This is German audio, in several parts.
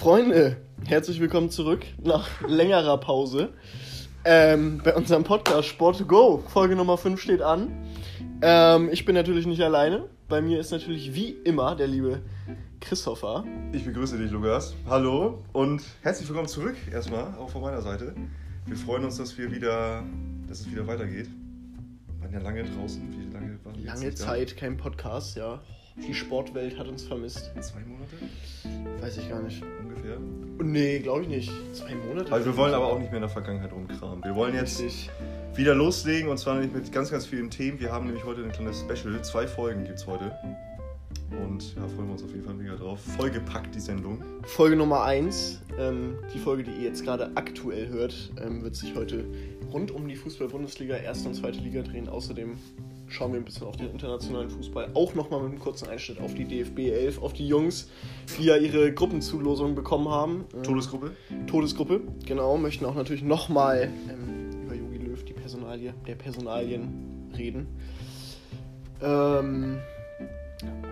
Freunde, herzlich willkommen zurück nach längerer Pause. Ähm, bei unserem Podcast Sport to Go. Folge Nummer 5 steht an. Ähm, ich bin natürlich nicht alleine. Bei mir ist natürlich wie immer der liebe Christopher. Ich begrüße dich, Lukas. Hallo und herzlich willkommen zurück erstmal, auch von meiner Seite. Wir freuen uns, dass wir wieder, dass es wieder weitergeht. Wir waren ja lange draußen. Wie lange waren wir jetzt Lange nicht da? Zeit kein Podcast, ja. Die Sportwelt hat uns vermisst. Zwei Monate Weiß ich gar nicht. ungefähr. Nee, glaube ich nicht. Zwei Monate? Also wir wollen aber auch nicht mehr in der Vergangenheit rumkramen. Wir wollen jetzt Richtig. wieder loslegen und zwar nämlich mit ganz, ganz vielen Themen. Wir haben nämlich heute ein kleines Special. Zwei Folgen gibt es heute. Und ja, freuen wir uns auf jeden Fall mega drauf. Vollgepackt die Sendung. Folge Nummer 1, ähm, die Folge, die ihr jetzt gerade aktuell hört, ähm, wird sich heute rund um die Fußball-Bundesliga, erste und zweite Liga drehen. Außerdem schauen wir ein bisschen auf den internationalen Fußball. Auch nochmal mit einem kurzen Einschnitt auf die DFB 11, auf die Jungs, die ja ihre Gruppenzulosung bekommen haben. Ähm, Todesgruppe. Todesgruppe, genau. Möchten auch natürlich nochmal ähm, über Jogi Löw, die Personalie, der Personalien reden. Ähm,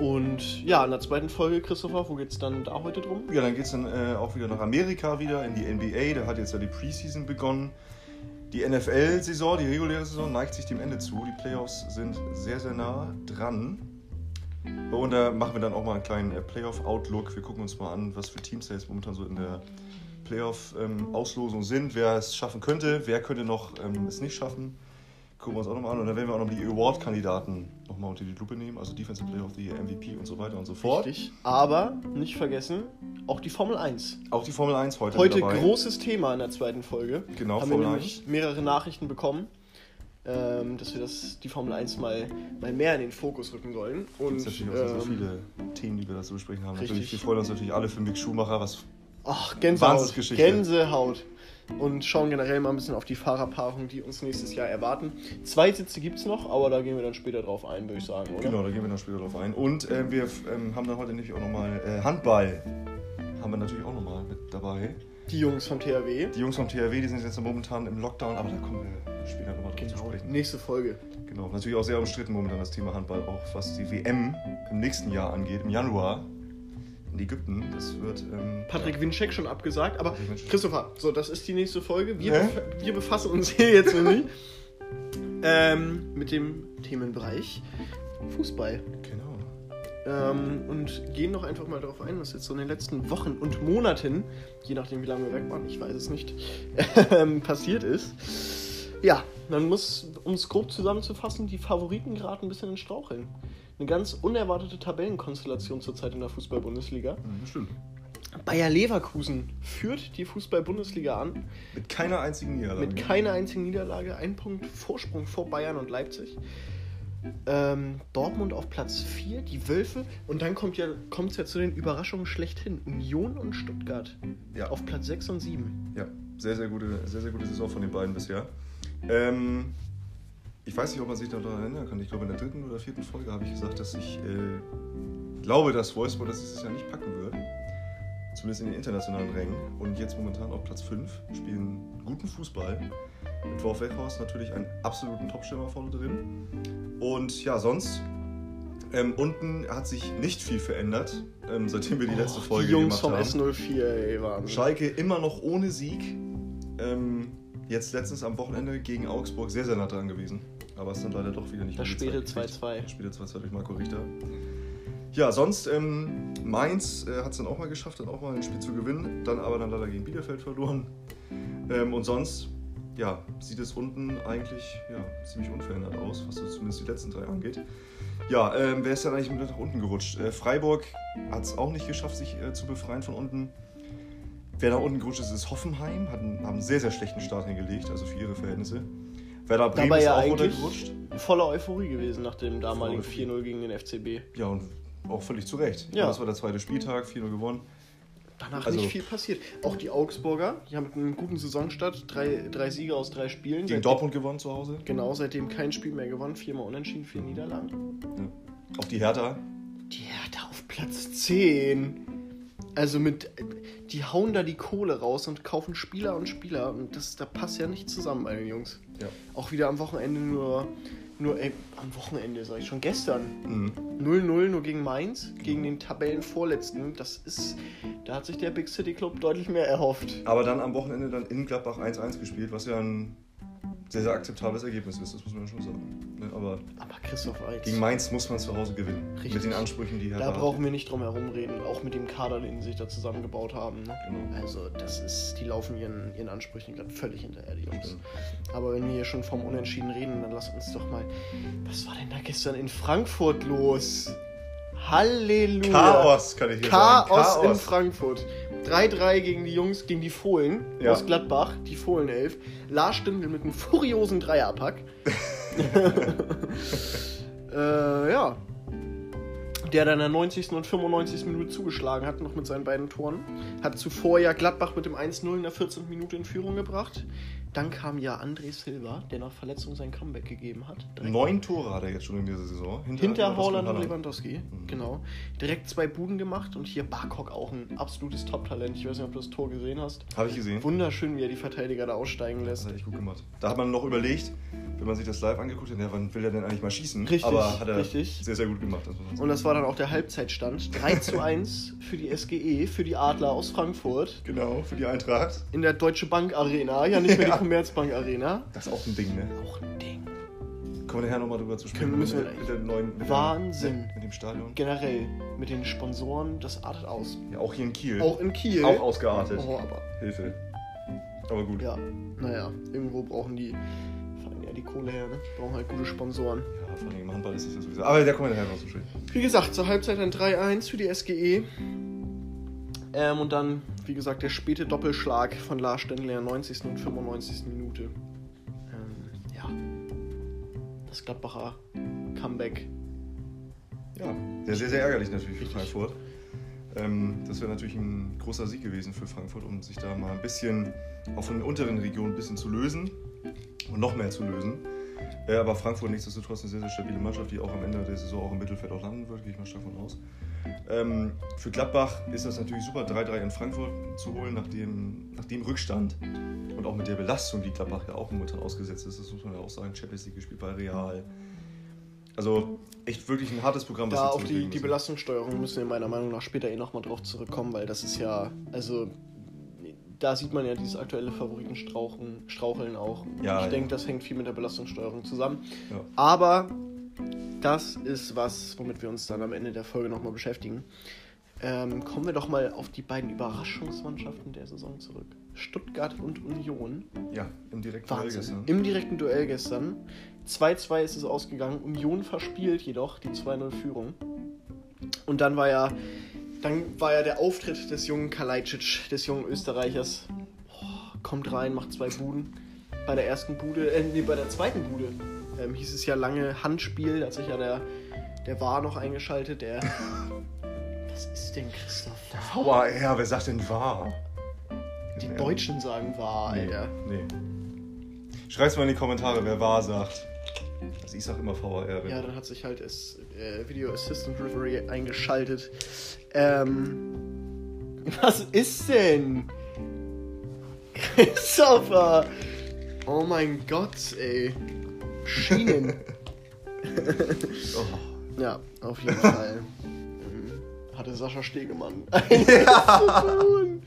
und ja, in der zweiten Folge, Christopher, wo geht's dann da heute drum? Ja, dann geht es dann äh, auch wieder nach Amerika wieder, in die NBA. Da hat jetzt ja die Preseason begonnen. Die NFL-Saison, die reguläre Saison, neigt sich dem Ende zu. Die Playoffs sind sehr, sehr nah dran. Und da machen wir dann auch mal einen kleinen äh, Playoff-Outlook. Wir gucken uns mal an, was für Teams da jetzt momentan so in der Playoff-Auslosung sind, wer es schaffen könnte, wer könnte noch ähm, es nicht schaffen. Gucken wir uns auch nochmal an. Und dann werden wir auch noch die Award-Kandidaten nochmal unter die Lupe nehmen. Also Defensive Player of the Year, MVP und so weiter und so fort. Richtig. Aber nicht vergessen, auch die Formel 1. Auch die Formel 1 heute, Heute großes Thema in der zweiten Folge. Genau, Haben wir Formel nämlich mehrere Nachrichten bekommen, ähm, dass wir das, die Formel 1 mal, mal mehr in den Fokus rücken sollen. Und Es gibt natürlich auch ähm, viele Themen, die wir da zu besprechen haben. richtig. Natürlich, wir freuen uns natürlich alle für Mick Schumacher, was Ach, Gänsehaut. Wahnsinnsgeschichte. Gänsehaut. Und schauen generell mal ein bisschen auf die Fahrerpaarung, die uns nächstes Jahr erwarten. Zwei Sitze gibt es noch, aber da gehen wir dann später drauf ein, würde ich sagen, oder? Genau, da gehen wir dann später drauf ein. Und äh, wir ähm, haben dann heute nämlich auch nochmal äh, Handball. Haben wir natürlich auch nochmal mit dabei. Die Jungs vom THW. Die Jungs vom THW, die sind jetzt momentan im Lockdown, aber da kommen wir später nochmal drauf zu Genau, sprechen. nächste Folge. Genau, natürlich auch sehr umstritten momentan das Thema Handball, auch was die WM im nächsten Jahr angeht, im Januar in Ägypten. Das wird. Ähm, Patrick Winczek schon abgesagt, aber. Christopher, so, das ist die nächste Folge. Wir, bef wir befassen uns hier jetzt nämlich ähm, mit dem Themenbereich Fußball. Genau. Ähm, und gehen doch einfach mal darauf ein, was jetzt so in den letzten Wochen und Monaten, je nachdem wie lange wir weg waren, ich weiß es nicht, ähm, passiert ist. Ja, man muss, um es grob zusammenzufassen, die Favoriten gerade ein bisschen in Straucheln. Eine ganz unerwartete Tabellenkonstellation zurzeit in der Fußball-Bundesliga. Mhm, stimmt. Bayer Leverkusen führt die Fußball-Bundesliga an, Mit keiner einzigen Niederlage. mit keiner einzigen Niederlage, ein Punkt Vorsprung vor Bayern und Leipzig. Ähm, Dortmund auf Platz 4, die Wölfe und dann kommt ja, kommt's ja zu den Überraschungen schlechthin. Union und Stuttgart Ja. auf Platz 6 und 7. Ja, sehr, sehr gute, sehr, sehr gute Saison von den beiden bisher. Ähm, ich weiß nicht, ob man sich daran erinnern kann. Ich glaube, in der dritten oder vierten Folge habe ich gesagt, dass ich äh, glaube, dass Wolfsburg das dieses Jahr nicht packen wird. Zumindest in den internationalen Rängen. Und jetzt momentan auf Platz 5, spielen guten Fußball. Mit Wolf Weghorst natürlich einen absoluten Topstürmer vorne drin. Und ja, sonst. Ähm, unten hat sich nicht viel verändert, ähm, seitdem wir die letzte Oh, Folge die Jungs gemacht vom haben. S04, ey, Wahnsinn. Schalke immer noch ohne Sieg. Ähm, jetzt letztens am Wochenende gegen Augsburg sehr, sehr nah dran gewesen. Aber es dann leider doch wieder nicht Das späte gezeigt gekriegt. 2-2. Das späte 2-2 durch Marco Richter. Ja, sonst ähm, Mainz äh, hat es dann auch mal geschafft, dann auch mal ein Spiel zu gewinnen. Dann aber dann leider gegen Bielefeld verloren. Ähm, und sonst, ja, sieht es unten eigentlich ja, ziemlich unverändert aus, was so zumindest die letzten drei angeht. Ja, ähm, wer ist dann eigentlich mit nach unten gerutscht? Äh, Freiburg hat es auch nicht geschafft, sich äh, zu befreien von unten. Wer nach unten gerutscht ist, ist Hoffenheim. Hat einen, haben einen sehr, sehr schlechten Start hingelegt, also für ihre Verhältnisse. Werder Bremen Dabei ist ja auch runtergerutscht. voller Euphorie gewesen nach dem damaligen Voller 4-0 gegen den FCB. Ja, und auch völlig zu Recht. Ja. Das war der zweite Spieltag, 4-0 gewonnen. Danach Also- nicht viel passiert. Auch die Augsburger, die haben mit einem guten Saisonstart drei, drei Siege aus drei Spielen. Gegen Dortmund gewonnen zu Hause. Genau, seitdem kein Spiel mehr gewonnen, viermal unentschieden, vier Niederlagen. Ja. Auf die Hertha. Die Hertha auf Platz 10. Also mit, die hauen da die Kohle raus und kaufen Spieler und Spieler und das, da passt ja nicht zusammen bei den Jungs. Ja. Auch wieder am Wochenende nur, nur ey, am Wochenende, sag ich schon gestern. Mhm. 0-0 nur gegen Mainz, gegen den Tabellenvorletzten. Das ist, da hat sich der Big City Club deutlich mehr erhofft. Aber dann am Wochenende dann in Gladbach 1-1 gespielt, was ja ein sehr, sehr akzeptables Ergebnis ist, das muss man schon sagen. Ne, aber Aber Christoph Eitz, gegen Mainz muss man zu Hause gewinnen. Richtig. Mit den Ansprüchen, die da Hertha brauchen wir nicht drum herum reden, auch mit dem Kader, den sie sich da zusammengebaut haben. Ne? Genau. Also das ist, die laufen ihren, ihren Ansprüchen gerade völlig hinterher, die Jungs. Stimmt. Aber wenn wir hier schon vom Unentschieden reden, dann lass uns doch mal. Was war denn da gestern in Frankfurt los? Halleluja! Chaos, kann ich hier Chaos, sagen. in Frankfurt. 3-3 gegen die Jungs, gegen die Fohlen Ja. aus Gladbach, die Fohlenelf. Lars Stindl mit einem furiosen Dreierpack. äh, ja. Der dann in der 90. und 95. Minute zugeschlagen hat, noch mit seinen beiden Toren. Hat zuvor ja Gladbach mit dem 1-0 in der 14. Minute in Führung gebracht. Dann kam ja André Silva, der nach Verletzung sein Comeback gegeben hat. Direkt Neun Tore hat er jetzt schon in dieser Saison. hinter Holland und. Lewandowski, genau. Direkt zwei Buden gemacht und hier Barkok auch ein absolutes Top-Talent. Ich weiß nicht, ob du das Tor gesehen hast. Habe ich gesehen. Wunderschön, wie er die Verteidiger da aussteigen Das lässt. hat echt gut gemacht. Da hat man noch überlegt, wenn man sich das live angeguckt hat, ja, wann will er denn eigentlich mal schießen? Richtig, Aber hat er richtig. sehr, sehr gut gemacht. Das. Und das war dann auch der Halbzeitstand. 3 zu 1 für die SGE, für die Adler aus Frankfurt. genau, für die Eintracht. In der Deutsche Bank Arena, ja nicht mehr Ja. die Commerzbank Arena. Das ist auch ein Ding, ne? Auch ein Ding. Kommen wir nachher nochmal drüber zu sprechen. Können- müssen wir mit, der neuen. Mit Wahnsinn. Der, mit dem Stadion. Generell mit den Sponsoren, das artet aus. Ja, auch hier in Kiel. Auch in Kiel. Auch ausgeartet. Oh, aber Hilfe. Aber gut. ja, naja, irgendwo brauchen die, vor allem ja die Kohle her, ne? Brauchen halt gute Sponsoren. Ja, vor allem im Handball ist das ja sowieso. Aber da kommen wir nachher noch zu sprechen. Wie gesagt, zur Halbzeit ein 3-1 für die SGE. Ähm, und dann, wie gesagt, der späte Doppelschlag von Lars Stendler in der 90. und 95. Minute. Ähm, ja. Das Gladbacher Comeback. Ja, sehr, sehr, sehr ärgerlich natürlich für. Frankfurt. Ähm, das wäre natürlich ein großer Sieg gewesen für Frankfurt, um sich da mal ein bisschen auch von den unteren Regionen ein bisschen zu lösen und noch mehr zu lösen. Äh, aber Frankfurt nichtsdestotrotz eine sehr, sehr stabile Mannschaft, die auch am Ende der Saison auch im Mittelfeld auch landen wird, gehe ich mal stark von aus. Ähm, für Gladbach ist das natürlich super, 3-3 in Frankfurt zu holen, nach dem, nach dem Rückstand und auch mit der Belastung, die Gladbach ja auch momentan ausgesetzt ist. Das muss man ja auch sagen. Champions League gespielt bei Real. Also echt wirklich ein hartes Programm, Da sie auf die, die. Belastungssteuerung müssen wir meiner Meinung nach später eh nochmal drauf zurückkommen, weil das ist ja, also da sieht man ja dieses aktuelle Favoritenstraucheln Straucheln auch. Ja, ich ja. denke, das hängt viel mit der Belastungssteuerung zusammen. Ja. Aber das ist was, womit wir uns dann am Ende der Folge nochmal beschäftigen. Ähm, kommen wir doch mal auf die beiden Überraschungsmannschaften der Saison zurück. Stuttgart und Union. Ja, im direkten Duell Wahnsinn. gestern. Im direkten Duell gestern. 2-2 ist es ausgegangen. Union verspielt jedoch die 2-0-Führung. Und dann war ja, dann war ja der Auftritt des jungen Kalajdzic, des jungen Österreichers. Boah, kommt rein, macht zwei Buden. Bei der ersten Bude, äh, nee, bei der zweiten Bude ähm, hieß es ja lange Handspiel. Da hat sich ja der, der war noch eingeschaltet. Der. Was ist denn Christoph? VAR, wer sagt denn wahr? Die Deutschen sagen war, Nee, Alter. nee. Schreib's mal in die Kommentare, wer wahr sagt. Also ich sag immer VAR. Ja, dann hat sich halt das äh, Video Assistant Referee eingeschaltet. Ähm, was ist denn? Christopher! Oh mein Gott, ey. Schienen. Oh. ja, auf jeden Fall. ähm, hatte Sascha Stegemann tun.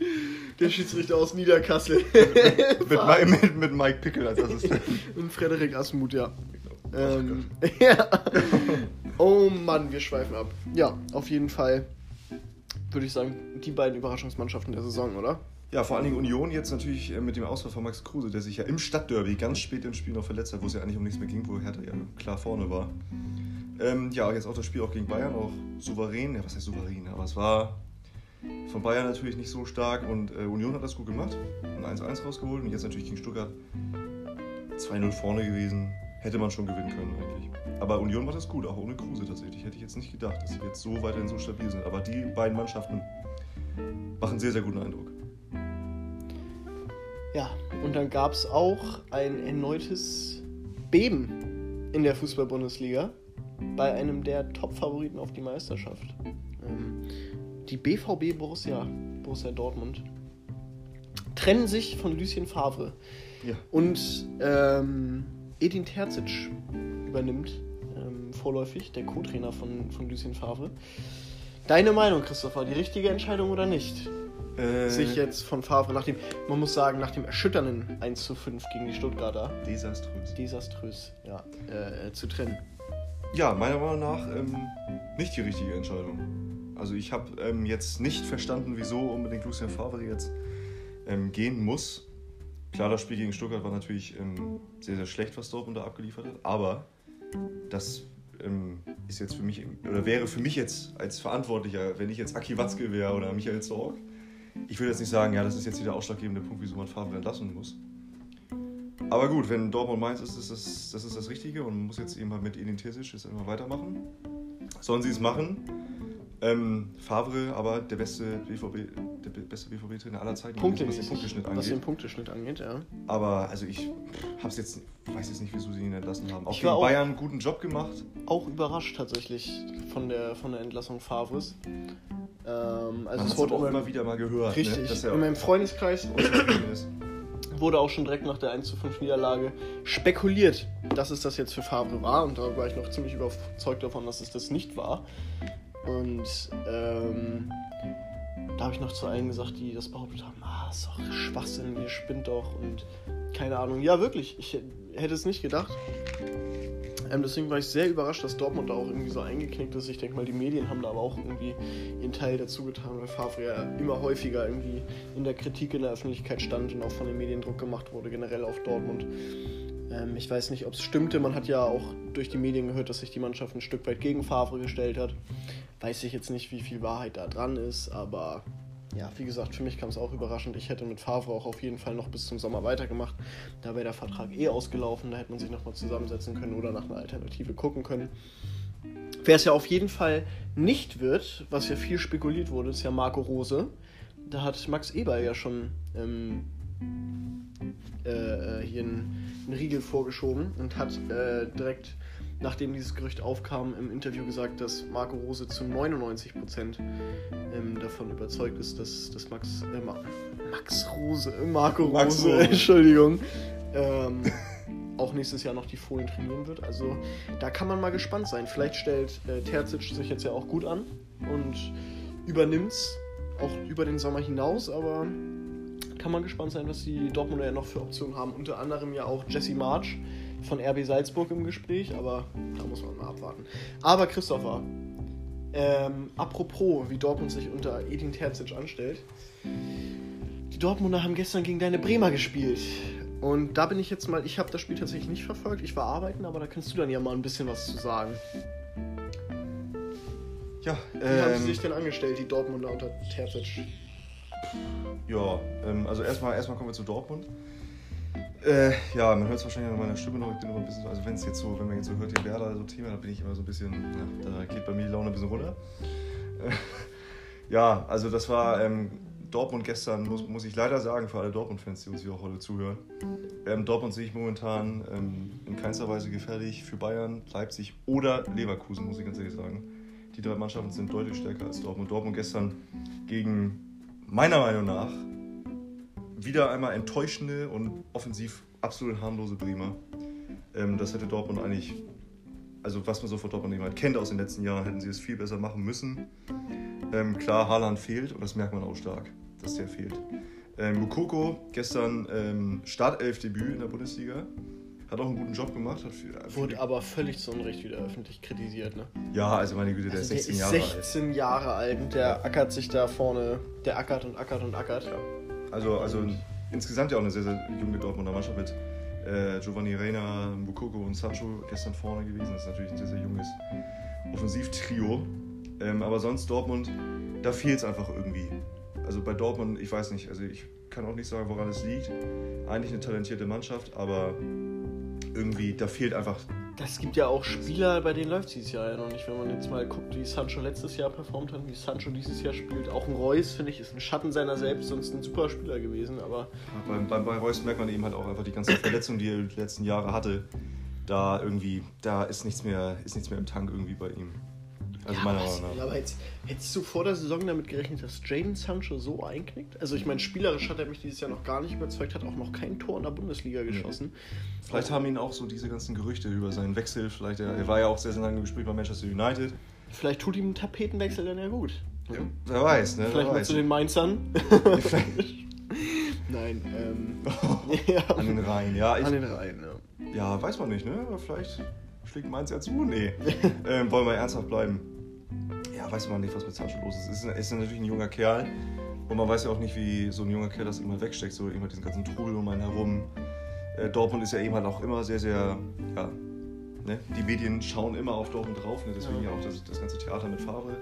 Der Schiedsrichter aus Niederkassel. mit, Mi- mit, mit Mike Pickel als Assistent. Und Frederik Asmuth, ja. Ähm, ja. Oh Mann, wir schweifen ab. Ja, auf jeden Fall würde ich sagen, die beiden Überraschungsmannschaften der Saison, oder? Ja, vor allen Dingen Union jetzt natürlich äh, mit dem Ausfall von Max Kruse, der sich ja im Stadtderby ganz spät im Spiel noch verletzt hat, wo es ja eigentlich um nichts mehr ging, wo Hertha ja klar vorne war. Ähm, ja, jetzt auch das Spiel auch gegen Bayern, auch souverän. Ja, was heißt souverän? Aber es war von Bayern natürlich nicht so stark und äh, Union hat das gut gemacht. Ein 1-1 rausgeholt und jetzt natürlich gegen Stuttgart 2-0 vorne gewesen. Hätte man schon gewinnen können eigentlich. Aber Union macht das gut, auch ohne Kruse tatsächlich. Hätte ich jetzt nicht gedacht, dass sie jetzt so weiterhin so stabil sind. Aber die beiden Mannschaften machen sehr, sehr guten Eindruck. Ja, und dann gab es auch ein erneutes Beben in der Fußball-Bundesliga bei einem der Top-Favoriten auf die Meisterschaft. Ähm, die BVB Borussia, Borussia Dortmund trennen sich von Lucien Favre Ja. und ähm, Edin Terzic übernimmt. Ähm, vorläufig, der Co-Trainer von, von Lucien Favre. Deine Meinung, Christopher, die richtige Entscheidung oder nicht? Äh, Sich jetzt von Favre nach dem, man muss sagen, nach dem erschütternden 1 zu 5 gegen die Stuttgarter, Desaströs. desaströs, ja, äh, zu trennen. Ja, meiner Meinung nach ähm, nicht die richtige Entscheidung. Also ich habe ähm, jetzt nicht verstanden, wieso unbedingt Lucien Favre jetzt ähm, gehen muss. Klar, das Spiel gegen Stuttgart war natürlich ähm, sehr, sehr schlecht, was Dortmund da abgeliefert hat. Aber das ähm, ist jetzt für mich, oder wäre für mich jetzt als Verantwortlicher, wenn ich jetzt Aki Watzke wäre oder Michael Zorg, ich würde jetzt nicht sagen, ja, das ist jetzt hier der ausschlaggebende Punkt, wieso man Favre entlassen muss. Aber gut, wenn Dortmund meint, ist das, das ist das Richtige und man muss jetzt eben halt mit Edin Terzic jetzt immer weitermachen, sollen sie es machen. Ähm, Favre, aber der beste BVB, der beste BVB-Trainer aller Zeiten, Punkte, was den Punkteschnitt was den angeht. Punkteschnitt angeht, ja. Aber also ich hab's jetzt, weiß jetzt nicht, wieso sie ihn entlassen haben. Auch Ich gegen auch- Bayern einen guten Job gemacht. Auch überrascht tatsächlich von der, von der Entlassung Favres. Ähm, also Man es wurde auch immer, immer wieder mal gehört. richtig, Ne? Er in meinem Freundeskreis wurde auch schon direkt nach der 1 zu 5 Niederlage spekuliert, dass es das jetzt für Favre war. Und da war ich noch ziemlich überzeugt davon, dass es das nicht war. Und ähm, da habe ich noch zu allen gesagt, die das behauptet haben, ah, ist doch Schwachsinn, ihr spinnt doch und keine Ahnung. Ja, wirklich, ich hätte es nicht gedacht. Ähm, deswegen war ich sehr überrascht, dass Dortmund da auch irgendwie so eingeknickt ist. Ich denke mal, die Medien haben da aber auch irgendwie ihren Teil dazu getan, weil Favre ja immer häufiger irgendwie in der Kritik in der Öffentlichkeit stand und auch von den Medien Druck gemacht wurde, generell auf Dortmund. Ähm, ich weiß nicht, ob es stimmte. Man hat ja auch durch die Medien gehört, dass sich die Mannschaft ein Stück weit gegen Favre gestellt hat. Weiß ich jetzt nicht, wie viel Wahrheit da dran ist, aber ja, wie gesagt, für mich kam es auch überraschend. Ich hätte mit Favre auch auf jeden Fall noch bis zum Sommer weitergemacht. Da wäre der Vertrag eh ausgelaufen, da hätte man sich nochmal zusammensetzen können oder nach einer Alternative gucken können. Wer es ja auf jeden Fall nicht wird, was ja viel spekuliert wurde, ist ja Marco Rose. Da hat Max Eberl ja schon ähm, äh, hier einen, einen Riegel vorgeschoben und hat äh, direkt, nachdem dieses Gerücht aufkam, im Interview gesagt, dass Marco Rose zu 99% ähm, davon überzeugt ist, dass, dass Max, äh, Ma Max Rose, äh, Marco Max Rose, Rose. Entschuldigung, ähm, auch nächstes Jahr noch die Fohlen trainieren wird. Also da kann man mal gespannt sein. Vielleicht stellt äh, Terzic sich jetzt ja auch gut an und übernimmt es auch über den Sommer hinaus, aber kann man gespannt sein, was die Dortmunder ja noch für Optionen haben. Unter anderem ja auch Jesse March von RB Salzburg im Gespräch, aber da muss man mal abwarten. Aber Christopher, ähm, apropos, wie Dortmund sich unter Edin Terzic anstellt. Die Dortmunder haben gestern gegen deine Bremer gespielt. Und da bin ich jetzt mal, ich habe das Spiel tatsächlich nicht verfolgt, ich war arbeiten, aber da kannst du dann ja mal ein bisschen was zu sagen. Ja, Wie haben sie ähm, sich denn angestellt, die Dortmunder unter Terzic? Ja ähm, also erstmal, erstmal kommen wir zu Dortmund. Äh, ja, man hört es wahrscheinlich an meiner Stimme noch. Ich bin immer ein bisschen, also wenn es jetzt so, wenn man jetzt so hört, die Werder so Thema, da bin ich immer so ein bisschen, ja, da geht bei mir die Laune ein bisschen runter. Äh, ja, also das war ähm, Dortmund gestern, muss, muss ich leider sagen, für alle Dortmund-Fans, die uns hier auch heute zuhören. Ähm, Dortmund sehe ich momentan ähm, in keinster Weise gefährlich für Bayern, Leipzig oder Leverkusen, muss ich ganz ehrlich sagen. Die drei Mannschaften sind deutlich stärker als Dortmund. Dortmund gestern gegen, meiner Meinung nach, wieder einmal enttäuschende und offensiv absolut harmlose Bremer. Ähm, das hätte Dortmund eigentlich, also was man so von Dortmund eben halt kennt aus den letzten Jahren, hätten sie es viel besser machen müssen. Ähm, klar, Haaland fehlt und das merkt man auch stark, dass der fehlt. Ähm, Mukoko, gestern ähm, Startelf-Debüt in der Bundesliga, hat auch einen guten Job gemacht. Hat viel, Wurde aber völlig zu Unrecht wieder öffentlich kritisiert, ne? ja, also meine Güte, der Also ist 16 der Jahre ist alt. 16 Jahre alt und der ackert sich da vorne, der ackert und ackert und ackert. Also, also insgesamt ja auch eine sehr, sehr junge Dortmunder Mannschaft mit äh, Giovanni Reina, Mukoko und Sancho gestern vorne gewesen. Das ist natürlich ein sehr, sehr junges Offensivtrio. Ähm, aber sonst Dortmund, da fehlt es einfach irgendwie. Also bei Dortmund, ich weiß nicht, also ich kann auch nicht sagen, woran es liegt. Eigentlich eine talentierte Mannschaft, aber irgendwie, da fehlt einfach. Das gibt ja auch Spieler, bei denen läuft es dieses Jahr ja noch nicht. Wenn man jetzt mal guckt, wie Sancho letztes Jahr performt hat, wie Sancho dieses Jahr spielt. Auch ein Reus, finde ich, ist ein Schatten seiner selbst, sonst ein super Spieler gewesen. Aber Bei, bei, bei Reus merkt man eben halt auch einfach die ganzen Verletzungen, die er die letzten Jahre hatte. Da irgendwie, da ist nichts mehr, ist nichts mehr im Tank irgendwie bei ihm. Also Ja, meiner Meinung nach. aber jetzt, hättest du vor der Saison damit gerechnet, dass Jaden Sancho so einknickt? Also ich meine, spielerisch hat er mich dieses Jahr noch gar nicht überzeugt, hat auch noch kein Tor in der Bundesliga geschossen. Vielleicht haben ihn auch so diese ganzen Gerüchte über seinen Wechsel, vielleicht, er, er war ja auch sehr, sehr lange gespielt bei Manchester United. Vielleicht tut ihm ein Tapetenwechsel dann ja gut. Ja, wer weiß, ne? Vielleicht mal zu den Mainzern. Nein, ähm, ja, An den Rhein, ja. Ich, an den Reihen, ja. Ja, weiß man nicht, ne? Vielleicht schlägt Mainz ja zu. Nee. ähm, wollen wir ernsthaft bleiben? Ja, weiß man nicht, was mit Sancho los ist. Ist, ist natürlich ein junger Kerl. Und man weiß ja auch nicht, wie so ein junger Kerl das immer wegsteckt, so immer diesen ganzen Trubel um einen herum. Äh, Dortmund ist ja eben halt auch immer sehr, sehr, ja, ne? Die Medien schauen immer auf Dortmund drauf, ne? Deswegen Ja. ja auch das, das ganze Theater mit Farbe.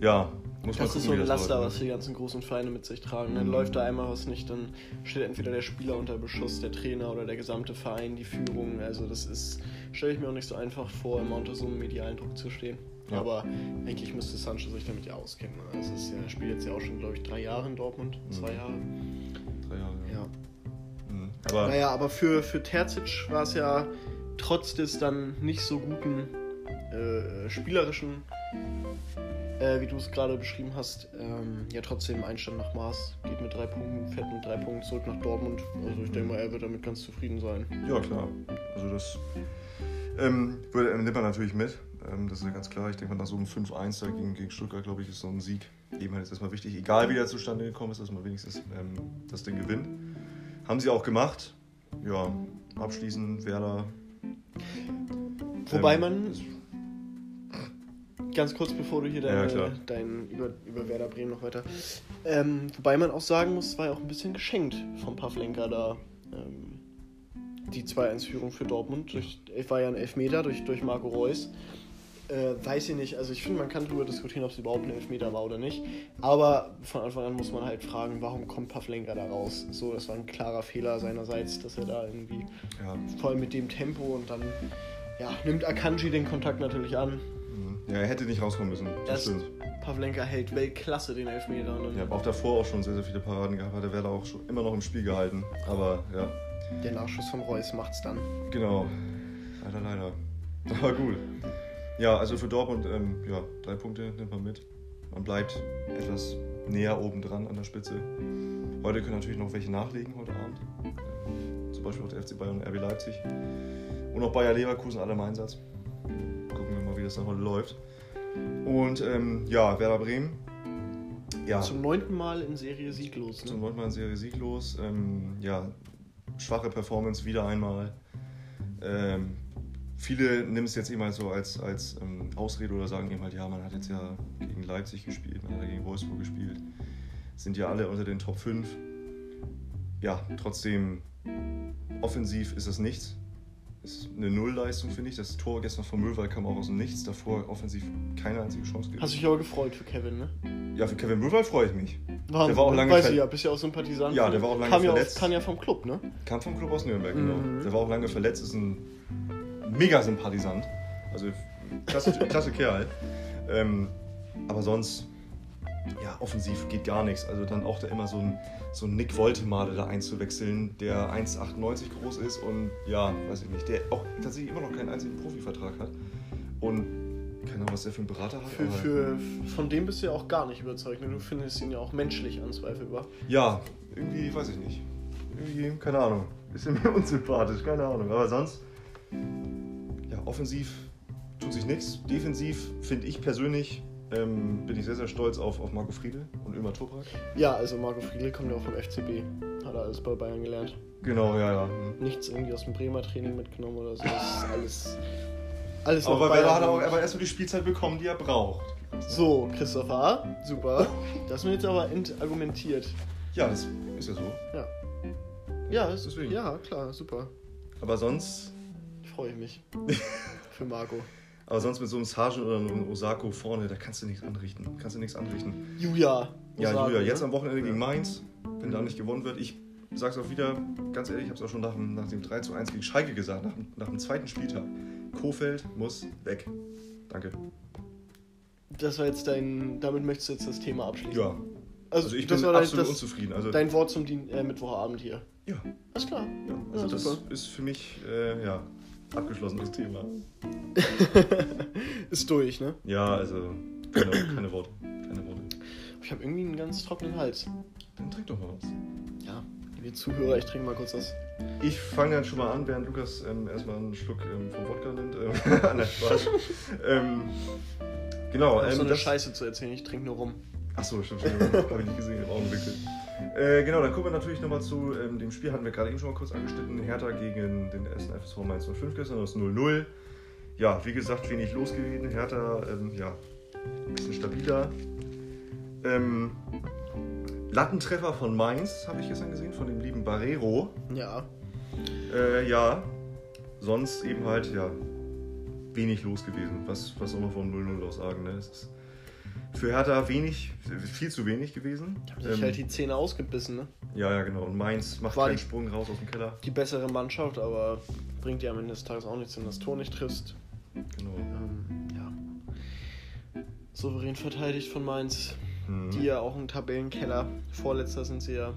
Ja, muss man Das ist gucken, so ein Laster, was ne? die ganzen großen Vereine mit sich tragen. Mhm. Dann läuft da einmal was nicht, dann steht entweder der Spieler unter Beschuss, der Trainer oder der gesamte Verein, die Führung. Also das ist, stelle ich mir auch nicht so einfach vor, immer unter so einem medialen Druck zu stehen. Ja. Aber eigentlich müsste Sancho sich damit ja auskennen. Also es ist ja, er spielt jetzt ja auch schon, glaube ich, drei Jahre in Dortmund. Zwei Mhm. Jahre. Drei Jahre, ja. Ja. Mhm. Aber Naja, aber für, für Terzic war es ja trotz des dann nicht so guten äh, spielerischen, äh, wie du es gerade beschrieben hast, ähm, ja trotzdem Einstand nach Maß. Geht mit drei Punkten, fährt mit drei Punkten zurück nach Dortmund. Also ich denke mal, er wird damit ganz zufrieden sein. Ja, klar. Also das ähm, würde, nimmt man natürlich mit. Ähm, das ist ja ganz klar. Ich denke mal, nach so einem 5-1 da gegen, gegen Stuttgart, glaube ich, ist so ein Sieg eben halt jetzt erstmal wichtig. Egal wie der zustande gekommen ist, dass man wenigstens ähm, das Ding gewinnt. Haben sie auch gemacht. Ja, abschließend Werder. Wobei ähm, man, ganz kurz bevor du hier Ja, deine, klar. dein, über, über Werder Bremen noch weiter, ähm, wobei man auch sagen muss, es war ja auch ein bisschen geschenkt vom Pavlenka da. Ähm, die 2-1-Führung für Dortmund. Durch, es war ja ein Elfmeter durch, durch Marco Reus. Äh, weiß ich nicht. Also ich finde, man kann darüber diskutieren, ob es überhaupt ein Elfmeter war oder nicht. Aber von Anfang an muss man halt fragen, warum kommt Pavlenka da raus? So, das war ein klarer Fehler seinerseits, dass er da irgendwie, ja, vor allem mit dem Tempo und dann, ja, nimmt Akanji den Kontakt natürlich an. mhm. ja, er hätte nicht rauskommen müssen. Das stimmt. Pavlenka hält Weltklasse den Elfmeter. Dann Ja, aber auch davor auch schon sehr, sehr viele Paraden gehabt. Hat der Werder auch schon immer noch im Spiel gehalten. Aber ja, der Nachschuss von Reus macht's dann. Genau. Leider, leider. Aber gut. Ja, also für Dortmund, ähm, ja, drei Punkte nimmt man mit. Man bleibt etwas näher oben dran an der Spitze. Heute können natürlich noch welche nachlegen heute Abend. Zum Beispiel auch der FC Bayern und RB Leipzig. Und auch Bayer Leverkusen alle im Einsatz. Gucken wir mal, wie das dann heute läuft. Und ähm, ja, Werder Bremen. Ja, Zum neunten Mal in Serie sieglos. zum Ne? neunten Mal in Serie sieglos. Ähm, ja, schwache Performance wieder einmal. Ähm, viele nehmen es jetzt eben halt so als, als ähm, Ausrede oder sagen eben halt, ja, man hat jetzt ja gegen Leipzig gespielt, man hat ja gegen Wolfsburg gespielt. Sind ja alle unter den Top 5. Ja, trotzdem, offensiv ist das nichts. Ist eine Nullleistung, finde ich. Das Tor gestern von Möwald kam auch aus dem Nichts. Davor offensiv keine einzige Chance gegeben. Hast dich aber gefreut für Kevin, ne? Ja, für Kevin Möwald freue ich mich. Wahnsinn, war auch lange Weiß ich ja, bist ja auch Sympathisant. Ja, der war auch lange kam ja verletzt. Aus, kann ja vom Club, ne? Kam vom Club aus Nürnberg, Mhm. genau. Der war auch lange verletzt, ist ein mega Sympathisant. Also klasse, klasse Kerl. Ähm, aber sonst, ja, offensiv geht gar nichts. Also dann auch da immer so ein, so ein Nick Woltemade da einzuwechseln, der 1,98 groß ist und ja, weiß ich nicht, der auch tatsächlich immer noch keinen einzigen Profivertrag hat. Und keine Ahnung, was der für einen Berater hat. Für, für, von dem bist du ja auch gar nicht überzeugt. Ne? Du findest ihn ja auch menschlich anzweifelbar. Ja, irgendwie, weiß ich nicht. Irgendwie, keine Ahnung. Ist mir unsympathisch, keine Ahnung. Aber sonst, ja, offensiv tut sich nichts. Defensiv finde ich persönlich, ähm, bin ich sehr, sehr stolz auf, auf Marco Friedel und Ömer Toprak. Ja, also Marco Friedl kommt ja auch vom FCB. Hat er alles bei Bayern gelernt. Genau, ja, ja. Nichts irgendwie aus dem Bremer Training mitgenommen oder so. Das ist alles. Alles Aber Werder hat er auch aber erstmal die Spielzeit bekommen, die er braucht. So, Christopher, super. Das mir jetzt aber entargumentiert. Ja, das ist ja so. Ja. Ja, ist, Deswegen. ja, klar, super. Aber sonst, Freue ich mich. Für Marco. aber sonst mit so einem Sargent oder einem Osako vorne, da kannst du nichts anrichten. Kannst du nichts anrichten. Julia. Ja, Osako, Julia, jetzt ne? am Wochenende gegen. Mainz, wenn da nicht gewonnen wird. Ich sag's auch wieder, ganz ehrlich, ich habe es auch schon nach dem, nach dem 3 zu 1 gegen Schalke gesagt, nach, dem- nach dem zweiten Spieltag. Kofeld muss weg. Danke. Das war jetzt dein. Damit möchtest du jetzt das Thema abschließen. Ja, Also, also ich das bin dein, absolut das, unzufrieden. Also, dein Wort zum Dien äh, Mittwochabend hier. ja, Alles klar. ja, also Ja, das super. ist für mich, äh, ja, Abgeschlossenes Thema. ist durch, ne? Ja, also keine, keine Worte. Keine Worte. Ich habe irgendwie einen ganz trockenen Hals. Dann trink doch mal was. Ja, liebe Zuhörer, ich trinke mal kurz was. Ich fange dann schon mal an, während Lukas ähm, erstmal einen Schluck ähm, vom Wodka nimmt. Ähm, Nein, Spaß. ähm, genau. Ähm, so eine das- Scheiße zu erzählen, ich trinke nur rum. Achso, stimmt, stimmt. Habe ich nicht gesehen im Augenwinkel. Äh, genau, dann kommen wir natürlich nochmal zu ähm, dem Spiel, hatten wir gerade eben schon mal kurz angeschnitten. Hertha gegen den ersten FSV Mainz 05 gestern, das 0-0. Ja, wie gesagt, wenig los gewesen. Hertha, ähm, ja, ein bisschen stabiler. Ähm, Lattentreffer von Mainz habe ich gestern gesehen, von dem lieben Barrero. Ja. Äh, ja, sonst eben halt, ja, wenig los gewesen. Was, was soll man vom 0-0 auch sagen, ne? Es ist für Hertha wenig, viel zu wenig gewesen. Ich habe sich Ähm, halt die Zähne ausgebissen, ne? ja, ja, genau. Und Mainz macht War keinen die- Sprung raus aus dem Keller. Die bessere Mannschaft, aber bringt dir am Ende des Tages auch nichts, wenn du das Tor nicht triffst. Genau. Ähm, ja. Souverän verteidigt von Mainz. Mhm. Die ja auch im Tabellenkeller. Vorletzter sind sie ja,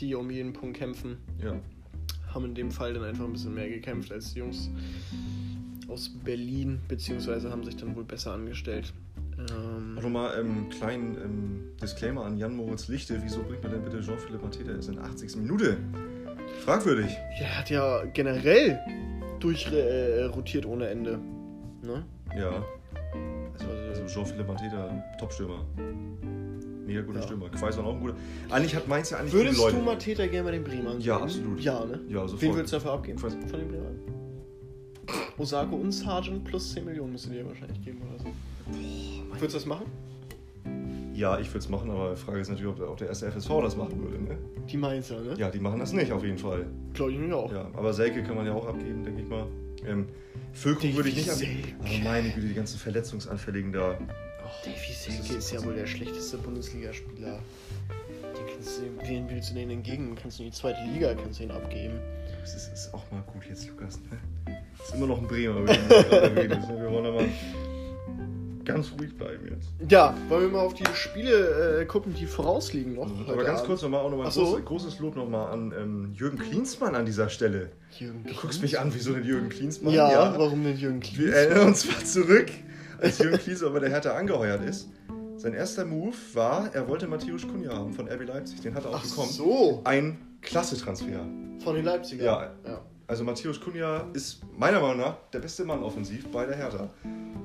die um jeden Punkt kämpfen. Ja. Haben in dem Fall dann einfach ein bisschen mehr gekämpft als die Jungs aus Berlin, beziehungsweise haben sich dann wohl besser angestellt. Ähm, Auch nochmal einen ähm, kleinen ähm, Disclaimer an Jan-Moritz Lichte. Wieso bringt man denn bitte Jean-Philippe Mateta erst in der 80. Minute? Fragwürdig. ja, er hat ja generell durchrotiert ohne Ende. Ne? Ja. Also, Also Jean-Philippe Mateta, Top-Stürmer. Mega guter Ja. Stürmer. Quaison auch ein guter. Eigentlich hat Mainz ja eigentlich Würdest gute du Leute. Mateta gerne bei den Bremern Ja, absolut. Ja, ne? Ja, sofort. Wen würdest du dafür abgeben? Quais- Von den Bremern? Osako und Sargent plus 10 Millionen müsste dir wahrscheinlich geben oder so. Würdest du das machen? Ja, ich würde es machen, aber die Frage ist natürlich, ob auch der erste FSV das machen würde. Ne? Die Mainzer, ne? Ja, die machen das nicht, auf jeden Fall. Glaube ich nämlich auch. Ja, aber Selke kann man ja auch abgeben, denke ich mal. Ähm, Füllkrug würde ich nicht abgeben. Aber meine Güte, die ganzen Verletzungsanfälligen da. Davy Das Selke ist- ist ja wohl der schlechteste Bundesligaspieler. Den kannst du, wen willst du denen entgegen? Kannst du in die zweite Liga kannst du ihn abgeben. Das ist, ist auch mal gut jetzt, Lukas. Ne? Ist immer noch ein Bremer, über den du gerade redest. Ne? Wir wollen aber ganz ruhig bleiben jetzt. Ja, wollen wir mal auf die Spiele äh, gucken, die vorausliegen noch. Aber heute ganz Abend? kurz nochmal auch nochmal ein so. großes, großes Lob nochmal an ähm, Jürgen Klinsmann an dieser Stelle. Jürgen Du guckst mich an, wieso denn Jürgen Klinsmann? Ja, warum denn Jürgen Wir Klinsmann? erinnern uns mal zurück, als Jürgen Klinsmann bei der Hertha angeheuert ist. Sein erster Move war, er wollte Matthäus Kunja haben von RB Leipzig. Den hat er auch Ach bekommen. so, Ein Klasse-Transfer. von den Leipziger. Ja. ja. Also Matthäus Kunja ist meiner Meinung nach der beste Mann offensiv bei der Hertha.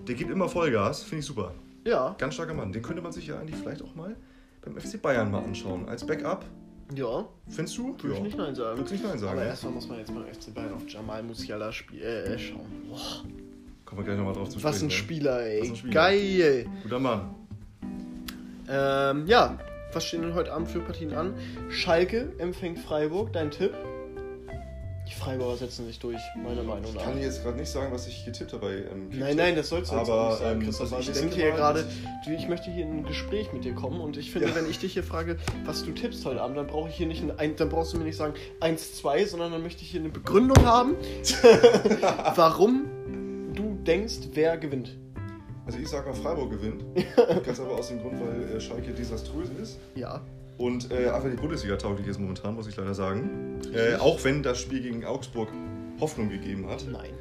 Der gibt immer Vollgas, finde ich super. Ja, Ganz starker Mann. Den könnte man sich ja eigentlich vielleicht auch mal beim FC Bayern mal anschauen. Als Backup, ja, findest du? würde ich nicht nein sagen. Würdest du nicht nein sagen? Aber erstmal muss man jetzt beim FC Bayern auf Jamal Musiala spiel äh, schauen. Boah, Kommen wir gleich nochmal drauf zu was sprechen. ein ne? Spieler, ey. Was ein Spieler. Geil. Guter Mann. Ähm, ja, was stehen denn heute Abend für Partien an? Schalke empfängt Freiburg, dein Tipp? Die Freiburger setzen sich durch, meiner Meinung Ich nach. kann dir jetzt gerade nicht sagen, was ich getippt habe bei ähm, Nein, nein, das sollst du jetzt Aber, nicht sagen, ähm, Christopher. also ich denke hier gerade, ich möchte hier in ein Gespräch mit dir kommen und ich finde, Ja. wenn ich dich hier frage, was du tippst heute Abend, dann brauche ich hier nicht ein, dann brauchst du mir nicht sagen 1, 2, sondern dann möchte ich hier eine Begründung haben, warum du denkst, wer gewinnt. Also ich sag mal, Freiburg gewinnt. Ganz aber aus dem Grund, weil äh, Schalke desaströs ist. Ja. Und äh, einfach die Bundesliga tauglich ist momentan, muss ich leider sagen. Äh, auch wenn das Spiel gegen Augsburg Hoffnung gegeben hat. Nein.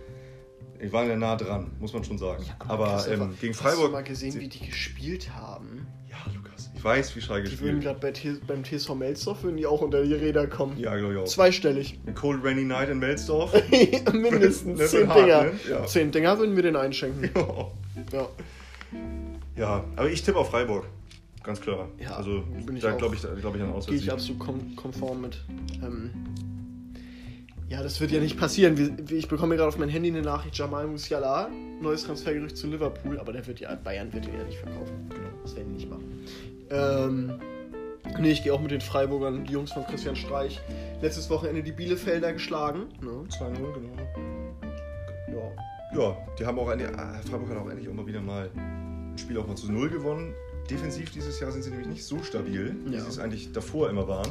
Die waren ja nah dran, muss man schon sagen. aber Christopher, ähm, gegen Hast du Freiburg. mal gesehen, wie die gespielt haben? Ja, Lukas. Ich weiß, wie Schalke Die würden gerade bei T- beim TSV Melsdorf würden die auch unter die Räder kommen. Ja, glaube ich auch. Zweistellig. Eine Cold Rainy Night in Melsdorf. Mindestens Das zehn hart, Dinger. ne? Ja. Zehn Dinger würden wir den einschenken. Ja. ja, aber ich tippe auf Freiburg. Ganz klar. Ja, also bin ich da glaube ich, glaub ich an Gehe Auswärtssieg. ich absolut kon konform mit. Ähm, ja, das wird ja nicht passieren. Ich bekomme gerade auf mein Handy eine Nachricht, Jamal Musiala, neues Transfergerücht zu Liverpool, aber der wird ja, Bayern wird ihn ja nicht verkaufen. Genau. Das werden die nicht machen. Ähm, nee, ich gehe auch mit den Freiburgern, die Jungs von Christian Streich. Letztes Wochenende die Bielefelder geschlagen. Ne? 2-0, genau. Ja. Ja, die haben auch eine, äh, Freiburg hat auch endlich auch mal wieder mal ein Spiel auch mal zu Null gewonnen. Defensiv dieses Jahr sind sie nämlich nicht so stabil, wie Ja. sie es eigentlich davor immer waren.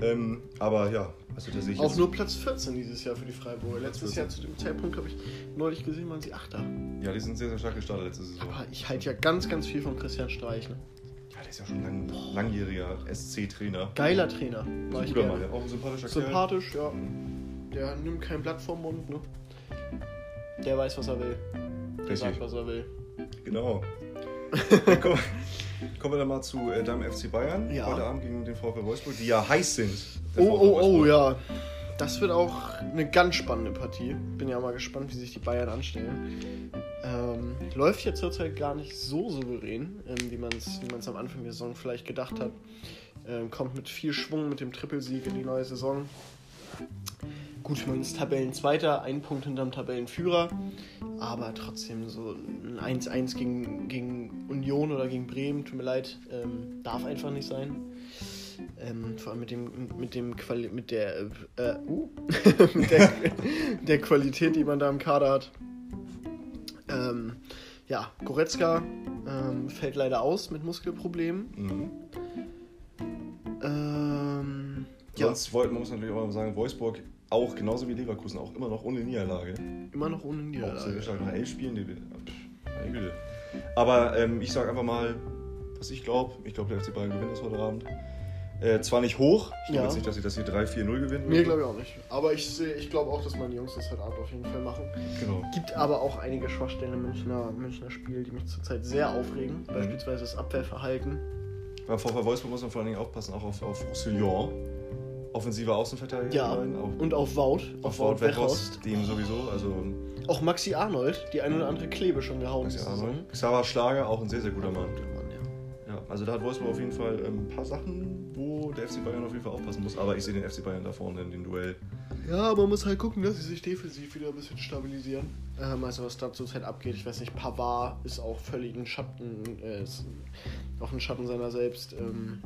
Ähm, aber ja, also da sehe ich Auch nur Platz 14 dieses Jahr für die Freiburger. Letztes 14. Jahr zu dem Zeitpunkt habe ich neulich gesehen, waren sie Achter. Ja, die sind sehr, sehr stark gestartet letzte Saison. Aber ich halte ja ganz, ganz viel von Christian Streich. Ne? Ja, der ist ja schon lang, langjähriger SC-Trainer. Geiler Trainer. War ich Guter. Mann, ja, auch ein sympathischer Kerl. Sympathisch, ja. Der nimmt kein Blatt vom Mund, ne? Der weiß, was er will. Der Richtig. sagt, was er will. Genau. Dann kommen, kommen wir dann mal zu äh, deinem FC Bayern. Ja. Heute Abend gegen den VfL Wolfsburg, die ja heiß sind. Oh, oh, oh, Wolfsburg. ja. Das wird auch eine ganz spannende Partie. Bin ja mal gespannt, wie sich die Bayern anstellen. Ähm, läuft ja zurzeit gar nicht so souverän, ähm, wie man es wie man's am Anfang der Saison vielleicht gedacht hat. Ähm, kommt mit viel Schwung mit dem Trippelsieg in die neue Saison. Gut, man ist Tabellenzweiter, ein Punkt hinterm Tabellenführer, aber trotzdem so ein 1-1 gegen, gegen Union oder gegen Bremen, tut mir leid, ähm, darf einfach nicht sein. Ähm, vor allem mit dem, mit dem Quali mit der, äh, uh, mit der, der Qualität, die man da im Kader hat. Ähm, ja, Goretzka ähm, fällt leider aus mit Muskelproblemen. Mhm. Ähm, ja, Sonst wollte man muss natürlich auch mal sagen, Wolfsburg auch genauso wie Leverkusen auch immer noch ohne Niederlage. immer noch ohne Auch sehr Niederlage. stark nach elf Spielen. Die, pff, Güte. Aber ähm, ich sage einfach mal, was ich glaube. Ich glaube, der FC Bayern gewinnt das heute Abend. Äh, zwar nicht hoch. Ich glaube Ja. jetzt nicht, dass sie das hier 3-4-0 gewinnen. Nee, glaube ich auch nicht. Aber ich, seh- ich glaube auch, dass meine Jungs das heute Abend auf jeden Fall machen. Genau. Gibt aber auch einige Schwachstellen im Münchner, Münchner Spiel, die mich zurzeit sehr aufregen. Beispielsweise das Abwehrverhalten. Beim VfL Wolfsburg muss man vor allen Dingen aufpassen, auch auf, auf Roussillon. Offensiver Außenverteidiger. Ja, rein, auch und auf Wout, auf Wout Weghorst. Dem sowieso. Also, Auch Maxi Arnold, die ein oder andere Klebe schon gehauen. Maxi Arnold. Xaver Schlager, auch ein sehr, sehr guter Mann. Mann, ja. Ja, also da hat Wolfsburg auf jeden Fall ähm, ein paar Sachen, wo der FC Bayern auf jeden Fall aufpassen muss. Aber ich sehe den FC Bayern da vorne in dem Duell. Ja, man muss halt gucken, dass sie sich defensiv wieder ein bisschen stabilisieren. Ähm, also was da zurzeit abgeht, ich weiß nicht, Pavard ist auch völlig ein Schatten, äh, ist auch ein Schatten seiner selbst. Ähm,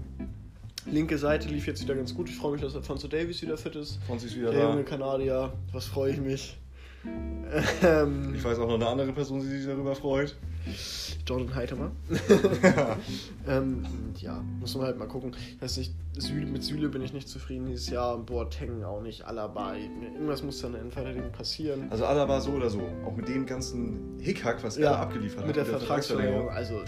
linke Seite lief jetzt wieder ganz gut. Ich freue mich, dass Alfonso Davies wieder fit ist. Franzi ist wieder Der da. junge Kanadier, was freue ich mich. Ähm, Ich weiß auch noch eine andere Person, die sich darüber freut. Jordan Heitemer. ähm, ja, muss man halt mal gucken. Ich weiß nicht, Süle, mit Süle bin ich nicht zufrieden dieses Jahr. Boateng auch nicht. Alaba. Irgendwas muss da in der Innenverteidigung passieren. Also Alaba so oder so. Auch mit dem ganzen Hickhack, was er da abgeliefert hat. mit der Vertragsverlängerung. Also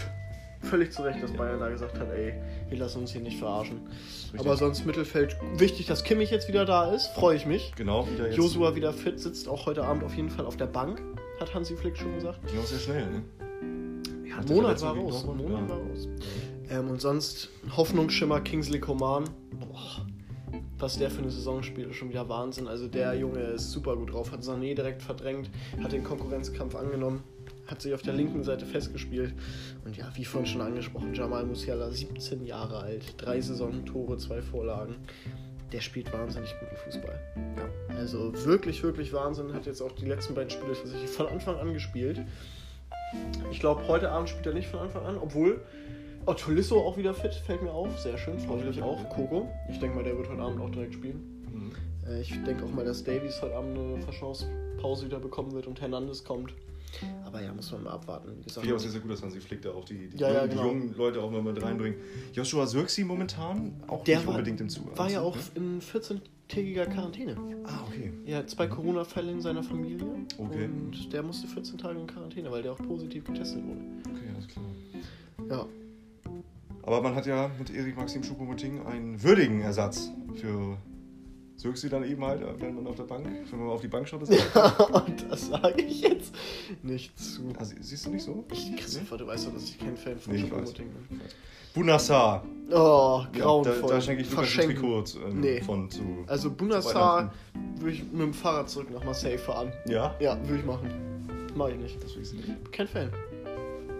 völlig zu Recht, dass Bayern da gesagt hat, ey, wir lassen uns hier nicht verarschen. Richtig. Aber sonst Mittelfeld. Wichtig, dass Kimmich jetzt wieder da ist. Freue ich mich. Genau, wieder jetzt. Josua wieder fit, sitzt auch heute Abend auf jeden Fall auf der Bank, hat Hansi Flick schon gesagt. Ging auch sehr schnell, ne? Ja, der Monat war raus. Monat ja. war raus. Ähm, und sonst Hoffnungsschimmer Kingsley Coman. Boah, was der für eine Saison spielt, ist schon wieder Wahnsinn. Also der Junge ist super gut drauf, hat Sané direkt verdrängt, hat den Konkurrenzkampf angenommen, hat sich auf der linken Seite festgespielt. Und ja, wie vorhin schon angesprochen, Jamal Musiala, 17 Jahre alt, drei Saisontore, zwei Vorlagen. Der spielt wahnsinnig guten Fußball. Ja. Also wirklich, wirklich Wahnsinn. Hat jetzt auch die letzten beiden Spiele tatsächlich von Anfang an gespielt. Ich glaube, heute Abend spielt er nicht von Anfang an, obwohl oh, Tolisso auch wieder fit, fällt mir auf. Sehr schön, freue ich mich auch. Koko, ich denke mal, der wird heute Abend auch direkt spielen. Mhm. Äh, ich denke auch mal, dass Davies heute Abend eine Verschauspause wieder bekommen wird und Hernandez kommt. Aber ja, muss man mal abwarten. Wie gesagt, Finde ich auch sehr, sehr gut, dass Hansi Flick da auch die, die, Ja, ja, jungen, genau. die jungen Leute auch mal mit reinbringt. Joshua Sirksi momentan auch Der nicht war- unbedingt im Zug. war ja auch in 14-tägiger Quarantäne. Ah, okay. Er hat zwei Corona-Fälle in seiner Familie Okay. und der musste 14 Tage in Quarantäne, weil der auch positiv getestet wurde. Okay, alles klar. Ja, Aber man hat ja mit Erik Maxim Choupo-Moting einen würdigen Ersatz für Sirksi dann eben halt, wenn man auf der Bank, wenn man auf die Bank schaut. Ist und das sage ich jetzt nicht zu. sie- siehst du nicht so? Ich, Christopher, du weißt doch, dass ich kein Fan von Nee, Choupo-Moting bin. Bunassar. Oh, Ja, grauenvoll. da, da schenke ich Lukas ein. Trikot ähm, Nee. von zu. Also Bunassar würde ich mit dem Fahrrad zurück nach Marseille fahren. Ja? Ja, würde ich machen. Mach ich nicht. Das will ich nicht. Kein Fan.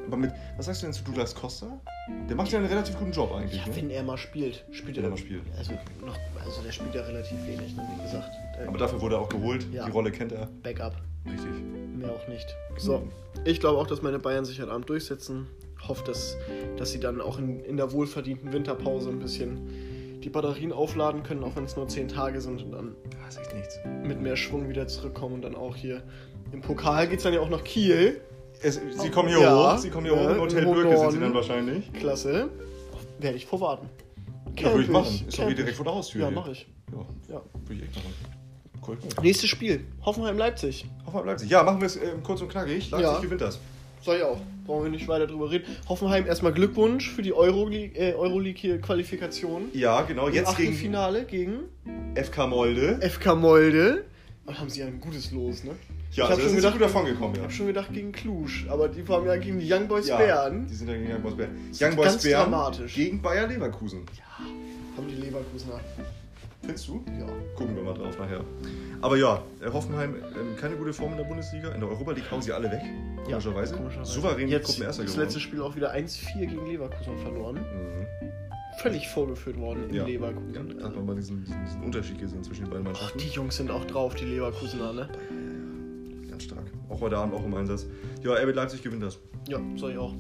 Aber mit, was sagst du denn zu Douglas Costa? Der macht ja einen relativ guten Job eigentlich, Ja, ne? wenn er mal spielt. Spielt Wenn er mal spielt. Also, noch, also der spielt ja relativ wenig, ne, wie gesagt. Aber dafür wurde er auch geholt. Ja. Die Rolle kennt er. Backup. Richtig. Mehr auch nicht. So, ich glaube auch, dass meine Bayern sich heute Abend durchsetzen. Hoffe, dass, dass sie dann auch in, in der wohlverdienten Winterpause ein bisschen die Batterien aufladen können, auch wenn es nur 10 Tage sind und dann Das ist echt nichts. mit mehr Schwung wieder zurückkommen und dann auch hier im Pokal geht es dann ja auch nach Kiel. Es, sie kommen hier Ja. hoch. Sie kommen hier Ja, hoch. Im Hotel Birke sind sie dann wahrscheinlich. Klasse. Werde ich vorwarten. Ja, würde ich machen. Ist doch wie direkt vor der Haustür. Ja, hier. mache ich. Ja, Ja. würde ich echt machen. Cool. Nächstes Spiel. Hoffenheim-Leipzig. Hoffenheim Leipzig. Ja, machen wir es ähm, kurz und knackig. Leipzig Ja. gewinnt das. Soll ich auch. Brauchen wir nicht weiter drüber reden. Hoffenheim erstmal Glückwunsch für die Euroleague- äh, Euroleague-Qualifikation. Ja, genau. Im Jetzt gegen Achtelfinale gegen FK Molde. FK Molde. Und haben sie ja ein gutes Los, ne? Ja, hab also das schon ist gedacht- gut davon gekommen, Ich ja. habe schon gedacht gegen Klusch, aber die waren ja gegen die Young Boys ja, Bären. Die sind ja gegen Young Boys Bern. ist Young Boys ganz Bern dramatisch. gegen Bayer Leverkusen. Haben die Leverkusener. Findest du? Ja. Gucken wir mal drauf nachher. Aber ja, äh, Hoffenheim, ähm, keine gute Form in der Bundesliga. In der Europa League hauen sie alle weg. Komischerweise. komischerweise. Souverän Jetzt Gruppenerster das letzte Spiel auch wieder 1-4 gegen Leverkusen verloren. Mhm. Völlig vorgeführt worden in Ja. Leverkusen. Ja, da hat man mal diesen, diesen, diesen Unterschied gesehen zwischen den beiden ach, Mannschaften. die Jungs sind auch drauf, die Leverkusener, ne? Ganz stark. Auch heute Abend auch im Einsatz. Ja, RB Leipzig gewinnt das. Ja, soll ich auch.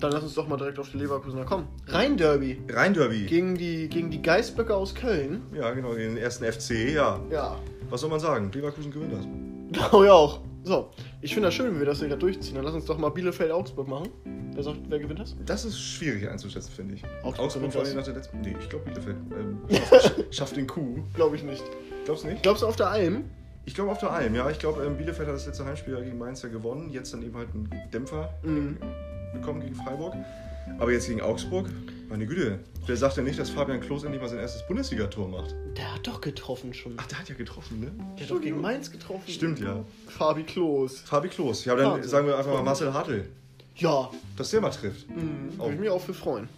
Dann lass uns doch mal direkt auf die Leverkusener kommen. Rhein-Derby Rhein-Derby. gegen die, gegen die Geißböcke aus Köln. Ja, genau, gegen den ersten FC, ja. Ja, Was soll man sagen? Leverkusen gewinnt das. glaube ich auch. So, ich finde das schön, wie wir das hier gerade durchziehen. Dann lass uns doch mal Bielefeld-Augsburg machen. Wer sagt, wer gewinnt das? Das ist schwierig einzuschätzen, finde ich. Augsburg Augsburg vor allem nach der letzten. Nee, ich glaube Bielefeld. Ähm, schafft, schafft den Coup. Glaube ich nicht. Glaubst du nicht? Glaubst du auf der Alm? Ich glaube auf der Alm, ja. Ich glaube, ähm, Bielefeld hat das letzte Heimspiel ja gegen Mainz ja gewonnen. Jetzt dann eben halt einen Dämpfer Mhm. bekommen gegen Freiburg. Aber jetzt gegen Augsburg, meine Güte. Wer sagt denn nicht, dass Fabian Klos endlich mal sein erstes Bundesligator macht? Der hat doch getroffen schon. Ach, der hat ja getroffen, ne? Der hat doch gegen Mainz getroffen. Stimmt, ja. Fabi Klos. Fabi Klos. Ja, dann Wahnsinn. sagen wir einfach mal Marcel Hartl, Ja, dass der mal trifft. mhm. Auch. würde ich mich auch für freuen.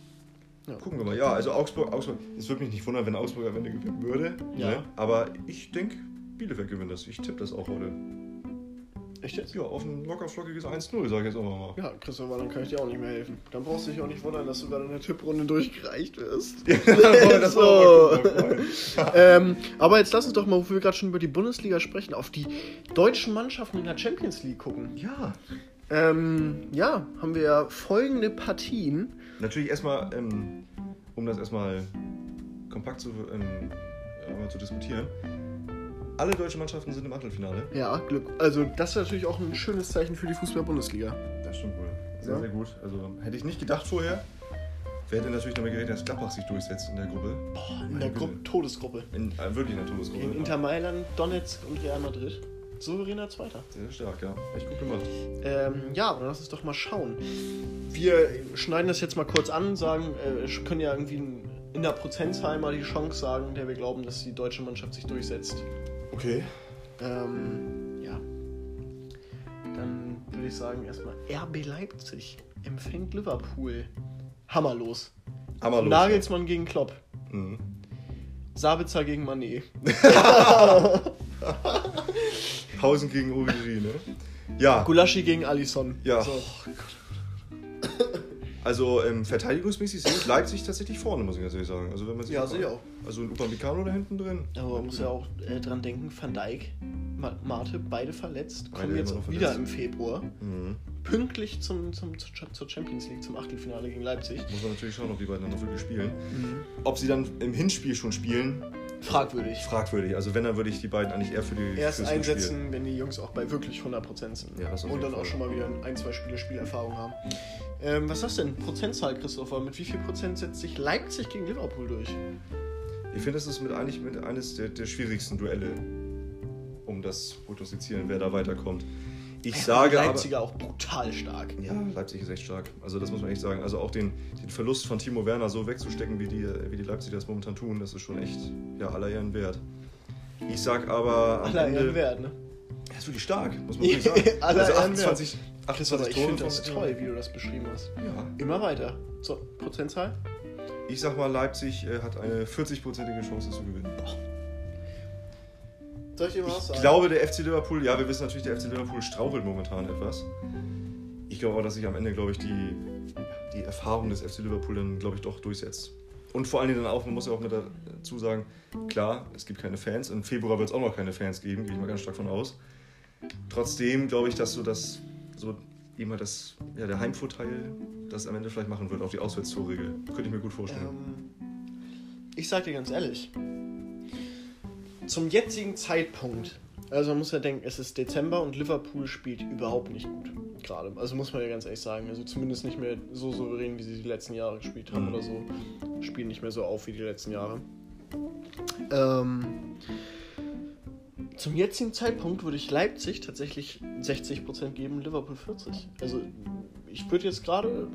Gucken wir mal. Ja, also Augsburg, Augsburg. Es würde mich nicht wundern, wenn Augsburg am Ende gewinnen würde. Ja. Ne? Aber ich denke, Bielefeld gewinnt das. Ich tippe das auch heute. Echt jetzt? Ja, auf ein locker flockiges 1-0, sag ich jetzt auch mal. Ja, Christopher, dann kann ich dir auch nicht mehr helfen. Dann brauchst du dich auch nicht wundern, dass du bei deiner Tipprunde durchgereicht wirst. das So. ähm, aber jetzt lass uns doch mal, wo wir gerade schon über die Bundesliga sprechen, auf die deutschen Mannschaften in der Champions League gucken. Ja. Ähm, ja, haben wir ja folgende Partien. Natürlich erstmal, ähm, um das erstmal kompakt zu, ähm, zu diskutieren. Alle deutschen Mannschaften sind im Achtelfinale. Ja, Glück. Also, das ist natürlich auch ein schönes Zeichen für die Fußball-Bundesliga. Das stimmt wohl. Sehr, Ja. sehr gut. Also hätte ich nicht gedacht vorher. Wer hätte natürlich damit gerechnet, dass Gladbach sich durchsetzt in der Gruppe. Boah, in der. Gruppe, Todesgruppe. In, äh, wirklich in der Todesgruppe. Gegen Inter Mailand, Donetsk und Real Madrid. Souveräner Zweiter. Sehr, sehr stark, ja. Echt gut gemacht. Ähm, ja, aber lass uns doch mal schauen. Wir schneiden das jetzt mal kurz an, sagen, äh, können ja irgendwie in der Prozentzahl mal die Chance sagen, der wir glauben, dass die deutsche Mannschaft sich durchsetzt. Okay. Ähm, ja. Dann würde ich sagen, erstmal RB Leipzig empfängt Liverpool. Hammerlos. Hammerlos. Nagelsmann gegen Klopp. Mhm. Sabitzer gegen Manet. Pausen gegen Origi, ne? Ja, Gulaschi gegen Alisson. Ja. So. Also ähm, verteidigungsmäßig ich Leipzig tatsächlich vorne, muss ich natürlich sagen. Also wenn man sich Ja, sehe ich auch. Also ein Upamecano da hinten drin. Aber man muss ja auch äh, dran denken, Van Dijk, Ma Mate, beide verletzt, kommen Beide jetzt noch wieder verletzt. im Februar. Mhm. Pünktlich zum, zum, zur Champions League, zum Achtelfinale gegen Leipzig. Muss man natürlich schauen, ob die beiden dann noch wirklich spielen. Ob sie dann im Hinspiel schon spielen, Fragwürdig. fragwürdig. Also wenn, dann würde ich die beiden eigentlich eher für die Erst einsetzen, wenn die Jungs auch bei wirklich 100% sind. Ja, das Und dann auch schon mal wieder ein, zwei Spiele Spielerfahrung haben. Ähm, was ist das denn? Prozentzahl, Christopher? Mit wie viel Prozent setzt sich Leipzig gegen Liverpool durch? Ich finde, das ist mit eigentlich mit eines der, der schwierigsten Duelle, um das zu prognostizieren, wer da weiterkommt. Ich Ja, sage die aber. Leipziger auch brutal stark. Ja, Leipzig ist echt stark. Also das muss man echt sagen. Also auch den, den Verlust von Timo Werner so wegzustecken, wie die, wie die Leipziger das momentan tun, das ist schon echt ja, aller Ehren wert. Ich sag aber am Aller Ende... Ehren wert, ne? Er ist wirklich stark, muss man wirklich sagen. Aller also Ehren wert. 28, Christopher, 28 ich Tore. finde das toll, wie du das beschrieben hast. Ja. Immer weiter. So, Prozentzahl? Ich sag mal, Leipzig äh, hat eine 40-prozentige Chance zu gewinnen. Soll ich dir mal was Ich sagen? glaube, der FC Liverpool, ja, wir wissen natürlich, der FC Liverpool strauchelt momentan etwas. Ich glaube aber, dass sich am Ende, glaube ich, die, die Erfahrung des FC Liverpool dann, glaube ich, doch durchsetzt. Und vor allen Dingen dann auch, man muss ja auch mit dazu sagen, klar, es gibt keine Fans. Im Februar wird es auch noch keine Fans geben, gehe ich mal ganz stark von aus. Trotzdem glaube ich, dass so das, so halt das, ja, der Heimvorteil das am Ende vielleicht machen wird, auf die Auswärtstorregel. Könnte ich mir gut vorstellen. Ähm, ich sag dir ganz ehrlich, zum jetzigen Zeitpunkt, also man muss ja denken, es ist Dezember und Liverpool spielt überhaupt nicht gut. Gerade. Also muss man ja ganz ehrlich sagen. Also zumindest nicht mehr so souverän, wie sie die letzten Jahre gespielt haben Mhm. oder so. Spielen nicht mehr so auf wie die letzten Jahre. Ähm, zum jetzigen Zeitpunkt würde ich Leipzig tatsächlich 60% geben, Liverpool 40%. Also ich würde jetzt gerade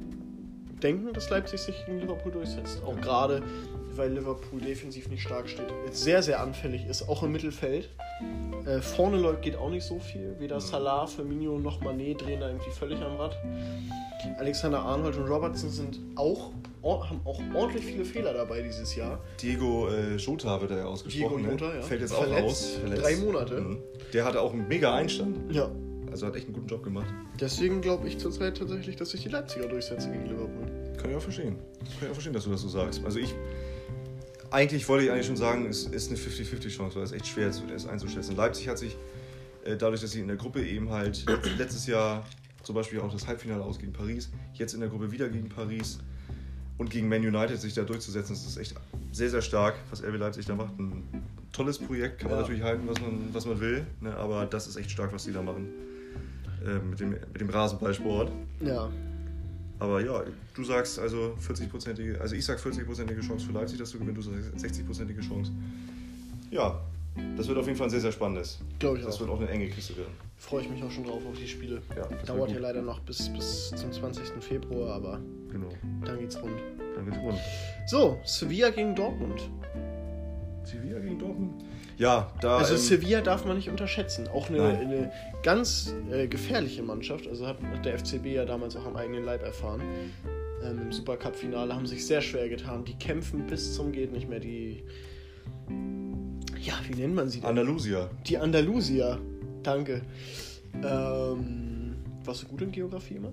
denken, dass Leipzig sich gegen Liverpool durchsetzt. Auch gerade, weil Liverpool defensiv nicht stark steht, sehr, sehr anfällig ist, auch im Mittelfeld. Äh, vorne läuft geht auch nicht so viel. Weder Salah, Firmino noch Mané drehen da irgendwie völlig am Rad. Alexander Arnold und Robertson sind auch, haben auch ordentlich viele Fehler dabei dieses Jahr. Diego äh, Jota wird er ja ausgesprochen. Diego Jota, ne? ja. Fällt jetzt Verletzt, auch aus. drei Monate. Mhm. Der hatte auch einen mega Einstand. Ja. Also hat echt einen guten Job gemacht. Deswegen glaube ich zurzeit tatsächlich, dass sich die Leipziger durchsetzen gegen Liverpool. Kann ich auch verstehen. Kann ich auch verstehen, dass du das so sagst. Also ich. Eigentlich wollte ich eigentlich schon sagen, es ist eine 50-50-Chance, weil es echt schwer ist, es einzuschätzen. Leipzig hat sich, äh, dadurch, dass sie in der Gruppe eben halt letztes Jahr zum Beispiel auch das Halbfinale aus gegen Paris, jetzt in der Gruppe wieder gegen Paris und gegen Man United sich da durchzusetzen, das ist echt sehr, sehr stark, was RB Leipzig da macht. Ein tolles Projekt, kann man Ja. natürlich halten, was man, was man will, ne? aber das ist echt stark, was sie da machen äh, mit, dem, mit dem Rasenballsport. Ja. Aber ja, du sagst also 40-prozentige, also ich sag 40-prozentige Chance für Leipzig, dass du gewinnst, du sagst 60-prozentige Chance. Ja, das wird auf jeden Fall ein sehr, sehr spannendes. Glaube ich Das auch. wird auch eine enge Kiste werden. Freue ich mich auch schon drauf auf die Spiele. Ja, das Dauert ja leider noch bis, bis zum 20. Februar, aber Genau, dann geht's rund. dann geht's rund. So, Sevilla gegen Dortmund. Sevilla gegen Dortmund? Ja, da. Also ähm, Sevilla darf man nicht unterschätzen. Auch eine, eine ganz äh, gefährliche Mannschaft. Also hat, hat der FCB ja damals auch am eigenen Leib erfahren. Ähm, Im Supercup-Finale haben sich sehr schwer getan. Die kämpfen bis zum geht nicht mehr. Die ja, wie nennt man sie denn? Andalusia. Die Andalusier. Danke. Ähm, warst du gut in Geografie immer?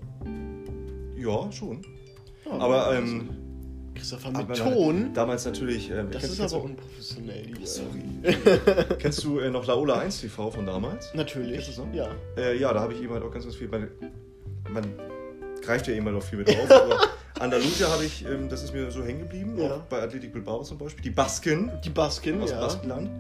Ja, schon. Ja, Aber, also, ähm, Christopher mit Ton. Damals natürlich. Ähm, Das ist aber unprofessionell. Die, Sorry. kennst du äh, noch Laola 1 TV von damals? Natürlich. Kennst du noch? Ja. Äh, ja, da habe ich eben halt auch ganz, ganz viel. Man, man greift ja eben halt auch viel mit auf. aber Andalusia habe ich, ähm, das ist mir so hängen geblieben. Ja. Auch bei Athletic Bilbao zum Beispiel. Die Basken Die Basken, aus ja. Baskenland.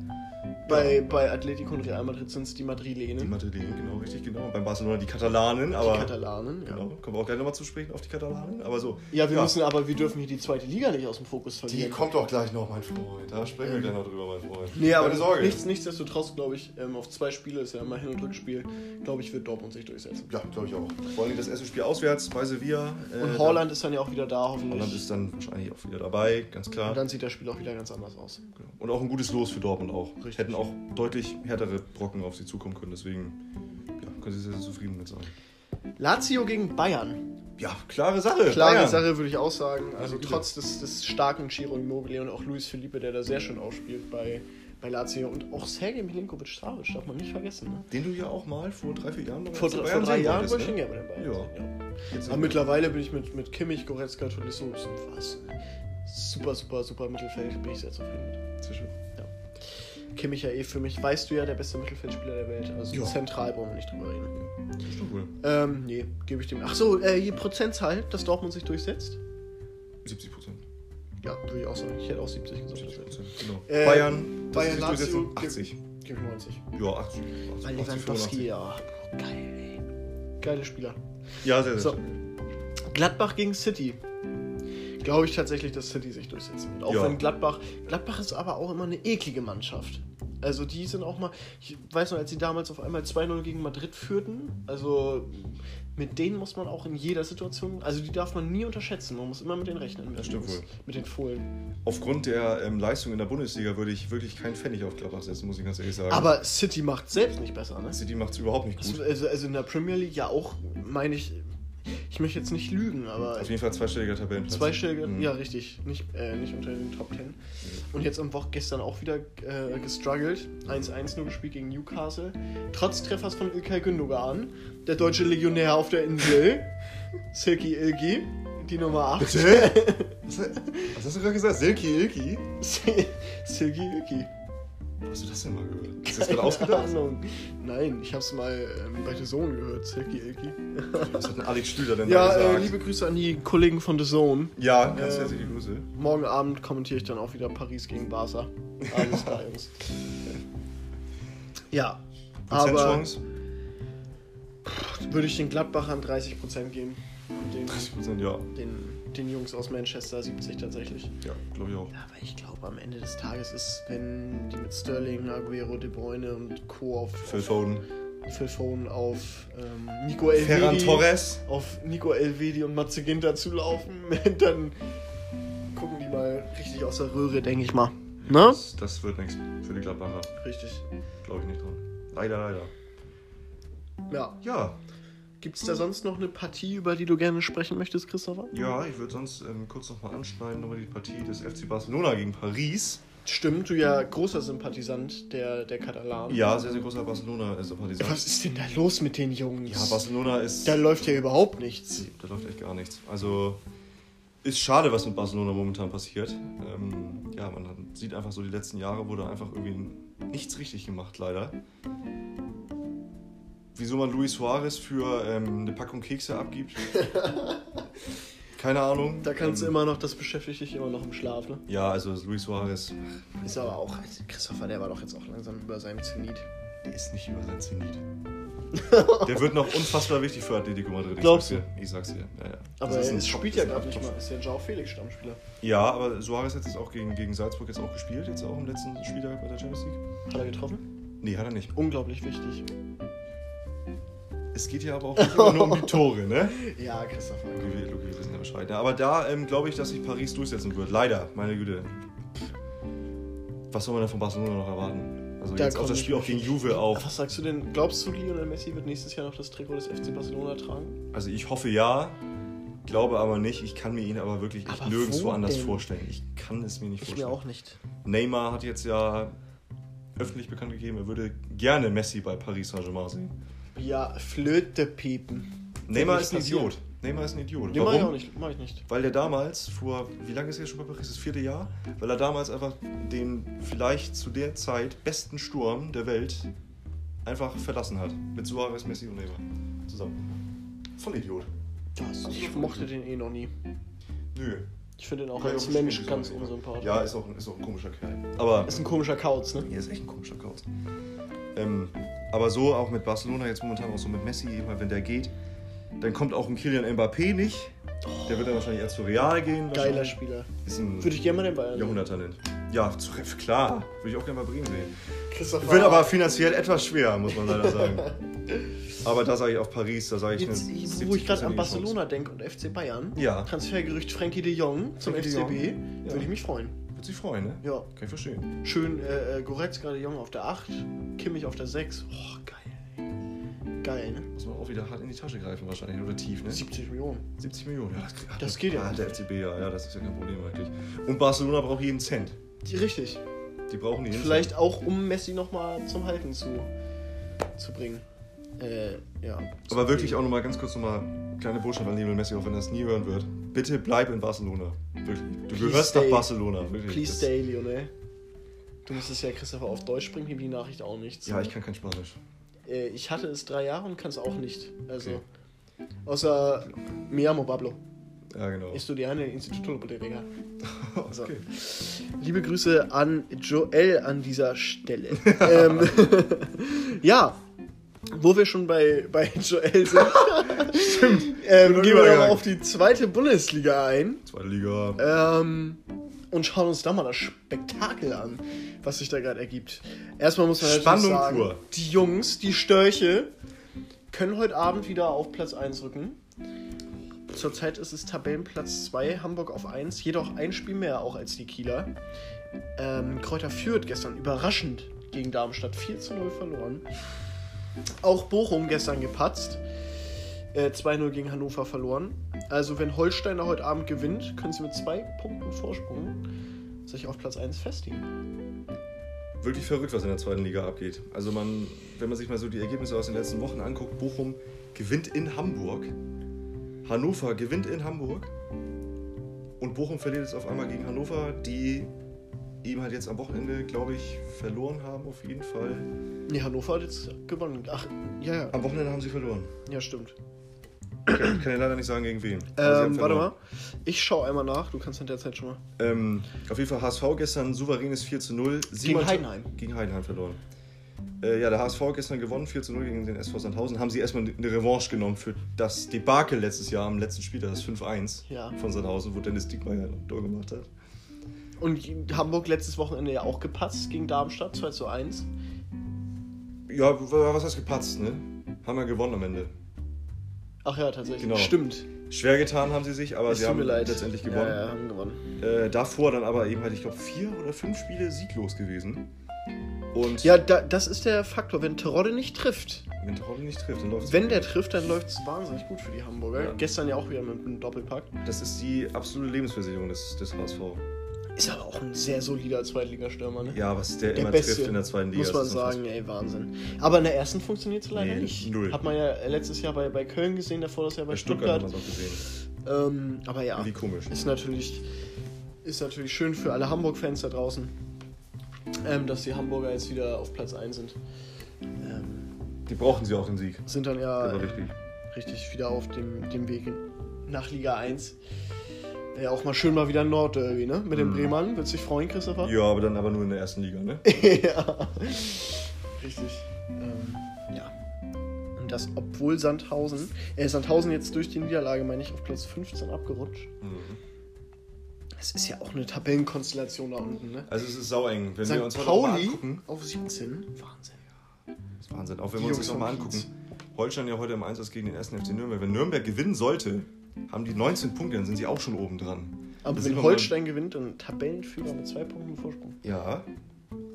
Bei, Ja. bei Atletico und Real Madrid sind es die Die Madrilenen. Madrilenen, genau, richtig, genau. Und beim Barcelona die Katalanen, aber. die Katalanen, ja. Genau, kommen wir auch gleich nochmal zu sprechen auf die Katalanen. Aber so. Ja, wir müssen aber, wir dürfen hier die zweite Liga nicht aus dem Fokus Die verlieren. kommt doch gleich noch, mein Freund. Da sprechen wir gleich noch drüber, mein Freund. Nee, aber Keine Sorge. Nichts, nichtsdestotrotz, glaube ich, ähm, auf zwei Spiele ist ja immer Hin- und Rückspiel, glaube ich, wird Dortmund sich durchsetzen. Ja, glaube ich auch. Vor allem das erste Spiel auswärts bei Sevilla. äh, Und Holland ist dann ja auch wieder da, Dann, hoffentlich. Holland ist dann wahrscheinlich auch wieder dabei, ganz klar. und dann sieht das Spiel auch wieder ganz anders aus. Genau. Und auch ein gutes Los für Dortmund auch. Richtig. Hätten auch deutlich härtere Brocken auf sie zukommen können, deswegen ja, können sie sehr, sehr zufrieden mit sein. Lazio gegen Bayern. Ja, klare Sache. Klare Bayern. Sache, würde ich auch sagen. Also Gute. trotz des, des starken Ciro Immobile und auch Luis Felipe, der da sehr schön aufspielt bei, bei Lazio. Und auch Sergej Milinkovic-Savic darf man nicht vergessen. Ne? Den du ja auch mal vor drei, vier Jahren noch Vor, als vor drei Jahren wollte ich schon gerne bei den Bayern. Ja. Jetzt Aber mittlerweile bin ich mit, mit Kimmich, Goretzka, Tolisso, was? Super, super, super Mittelfeld. Bin ich sehr zufrieden mit. Sehr schön. Kimmich ja eh für mich, weißt du ja, der beste Mittelfeldspieler der Welt. Also Ja. zentral brauchen wir nicht drüber reden. Das ist doch cool. Ähm, nee, gebe ich dem. Ach so, äh, die Prozentzahl, dass Dortmund sich durchsetzt? 70 Prozent. Ja, würde ich auch sagen. Ich hätte auch 70 gesagt. 70 Prozent, genau. Äh, Bayern, Bayern, Lazio, durchsetzen, gib- 80. Gebe ich 90. Ja, 80. 80 Weil 80, Lewandowski, 85. ja. Geil, ey. Geile Spieler. Ja, sehr, sehr So. schön. Gladbach gegen City. Glaube ich tatsächlich, dass City sich durchsetzen wird. Auch Ja. wenn Gladbach. Gladbach ist aber auch immer eine eklige Mannschaft. Also die sind auch mal. Ich weiß noch, als sie damals auf einmal 2-0 gegen Madrid führten. Also mit denen muss man auch in jeder Situation. Also die darf man nie unterschätzen. Man muss immer mit denen rechnen. Mit Das den stimmt wohl. Mit den Fohlen. Aufgrund der ähm, Leistung in der Bundesliga würde ich wirklich keinen Pfennig auf Gladbach setzen, muss ich ganz ehrlich sagen. Aber City macht selbst nicht besser, ne? City macht es überhaupt nicht gut. Also, also in der Premier League ja auch, meine ich. Ich möchte jetzt nicht lügen, aber. Auf jeden Fall zweistelliger Tabellenplatz. Zweistellige, Mhm. ja richtig, nicht, äh, nicht unter den Top Ten. Und jetzt am Woche gestern auch wieder äh, gestruggelt. 1-1 nur gespielt gegen Newcastle. Trotz Treffers von Ilkay Gündogan, der deutsche Legionär auf der Insel. Silky Ilki, die Nummer 8. Bitte? Was, was hast du gerade gesagt? Silky Ilki? Silky Ilki. Wo hast du das denn mal gehört? Hast du das gerade ausgedacht? Ahnung. Nein, ich hab's mal ähm, bei The Zone gehört, Silky Ilki. Was hat denn Alex Stüder denn da Ja, äh, gesagt? liebe Grüße an die Kollegen von The Zone. ja, ganz Ähm, herzliche Grüße. Morgen Abend kommentiere ich dann auch wieder Paris gegen Barca. Alles klar, Jungs. Ja, aber würde ich den Gladbachern 30% geben. Den, 30 Prozent, ja. den, den Jungs aus Manchester 70 tatsächlich. Ja, glaube ich auch. Ja, aber ich glaube, am Ende des Tages ist, wenn die mit Sterling, Aguero, De Bruyne und Co. auf Phil Foden. Phil Foden auf ähm, Nico Ferran Elvedi, Torres. auf Nico Elvedi und Matze Ginter zulaufen, dann gucken die mal richtig aus der Röhre, denke ich mal. Ne? Das, das wird nichts für die Gladbacher. Richtig. Glaube ich nicht dran. Leider, leider. Ja. Ja, Gibt es da sonst noch eine Partie, über die du gerne sprechen möchtest, Christopher? ja, ich würde sonst ähm, kurz nochmal anschneiden, nochmal die Partie des FC Barcelona gegen Paris. Stimmt, du ja großer Sympathisant der, der Katalanen. Ja, sehr, sehr großer Barcelona-Sympathisant. Was ist denn da los mit den Jungs? Ja, Barcelona ist. Da läuft ja überhaupt nichts. Da läuft echt gar nichts. Also ist schade, was mit Barcelona momentan passiert. Ähm, ja, man sieht einfach so, die letzten Jahre wurde einfach irgendwie nichts richtig gemacht, leider. Wieso man Luis Suarez für ähm, eine Packung Kekse abgibt? Keine Ahnung. Da kannst du Ähm, immer noch, das beschäftigt dich immer noch im Schlaf, ne? Ja, also Luis Suarez, Ist aber auch, Christopher, der war doch jetzt auch langsam über seinem Zenit. der ist nicht über sein Zenit. Der wird noch unfassbar wichtig für Atletico Madrid. Ich Glaubst sag's dir. Ich sag's dir. Ja, ja. Aber Das er ein ist- spielt ja ein gerade nicht mal. Ist ja Joao Felix Stammspieler. Ja, aber Suarez hat jetzt auch gegen, gegen Salzburg jetzt auch gespielt, jetzt auch im letzten Spieltag bei der Champions League. Hat er getroffen? Nee, hat er nicht. Unglaublich wichtig. Es geht ja aber auch nicht immer nur um die Tore, ne? Ja, Christopher. Okay, wir, okay, wir wissen ja Bescheid. Aber da ähm, glaube ich, dass sich Paris durchsetzen wird. Leider, meine Güte. Was soll man denn von Barcelona noch erwarten? Also Da jetzt auch das Spiel auch gegen. Juve auch. Was sagst du denn? Glaubst du, Lionel Messi wird nächstes Jahr noch das Trikot des FC Barcelona tragen? Also ich hoffe ja, glaube aber nicht. Ich kann mir ihn aber wirklich Aber nirgendwo wo anders denn? vorstellen. Ich kann es mir nicht Ich mir vorstellen. auch nicht. Neymar hat jetzt ja öffentlich bekannt gegeben, er würde gerne Messi bei Paris Saint-Germain sehen. Ja, Flöte piepen. Neymar ist ein. Idiot. Neymar ist ein Idiot. Nee, mach ich auch nicht. Mach ich nicht. Weil der damals, vor, wie lange ist er schon bei Paris? Das vierte Jahr? Weil er damals einfach den vielleicht zu der Zeit besten Sturm der Welt einfach verlassen hat. Mit Suarez, Messi und Neymar zusammen. Voll Idiot. Das, ich mochte den eh noch nie. Nö. Ich finde den auch Kann als Mensch ganz unsympathisch. Ja, ist auch, ist auch ein komischer Kerl. Aber Ist ein komischer Kauz, ne? er ist echt ein komischer Kauz. Ähm, aber so auch mit Barcelona jetzt momentan auch so mit Messi, immer wenn der geht, dann kommt auch ein Kylian Mbappé nicht. Der wird dann wahrscheinlich erst zu Real gehen. Geiler. Spieler. Ist ein Würde ich gerne mal den Bayern. Jahrhunderttalent. Ja, zu, klar. Würde ich auch gerne mal Bremen sehen. Christopher. Wird aber finanziell etwas schwer, muss man leider sagen. aber da sage ich auf Paris, da sage ich Jetzt, eine wo ich gerade an 70-prozentige Barcelona denke und FC Bayern. Ja. Transfergerücht Frankie de Jong zum Frankie FCB. Jong. Ja. Würde ich mich freuen. Würde sich freuen, ne? Ja. Kann ich verstehen. Schön äh, äh, Goretzka de Jong auf der 8. Kimmich auf der 6. Oh, geil. ey. Geil, ne? Muss man auch wieder hart in die Tasche greifen wahrscheinlich. Oder tief, ne? 70 Millionen. 70 Millionen. Ja, das, Das geht ja. Ah, Der FCB, ja. Ja, das ist ja kein Problem eigentlich. Und Barcelona braucht jeden Cent. Die, richtig. Die brauchen jeden Vielleicht Cent. auch, um Messi nochmal zum Halten zu, zu bringen. Äh, ja. Aber wirklich auch nochmal ganz kurz nochmal kleine Botschaft an Lionel Messi, auch wenn er es nie hören wird. Bitte bleib in Barcelona. Wirklich. Du Please gehörst stay. nach Barcelona. Wirklich. Please Das- stay, Lionel. Du musstest ja Christopher auf Deutsch bringen, die Nachricht auch nichts. Ja, ich kann kein Spanisch. Äh, ich hatte es drei Jahre und kann es auch nicht. Also, Okay. außer mi amo Pablo. Ja, genau. Estudiante Instituto Bodega. So. okay. Liebe Grüße an Joel an dieser Stelle. ähm, ja, wo wir schon bei, bei Joel sind, Stimmt. ähm, gehen wir noch auf die zweite Bundesliga ein Zweite Liga. ähm, und schauen uns da mal das Spektakel an, was sich da gerade ergibt. Erstmal muss man Spannung sagen, pur. die Jungs, die Störche, können heute Abend wieder auf Platz 1 rücken. Zurzeit ist es Tabellenplatz 2, Hamburg auf 1, jedoch ein Spiel mehr auch als die Kieler. Ähm, Kräuter führt gestern überraschend gegen Darmstadt 4 zu 0 verloren. Auch Bochum gestern gepatzt. Äh, 2-0 gegen Hannover verloren. Also wenn Holstein da heute Abend gewinnt, können sie mit zwei Punkten Vorsprung sich auf Platz 1 festigen. Wirklich verrückt, was in der zweiten Liga abgeht. Also man, wenn man sich mal so die Ergebnisse aus den letzten Wochen anguckt, Bochum gewinnt in Hamburg, Hannover gewinnt in Hamburg und Bochum verliert jetzt auf einmal gegen Hannover, die eben halt jetzt am Wochenende, glaube ich, verloren haben auf jeden Fall. Nee, Hannover hat jetzt gewonnen. Ach, ja, ja. Am Wochenende haben sie verloren. Ja, stimmt. Ich kann, kann ja leider nicht sagen, gegen wen. Ähm, warte mal. Ich schaue einmal nach. Du kannst in der Zeit schon mal. Ähm, auf jeden Fall HSV gestern souveränes 4 zu 0. Simon- Heidenheim. Gegen Heidenheim verloren. Äh, ja, der HSV gestern gewonnen, 4 zu 0 gegen den SV Sandhausen. Haben sie erstmal eine Revanche genommen für das Debakel letztes Jahr am letzten Spiel, das 5-1 Ja. von Sandhausen, wo Dennis Diekmeyer ein Tor gemacht hat. Und Hamburg letztes Wochenende ja auch gepatzt gegen Darmstadt 2 zu 1. Ja, was heißt gepatzt, ne? Haben wir gewonnen am Ende. Ach ja, tatsächlich. Genau. Stimmt. Schwer getan haben sie sich, aber Es sie haben letztendlich gewonnen. Ja, ja, haben gewonnen. Äh, davor dann aber eben halt, ich glaube, vier oder fünf Spiele sieglos gewesen. Und Ja, da, das ist der Faktor. Wenn Terodde nicht trifft, wenn Terodde nicht trifft, dann läuft es. wenn der trifft, dann läuft es wahnsinnig gut für die Hamburger. Ja. Gestern ja auch wieder mit einem Doppelpack. Das ist die absolute Lebensversicherung des, des HSV. Ist aber auch ein sehr solider Zweitligastürmer, ne? Ja, was der, Der immer Beste, trifft in der zweiten Liga. Muss man sagen, ey, Wahnsinn. Aber in der ersten funktioniert es leider Nee, nicht. null. Hat man ja letztes Jahr bei, bei Köln gesehen, davor das Jahr bei Bei Stuttgart Stuttgart. wir es auch gesehen. Ähm, aber ja, Irgendwie komisch. ist natürlich, ist natürlich schön für alle Hamburg-Fans da draußen, ähm, dass die Hamburger jetzt wieder auf Platz 1 sind. Ähm, Die brauchen sie auch den Sieg. sind dann ja war wichtig. richtig wieder auf dem, dem Weg nach Liga 1. Ja, auch mal schön mal wieder ein Nordderby, ne? Mit den Mhm. Bremern. Willst du dich freuen, Christopher? Ja, aber dann aber nur in der ersten Liga, ne? ja. Richtig. Ähm, ja. Und das, obwohl Sandhausen, äh, Sandhausen jetzt durch die Niederlage, meine ich, auf Platz 15 abgerutscht. Mhm. Es ist ja auch eine Tabellenkonstellation da unten, ne? Also es ist saueng. Wenn wir uns St. heute auch mal Pauli angucken, auf 17. Wahnsinn. das ist Wahnsinn. Auch wenn Die wir uns Jungs das nochmal angucken. Holstein ja heute im Einsatz gegen den 1. FC Nürnberg. Wenn Nürnberg gewinnen sollte, haben die 19 Punkte, dann sind sie auch schon oben dran. Aber Da sieht wenn Holstein gewinnt, dann Tabellenführer mit zwei Punkten Vorsprung. Ja.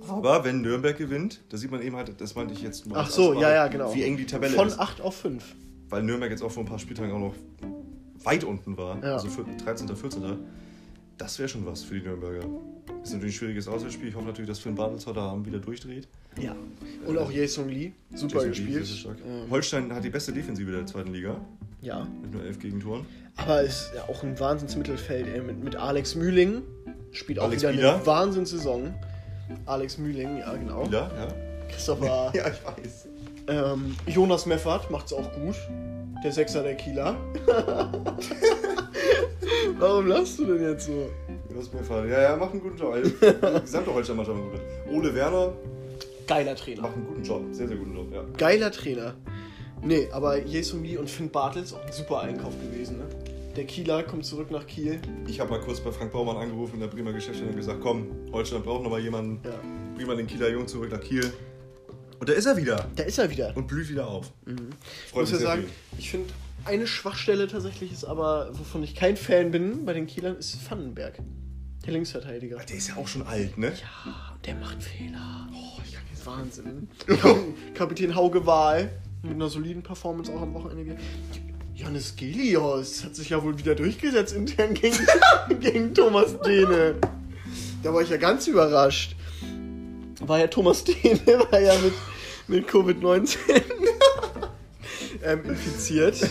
Aber wenn Nürnberg gewinnt, da sieht man eben halt, das meinte ich jetzt nur Ach so, ja, ja, genau. wie eng die Tabelle Von ist. 8 auf 5. Weil Nürnberg jetzt auch vor ein paar Spieltagen auch noch weit unten war. Ja. Also 13., 14. Das wäre schon was für die Nürnberger. Ist natürlich ein schwieriges Auswärtsspiel. Ich hoffe natürlich, dass Finn Bartels heute Abend wieder durchdreht. Ja. Und auch Jason Lee, super Jason Lee, gespielt. stark. Ähm, Holstein hat die beste Defensive der zweiten Liga. Ja. Mit nur elf Gegentoren. Aber ist ja auch ein Wahnsinnsmittelfeld ey, mit, mit Alex Mühling. Spielt auch Alex wieder Bieler. eine Wahnsinnssaison. Alex Mühling, ja genau. Wieder, ja. Christopher. Ja, ich weiß. ähm, Jonas Meffert macht's auch gut. Der Sechser der Kieler. Warum lachst du denn jetzt so? Mir gefallen. Ja, ja, macht einen guten Job. Also, Die gesamte Holstein-Mannschaft macht einen guten Job. Ole Werner Geiler Trainer. macht einen guten Job. Sehr, sehr guten Job, ja. Geiler Trainer. Nee, aber Lee und Finn Bartels auch ein super Einkauf gewesen, ne? Der Kieler kommt zurück nach Kiel. Ich habe mal kurz bei Frank Baumann angerufen in der Bremer Geschäftsstelle und gesagt, komm, Holstein braucht noch mal jemanden. Ja. Bring mal den Kieler Jungen zurück nach Kiel. Und da ist er wieder. Da ist er wieder. Und blüht wieder auf. Ich Freut muss ja sagen, viel. ich finde, eine Schwachstelle tatsächlich ist aber, wovon ich kein Fan bin bei den Kielern, ist Vandenberg. Der Linksverteidiger. Der ist ja auch schon alt, ne? Ja, der macht Fehler. Oh, ich kann jetzt Wahnsinn. Kap Kapitän Hauge Wahl mit einer soliden Performance auch am Wochenende wieder. Johannes Gelios hat sich ja wohl wieder durchgesetzt intern gegen, gegen Thomas Dehne. Da war ich ja ganz überrascht. War ja Thomas Dehne, war ja mit, mit Covid-19 ähm, infiziert.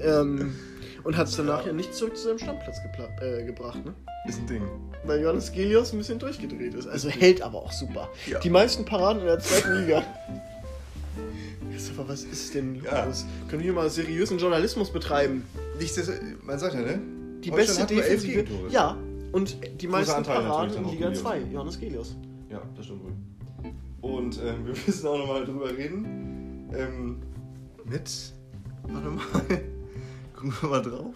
ähm, und hat es danach ja nicht zurück zu seinem Stammplatz äh, gebracht, ne? Ist ein Ding. weil Johannes Gelios ein bisschen durchgedreht ist. Also hält aber auch super. Ja. Die meisten Paraden in der zweiten Liga. Christopher, was ist denn los? Ja. Können wir hier mal seriösen Journalismus betreiben? Nichts, man sagt ja, ne? Die beste Defensive. Ja, und die meisten Paraden in Liga Gelios. 2. Johannes Gelios. Ja, das stimmt wohl. Und ähm, wir müssen auch nochmal drüber reden. Ähm, mit. Warte mal. Gucken wir mal drauf.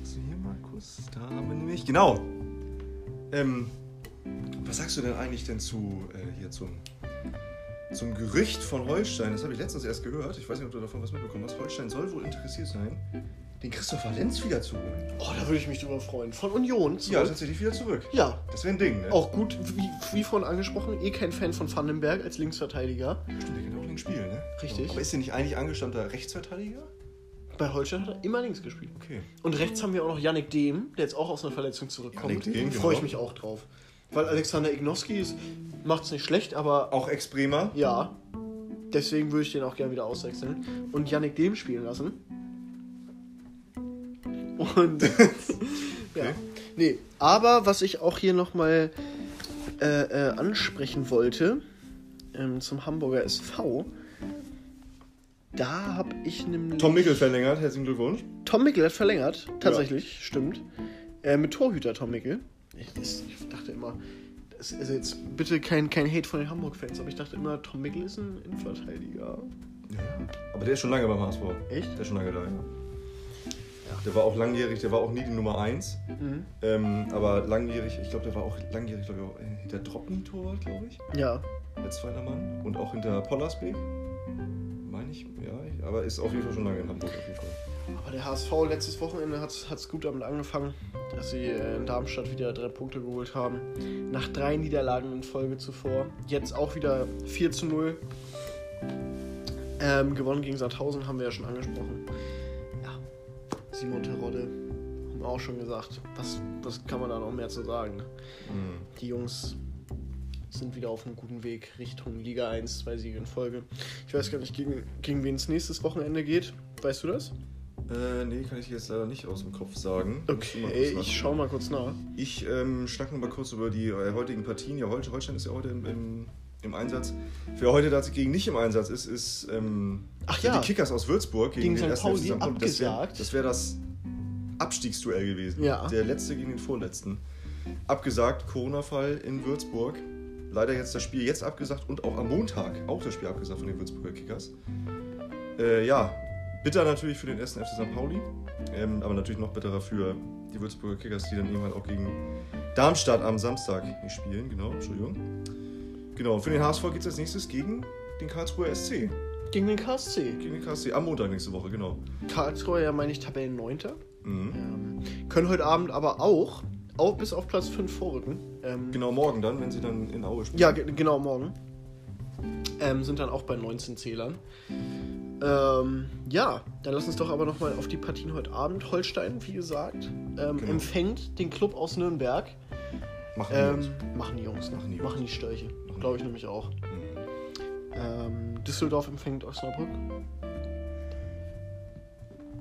Was hier, Markus? Da haben wir nämlich. Genau. Ähm, was sagst du denn eigentlich denn zu äh, hier zum, zum Gerücht von Holstein? Das habe ich letztens erst gehört. Ich weiß nicht, ob du davon was mitbekommen hast. Holstein soll wohl interessiert sein, den Christopher Lenz wieder zu holen. Oh, da würde ich mich drüber freuen. Von Union Ja, zurück. tatsächlich wieder zurück. Ja, Das wäre ein Ding, ne? auch gut, wie, wie vorhin angesprochen, eh kein Fan von Vandenberg als Linksverteidiger. Stimmt, der kann auch links spielen, ne? Richtig. Aber ist der nicht eigentlich angestammter Rechtsverteidiger? Bei Holstein hat er immer links gespielt. Okay. Und rechts haben wir auch noch Yannick Dehm, der jetzt auch aus einer Verletzung zurückkommt. Yannick Dehm, Freue ich genau. mich auch drauf. Weil Alexander Ignoski macht es nicht schlecht, aber Auch Ex-Bremer. ja. Deswegen würde ich den auch gerne wieder auswechseln. Und Yannick Dehm spielen lassen. Und. ja. Nee, aber was ich auch hier nochmal äh, äh, ansprechen wollte, ähm, zum Hamburger SV, da habe ich nämlich. Tom Mickel verlängert, herzlichen Glückwunsch. Tom Mickel hat verlängert, tatsächlich, stimmt. Äh, mit Torhüter Tom Mickel. Ich, ich dachte immer, das ist jetzt bitte kein, kein Hate von den Hamburg-Fans, aber ich dachte immer, Tom Mickel ist ein Innenverteidiger. Ja. Aber der ist schon lange beim HSV. Echt? Der ist schon lange da, ja. Der war auch langjährig, der war auch nie die Nummer 1. Mhm. Ähm, aber langjährig, ich glaube, der war auch langjährig, glaube ich, auch hinter Dropny-Torwart, glaube ich. Ja. Als zweiter Mann. Und auch hinter Pollersbeek. Meine ich, ja. Aber ist auf jeden Fall schon lange in Hamburg auf jeden Fall. Aber der HSV letztes Wochenende hat es gut damit angefangen, dass sie äh, in Darmstadt wieder drei Punkte geholt haben. Nach drei Niederlagen in Folge zuvor. Jetzt auch wieder 4 zu 0. Ähm, gewonnen gegen Sandhausen haben wir ja schon angesprochen. Ja, Simon Terodde, haben wir auch schon gesagt. Was, was kann man da noch mehr zu sagen? Mhm. Die Jungs sind wieder auf einem guten Weg Richtung Liga 1, zwei Siege in Folge. Ich weiß gar nicht, gegen, gegen wen es nächstes Wochenende geht. Weißt du das? Äh, nee, kann ich jetzt leider nicht aus dem Kopf sagen. Okay, ich schau mal kurz nach. Ich ähm, schnack mal kurz über die äh, heutigen Partien. Ja, Holstein ist ja heute im, im, im Einsatz. Wer heute dagegen nicht im Einsatz ist, ist ähm, Ach ja. die Kickers aus Würzburg gegen, gegen den St. Pauli abgesagt. Das wäre wär das Abstiegsduell gewesen. Ja. Der letzte gegen den vorletzten. Abgesagt, Corona-Fall in Würzburg. Leider jetzt das Spiel jetzt abgesagt und auch am Montag auch das Spiel abgesagt von den Würzburger Kickers. Äh, ja, Bitter natürlich für den ersten FC St. Pauli, ähm, aber natürlich noch bitterer für die Würzburger Kickers, die dann irgendwann auch gegen Darmstadt am Samstag spielen. Genau, Entschuldigung. Genau, für den HSV geht es als nächstes gegen den Karlsruher SC. Gegen den KSC. Gegen den KSC, am Montag nächste Woche, genau. Karlsruhe, ja, meine ich, Tabellen 9. Mhm. Ähm, können heute Abend aber auch, auch bis auf Platz 5 vorrücken. Ähm, genau, morgen dann, wenn sie dann in Aue spielen. Ja, genau, morgen. Ähm, sind dann auch bei 19 Zählern. Ähm, ja, dann lass uns doch aber nochmal auf die Partien heute Abend. Holstein, wie gesagt, ähm, genau. empfängt den Club aus Nürnberg. Machen die Jungs. Ähm, machen die Jungs. Machen die, machen die Störche. Glaube ich nämlich auch. Mhm. Ähm, Düsseldorf empfängt Osnabrück.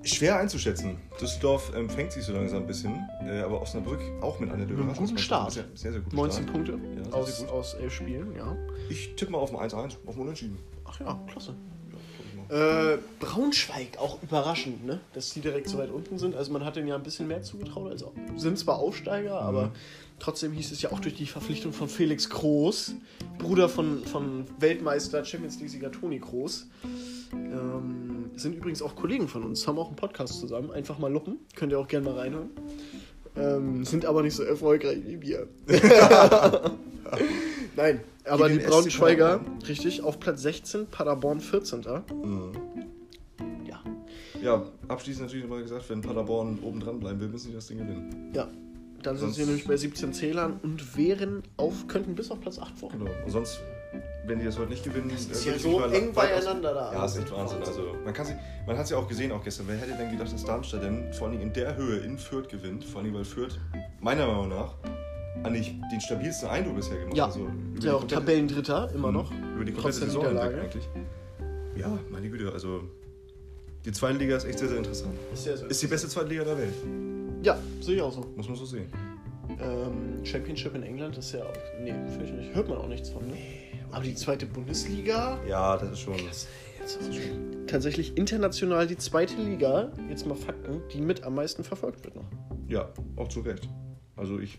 Schwer einzuschätzen. Düsseldorf empfängt sich so langsam ein bisschen, äh, aber Osnabrück auch mit einer Mit einem guten Start. Sehr, sehr, sehr guten 19 Start. Punkte ja, aus, aus elf Spielen, ja. Ich tippe mal auf ein 1-1, auf ein Unentschieden. Ach ja, klasse. Äh, Braunschweig, auch überraschend, ne? dass die direkt so weit unten sind. Also man hat denen ja ein bisschen mehr zugetraut. Also sind zwar Aufsteiger, mhm. aber trotzdem hieß es ja auch durch die Verpflichtung von Felix Groß, Bruder von, von Weltmeister Champions League-Sieger Toni Groß. Ähm, sind übrigens auch Kollegen von uns, haben auch einen Podcast zusammen. Einfach mal luppen, könnt ihr auch gerne mal reinhören. Ähm, sind aber nicht so erfolgreich wie wir. Nein, aber die Braunschweiger, richtig, auf Platz 16, Paderborn 14. Mhm. Ja. Ja, abschließend natürlich nochmal gesagt, wenn Paderborn oben dran bleiben will, müssen sie das Ding gewinnen. Ja. Dann sonst sind sie nämlich bei 17 Zählern und wären auf, könnten bis auf Platz 8 vor. Genau. Und sonst, wenn die das heute nicht gewinnen, das ist ja so eng beieinander da. Ja, ist echt Wahnsinn. Also man kann man hat es ja auch gesehen auch gestern. Wer hätte denn gedacht, dass Darmstadt denn vor allem in der Höhe in Fürth gewinnt? Vor allem weil Fürth meiner Meinung nach eigentlich den stabilsten Eindruck bisher gemacht. Ja, also ist ja auch Tabellendritter, immer noch. Über die komplette Saison hinweg eigentlich. Ja, meine Güte, also die zweite Liga ist echt sehr, sehr interessant. Ist, sehr, sehr ist die beste zweite Liga der Welt. Ja, sehe ich auch so. Muss man so sehen. Ähm, Championship in England ist ja auch. Nee, finde ich nicht. Hört man auch nichts von, ne? Aber die zweite Bundesliga. Ja, das ist schon. Das, ist schon tatsächlich international die zweite Liga, jetzt mal Fakten, die mit am meisten verfolgt wird noch. Ja, auch zu Recht. Also ich.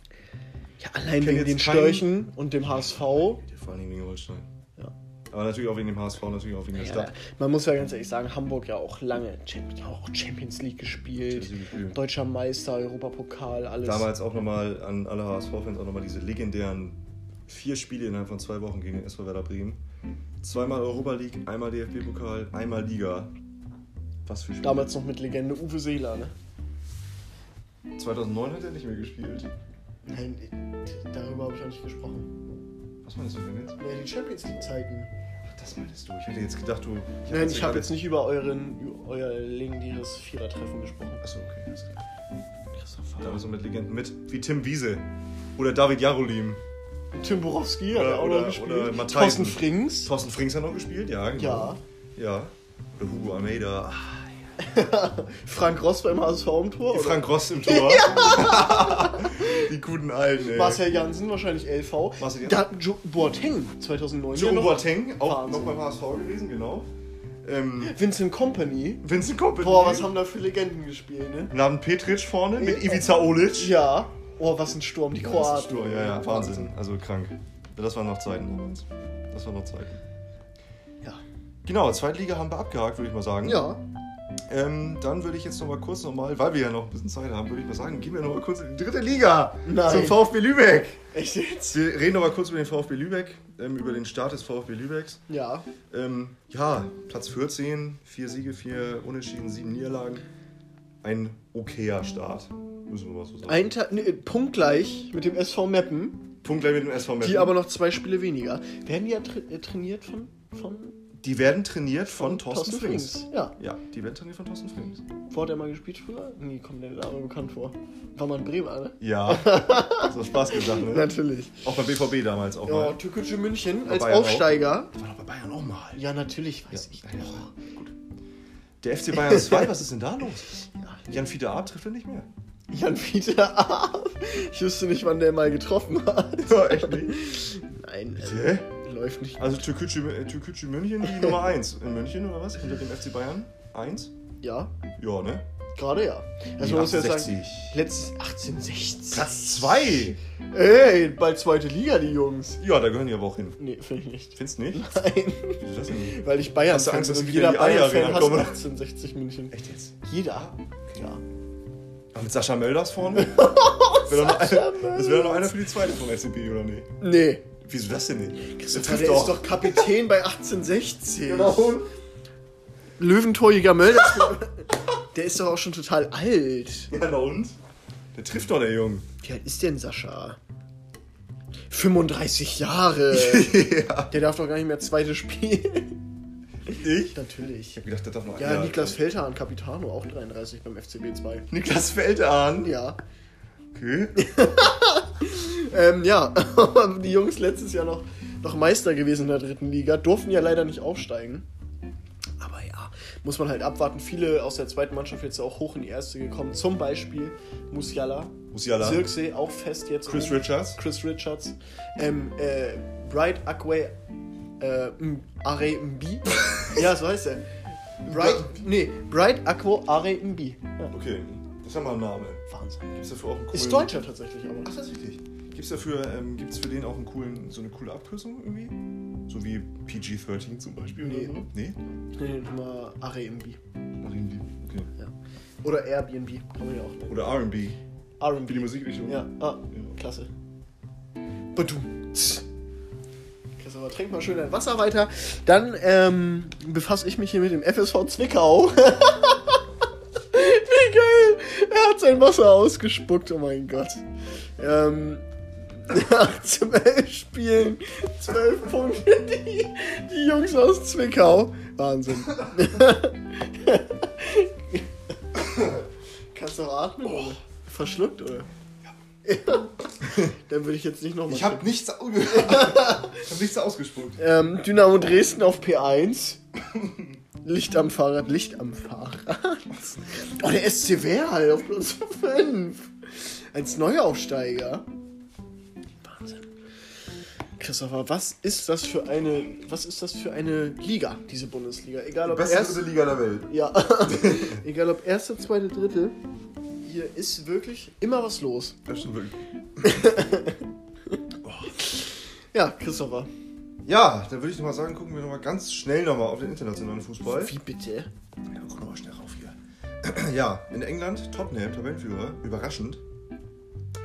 Ja, allein wegen den Störchen und dem HSV. Vor allem wegen Holstein. Ja. Aber natürlich auch wegen dem HSV, natürlich auch wegen der Stadt. Man muss ja ganz ehrlich sagen, Hamburg ja auch lange Champions, auch Champions League gespielt. Champions League Deutscher Meister, Europapokal, alles. Damals auch nochmal an alle HSV-Fans auch nochmal diese legendären vier Spiele innerhalb von zwei Wochen gegen den SV Werder Bremen. Zweimal Europa League, einmal DFB-Pokal, einmal Liga. Was für Spiele. Damals noch mit Legende Uwe Seeler, ne? 2009 hat er nicht mehr gespielt. Nein, darüber habe ich auch nicht gesprochen. Was meinst du denn jetzt? Ja, die Champions League-Zeiten. Ach, das meintest du. Ich hätte jetzt gedacht, du. Ich Nein, ich habe jetzt nicht über euren, euer legendäres Vierertreffen gesprochen. Achso, okay, alles klar. Christoph Da so mit Legenden mit, wie Tim Wiese oder David Jarolim. Tim Borowski hat er auch oder, noch gespielt. Oder Thorsten Frings. Thorsten Frings hat noch gespielt, ja, genau. Ja. Ja. Oder Hugo Almeida. Ach. Frank Ross beim HSV im Tor? Oder? Frank Ross im Tor. ja. Die guten Alten, ey. Marcel Jansen, wahrscheinlich LV. Marcel Jansen. Da, jo Boateng, 2009. Joe ja Boateng, auch Wahnsinn. noch beim HSV gewesen, genau. Ähm, Vincent Company. Vincent Company. Boah, was haben da für Legenden gespielt, ne? Namen Petric vorne mit Ivica Olic. Ja. Oh, was ein Sturm, die Kroaten. Ja, Sturm, ja, ja, Wahnsinn. Also krank. Das waren noch Zeiten damals. Das waren noch Zeiten. Ja. Genau, Zweitliga haben wir abgehakt, würde ich mal sagen. Ja. Ähm, dann würde ich jetzt noch mal kurz noch mal, weil wir ja noch ein bisschen Zeit haben, würde ich mal sagen, gehen wir noch mal kurz in die dritte Liga Nein. zum VfB Lübeck. Echt jetzt? Wir reden noch mal kurz über den VfB Lübeck, ähm, über den Start des VfB Lübecks. Ja. Ähm, ja, Platz 14, vier Siege, vier Unentschieden, sieben Niederlagen. ein okayer Start. Müssen wir mal so sagen. Ein Ta nee, punktgleich mit dem SV Meppen, Punkt gleich mit dem SV Meppen. die aber noch zwei Spiele weniger. Werden die ja tra äh, trainiert von, von Die werden trainiert von, Thorsten, Thorsten Frings. Frings, ja. Ja, die werden trainiert von Thorsten Frings. Wo hat er mal gespielt früher? Nee, kommt der Name bekannt vor. War mal in Bremer, ne? Ja, hat Spaß gesagt, ne? Natürlich. Auch beim BVB damals auch Ja, mal. Türkische München Bei als Bayern auch. Aufsteiger. Das war doch bei Bayern auch mal. Ja, natürlich weiß ich ja, noch. ja. Gut. Der FC Bayern 2, was ist denn da los? Ja. Jan Fiete Art trifft er nicht mehr. Jan Peter Ab. Ich wüsste nicht, wann der mal getroffen hat. Ja, echt nicht. Nein, Hä? Läuft nicht. Also Türkgücü äh, Türkgücü München, die Nummer 1 in München oder was? Hinter dem FC Bayern? 1? Ja, Ja, ne? gerade ja. Also muss ja sagen, 68. letztes 1860. Platz 2! Ey, bald zweite Liga, die Jungs. Ja, da gehören die aber auch hin. Nee, finde ich nicht. Findest du nicht? Nein, das nicht? weil ich Bayern Hast du Angst, dass und jeder wieder in die Bayern-Fan hasst kommen? 1860 München. Echt jetzt? Jeder. Ja. Aber mit Sascha Mölders vorne? Doch Sascha einer, das wäre noch einer für die zweite von SCP, oder nicht? Nee. Wieso das denn nicht? Der doch. ist doch Kapitän bei 1860. Genau. Löwentorjäger Mölder. der ist doch auch schon total alt. Ja, na und? Der trifft doch, der Junge. Wie alt ist denn Sascha? 35 Jahre. ja. Der darf doch gar nicht mehr zweite spielen. Ich? Natürlich. Ich hab gedacht, der darf noch Ja, einer- Niklas Feldhahn, Capitano, auch 33 beim FCB 2. Niklas Feldahn. Ja. Okay. Ähm, ja, die Jungs letztes Jahr noch, noch Meister gewesen in der dritten Liga, durften ja leider nicht aufsteigen. Aber ja, muss man halt abwarten. Viele aus der zweiten Mannschaft jetzt auch hoch in die erste gekommen. Zum Beispiel Musiala, Musiala. Zirkse auch fest jetzt. Chris oben. Richards. Chris Richards. Ähm, äh, Bright Akwe äh, Are Mbi. ja, so heißt er. Bright, nee, Bright Aquo Are Mbi. Ja, Okay, das haben wir einen Namen. Wahnsinn. Gibt's dafür auch einen coolen... Ist Deutscher tatsächlich, aber. Ach, das ist richtig. Gibt's dafür, ähm, gibt's für den auch einen coolen, so eine coole Abkürzung irgendwie? So wie PG-13 zum Beispiel Nee. oder so? Nee? Nee, nochmal Are Mbi. Nach irgendwie. Okay. Ja. Oder Airbnb, kann man ja auch nennen. Oder R&B. R&B. Wie die Musikrichtung. Ja, ah, klasse. Badum. Christopher, trink mal schön dein Wasser weiter. Dann ähm, befasse ich mich hier mit dem FSV Zwickau. Hat sein Wasser ausgespuckt, oh mein Gott. Ähm, nach zwölf Spielen, zwölf Punkte, die, die Jungs aus Zwickau. Wahnsinn. Kannst du auch atmen, oder? Verschluckt, oder? Ja. Dann würde ich jetzt nicht nochmal. Ich habe nichts, hab nichts ausgespuckt. Ähm, Dynamo Dresden auf P1. Licht am Fahrrad, Licht am Fahrrad. Oh, der SC Werl auf Platz 5. Als Neuaufsteiger. Wahnsinn. Christopher, was ist das für eine, was ist das für eine Liga, diese Bundesliga? Egal ob Beste erst, dritte Liga der Welt. ja, egal ob erste, zweite, dritte, hier ist wirklich immer was los. Das stimmt wirklich. Ja, Christopher. Ja, dann würde ich nochmal sagen, gucken wir nochmal ganz schnell nochmal auf den internationalen Fußball. Wie bitte? Ja, guck nochmal schnell rauf hier. Ja, in England, Tottenham, Tabellenführer, überraschend.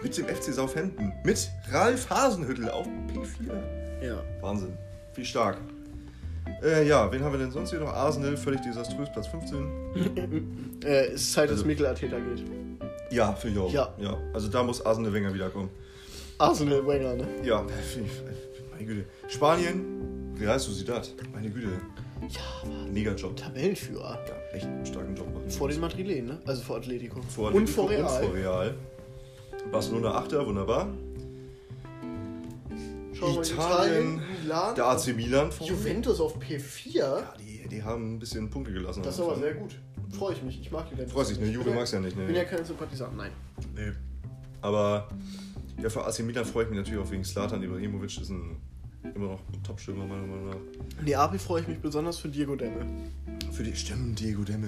Mit dem FC Southampton. Mit Ralf Hasenhüttel auf P4. Ja. Wahnsinn. Wie stark. Äh, ja, wen haben wir denn sonst hier noch? Arsenal, völlig desaströs, Platz 15. Äh, es ist Zeit, dass Also- Mikel Arteta geht. Ja, finde ich auch. Ja. ja. Also da muss Arsenal Wenger wiederkommen. Arsenal Wenger, ne? Ja. Meine Güte. Spanien, Real Sociedad. Meine Güte. Ja, aber Mega Job. Tabellenführer. Ja, echt einen starken Job machen. Vor den Madrilen, ne? Also vor Atletico. Vor und Atletico vor Real. Und vor Real. Barcelona 8. wunderbar. Schau mal, Italien, Milan. Der AC Milan vorne. Juventus auf P4. Ja, die, die haben ein bisschen Punkte gelassen. Das ist aber sehr gut. Freue ich mich. Ich mag Juventus. Freust dich, ne? Juve magst ja nicht, ne? Ich bin ja kein Sympathisant, nein. Nee. Aber ja, für AC Milan freue ich mich natürlich auch wegen Slatan Ibrahimovic. Ist ein immer noch ein Top-Stürmer, meiner Meinung nach. Neapel freue ich mich besonders für Diego Demme. Für die Stimmen, Diego Demme,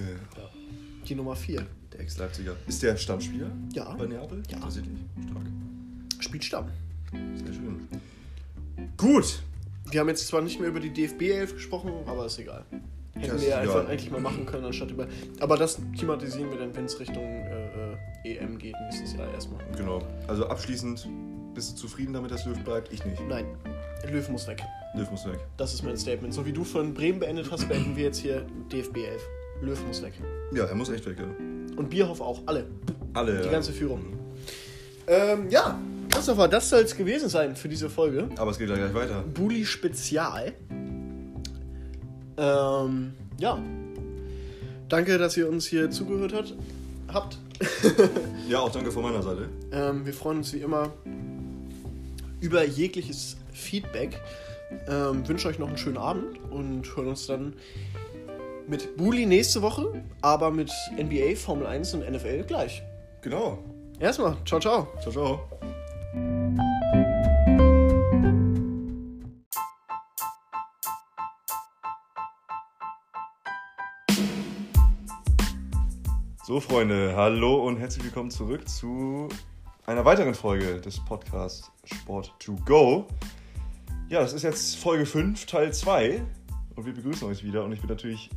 Die Nummer 4. der Ex-Leipziger. Ist der Stammspieler Ja. bei Neapel? Ja. Tatsächlich. Stark. Spielt Stamm. Sehr schön. Gut. Wir haben jetzt zwar nicht mehr über die DFB 11 gesprochen, aber ist egal. Hätten Das wir ja einfach egal. eigentlich mal machen können, anstatt über. Aber das thematisieren wir dann, wenn es Richtung äh, äh, EM geht, nächstes Jahr erstmal. Genau. Also abschließend, bist du zufrieden damit, dass Löw bleibt? Ich nicht. Nein, Löw muss weg. Löw muss weg. Das ist mein Statement. So wie du von Bremen beendet hast, beenden wir jetzt hier DFB 11. Löw muss weg. Ja, er muss echt weg, ja. Und Bierhoff auch, alle. Alle. Die ganze Führung. Ähm, ja, Christopher, das soll es gewesen sein für diese Folge. Aber es geht ja gleich weiter. Bully Spezial. Ähm, ja. Danke, dass ihr uns hier zugehört hat, habt. Ja, auch danke von meiner Seite. Ähm, wir freuen uns wie immer über jegliches Feedback. Ähm, wünsche euch noch einen schönen Abend und hören uns dann mit Bully nächste Woche, aber mit NBA, Formel 1 und NFL gleich. Genau. Erstmal, ciao, ciao. Ciao, ciao. So, Freunde, hallo und herzlich willkommen zurück zu einer weiteren Folge des Podcasts Sport to Go. Ja, das ist jetzt Folge 5, Teil 2 und wir begrüßen euch wieder und ich bin natürlich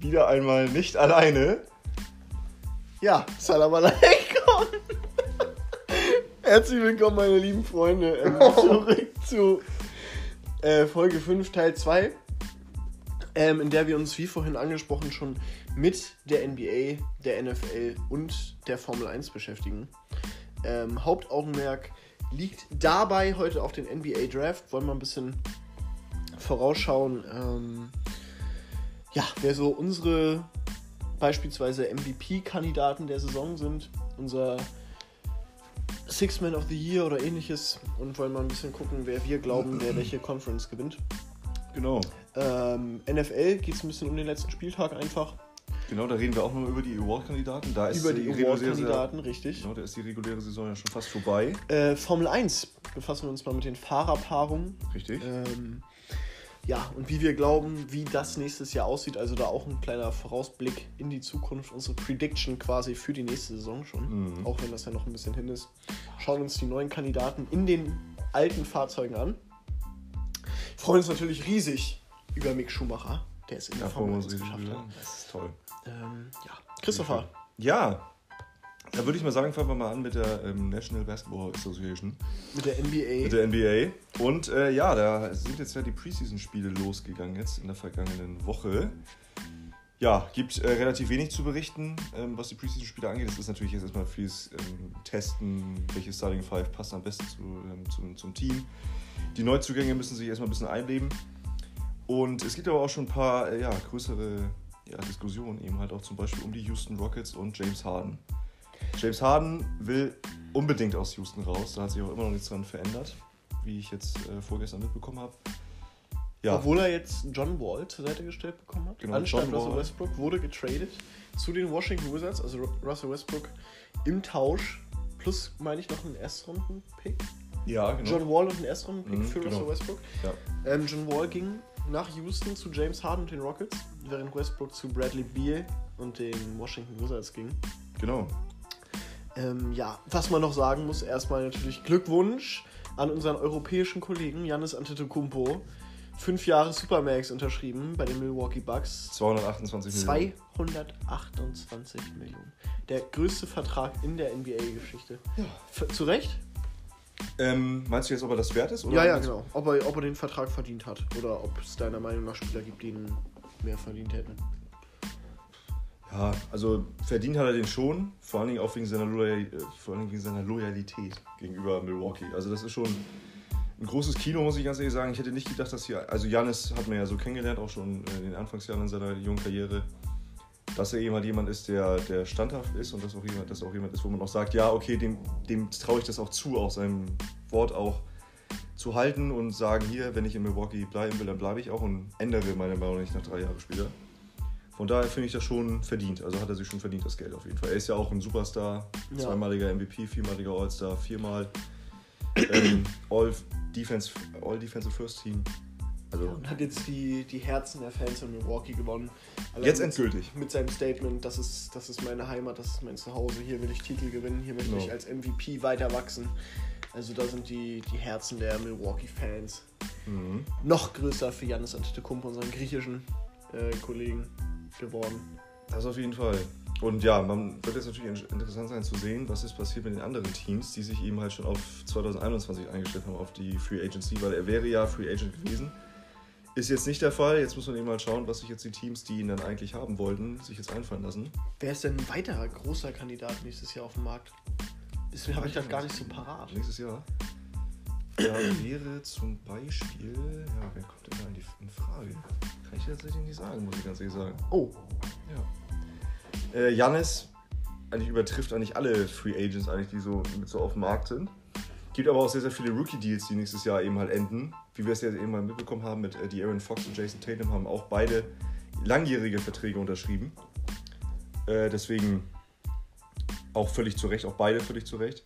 wieder einmal nicht alleine. Ja, Salam alaikum. Herzlich willkommen, meine lieben Freunde, ähm, zurück zu äh, Folge 5, Teil 2, ähm, in der wir uns, wie vorhin angesprochen, schon mit der NBA, der NFL und der Formel 1 beschäftigen. Ähm, Hauptaugenmerk liegt dabei heute auf den NBA Draft. Wollen wir ein bisschen vorausschauen, ähm, ja, wer so unsere beispielsweise MVP-Kandidaten der Saison sind, unser Six Man of the Year oder ähnliches und wollen mal ein bisschen gucken, wer wir glauben, wer welche Conference gewinnt. Genau. Ähm, NFL geht es ein bisschen um den letzten Spieltag einfach. Genau, da reden wir auch noch über die Award-Kandidaten. Da ist Über die reguläre Award-Kandidaten, richtig. Genau, da ist die reguläre Saison ja schon fast vorbei. Äh, Formel 1 befassen wir uns mal mit den Fahrerpaarungen. Richtig? Ähm, ja, und wie wir glauben, wie das nächstes Jahr aussieht. Also da auch ein kleiner Vorausblick in die Zukunft. Unsere Prediction quasi für die nächste Saison schon. Mhm. Auch wenn das ja noch ein bisschen hin ist. Schauen uns die neuen Kandidaten in den alten Fahrzeugen an. Freuen uns natürlich riesig über Mick Schumacher, der es in der freuen Formel wir uns 1 riesig geschafft hat. Das ist toll. Ähm, ja, Christopher, Ja, da würde ich mal sagen, fangen wir mal an mit der ähm, National Basketball Association, mit der NBA. mit der NBA. Und äh, ja, da sind jetzt ja die Preseason-Spiele losgegangen jetzt in der vergangenen Woche. Ja, gibt äh, relativ wenig zu berichten, ähm, was die Preseason-Spiele angeht. Es ist natürlich jetzt erstmal vieles ähm, Testen, welches Starting Five passt am besten zu, ähm, zum, zum Team. Die Neuzugänge müssen sich erstmal ein bisschen einleben. Und es gibt aber auch schon ein paar äh, ja, größere ja, Diskussionen, eben halt auch zum Beispiel um die Houston Rockets und James Harden. James Harden will unbedingt aus Houston raus, da hat sich auch immer noch nichts dran verändert, wie ich jetzt äh, vorgestern mitbekommen habe. Ja, Obwohl er jetzt John Wall zur Seite gestellt bekommen hat. Genau, Anstatt Russell. Westbrook wurde getradet zu den Washington Wizards. Also Ru- Russell Westbrook im Tausch. Plus, meine ich, noch einen Erstrunden-Pick. ja genau. John Wall und einen Erstrunden-Pick Mhm, für genau. Russell Westbrook. ja. Ähm, John Wall ging nach Houston zu James Harden und den Rockets, während Westbrook zu Bradley Beal und den Washington Wizards ging. genau. Ähm, ja, was man noch sagen muss, erstmal natürlich Glückwunsch an unseren europäischen Kollegen Janis Antetokounmpo. Fünf Jahre Supermax unterschrieben bei den Milwaukee Bucks. 228 Millionen. 228 Millionen. Der größte Vertrag in der NBA-Geschichte. Ja. Zu Recht? Ähm, meinst du jetzt, ob er das wert ist? Oder Ja, ja, genau. Ob er, ob er den Vertrag verdient hat. Oder ob es deiner Meinung nach Spieler gibt, die ihn mehr verdient hätten. Ja, also verdient hat er den schon, vor allen Dingen auch wegen seiner, Loyal, äh, vor allen Dingen wegen seiner Loyalität gegenüber Milwaukee. Also das ist schon ein großes Kino, muss ich ganz ehrlich sagen. Ich hätte nicht gedacht, dass hier, also Janis hat man ja so kennengelernt, auch schon in den Anfangsjahren seiner jungen Karriere, dass er halt jemand ist, der, der standhaft ist und dass auch jemand, dass auch jemand ist, wo man auch sagt, ja, okay, dem, dem traue ich das auch zu, auch seinem Wort auch zu halten und sagen, hier, wenn ich in Milwaukee bleiben will, dann bleibe ich auch und ändere meine Meinung nicht nach drei Jahren später. Von daher finde ich das schon verdient. Also hat er sich schon verdient, das Geld auf jeden Fall. Er ist ja auch ein Superstar, Ja. zweimaliger MVP, viermaliger All-Star, viermal ähm, All, Defense, All First Team. Also Und hat jetzt die, die Herzen der Fans in Milwaukee gewonnen. Allein jetzt mit- endgültig. Mit seinem Statement, das ist, das ist meine Heimat, das ist mein Zuhause, hier will ich Titel gewinnen, hier möchte Genau. ich als MVP weiter wachsen. Also da sind die, die Herzen der Milwaukee-Fans Mhm. noch größer für Janis Antetokounmpo, unseren griechischen äh, Kollegen, geworden. Das auf jeden Fall. Und ja, man wird jetzt natürlich in- interessant sein zu sehen, was ist passiert mit den anderen Teams, die sich eben halt schon auf 2021 eingestellt haben, auf die Free Agency, weil er wäre ja Free Agent gewesen. Ist jetzt nicht der Fall. Jetzt muss man eben mal schauen, was sich jetzt die Teams, die ihn dann eigentlich haben wollten, sich jetzt einfallen lassen. Wer ist denn ein weiterer großer Kandidat nächstes Jahr auf dem Markt? Das habe ich das gar nicht so parat. Nächstes Jahr. Ja, wäre zum Beispiel. Ja, wer kommt denn da in, die, in Frage? Kann ich tatsächlich nicht sagen, muss ich ganz ehrlich sagen. Oh, Ja. Äh, Jannis eigentlich übertrifft eigentlich alle Free Agents, eigentlich, die so mit so auf dem Markt sind. Gibt aber auch sehr, sehr viele Rookie-Deals, die nächstes Jahr eben halt enden. Wie wir es ja eben mal mitbekommen haben mit äh, die Aaron Fox und Jason Tatum haben auch beide langjährige Verträge unterschrieben. Äh, deswegen auch völlig zu Recht, auch beide völlig zu Recht.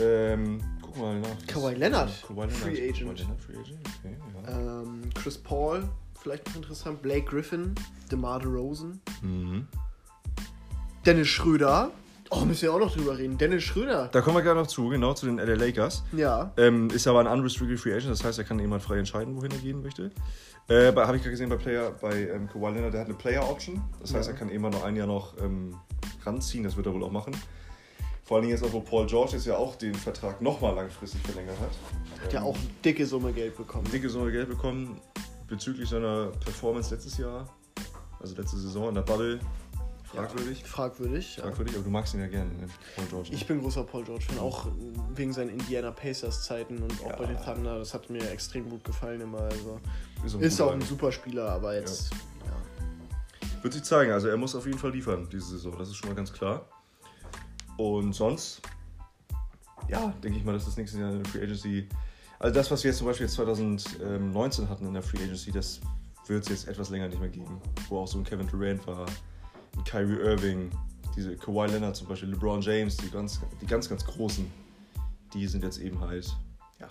Ähm, guck mal nach. Kawhi Leonard, Kawhi Leonard, Free Agent. Leonard, Free Agent, okay, ja. ähm, Chris Paul, vielleicht noch interessant. Blake Griffin, DeMar DeRozan, Mhm. Dennis Schröder. Oh, müssen wir auch noch drüber reden. Dennis Schröder. Da kommen wir gerne noch zu, genau, zu den LA Lakers. Ja. Ähm, ist aber ein unrestricted Free Agent, das heißt, er kann halt frei entscheiden, wohin er gehen möchte. Äh, habe ich gerade gesehen bei Player, bei ähm, Kawhi Leonard, der hat eine Player Option. Das heißt, Ja. er kann halt noch ein Jahr noch ähm, ranziehen, das wird er wohl auch machen. Vor allen Dingen jetzt auch, wo Paul George jetzt ja auch den Vertrag nochmal langfristig verlängert hat. Hat ja Ähm, auch eine dicke Summe Geld bekommen. dicke Summe Geld bekommen bezüglich seiner Performance letztes Jahr, also letzte Saison in der Bubble. Fragwürdig. Fragwürdig. Ja. Fragwürdig, aber du magst ihn ja gerne, ne? Paul George. ne? Ich bin großer Paul George-Fan, auch wegen seinen Indiana Pacers-Zeiten und auch Ja. bei den Thunder. Das hat mir extrem gut gefallen immer. Also Ist, ist auch ein super Spieler, aber jetzt. Ja. Wird sich zeigen. Also er muss auf jeden Fall liefern diese Saison. Das ist schon mal ganz klar. Und sonst, ja, denke ich mal, dass das nächste Jahr in der Free Agency, also das, was wir jetzt zum Beispiel jetzt 2019 hatten in der Free Agency, das wird es jetzt etwas länger nicht mehr geben. Wo auch so ein Kevin Durant war, Kyrie Irving, diese Kawhi Leonard zum Beispiel, LeBron James, die ganz, die ganz, ganz großen, die sind jetzt eben halt, ja,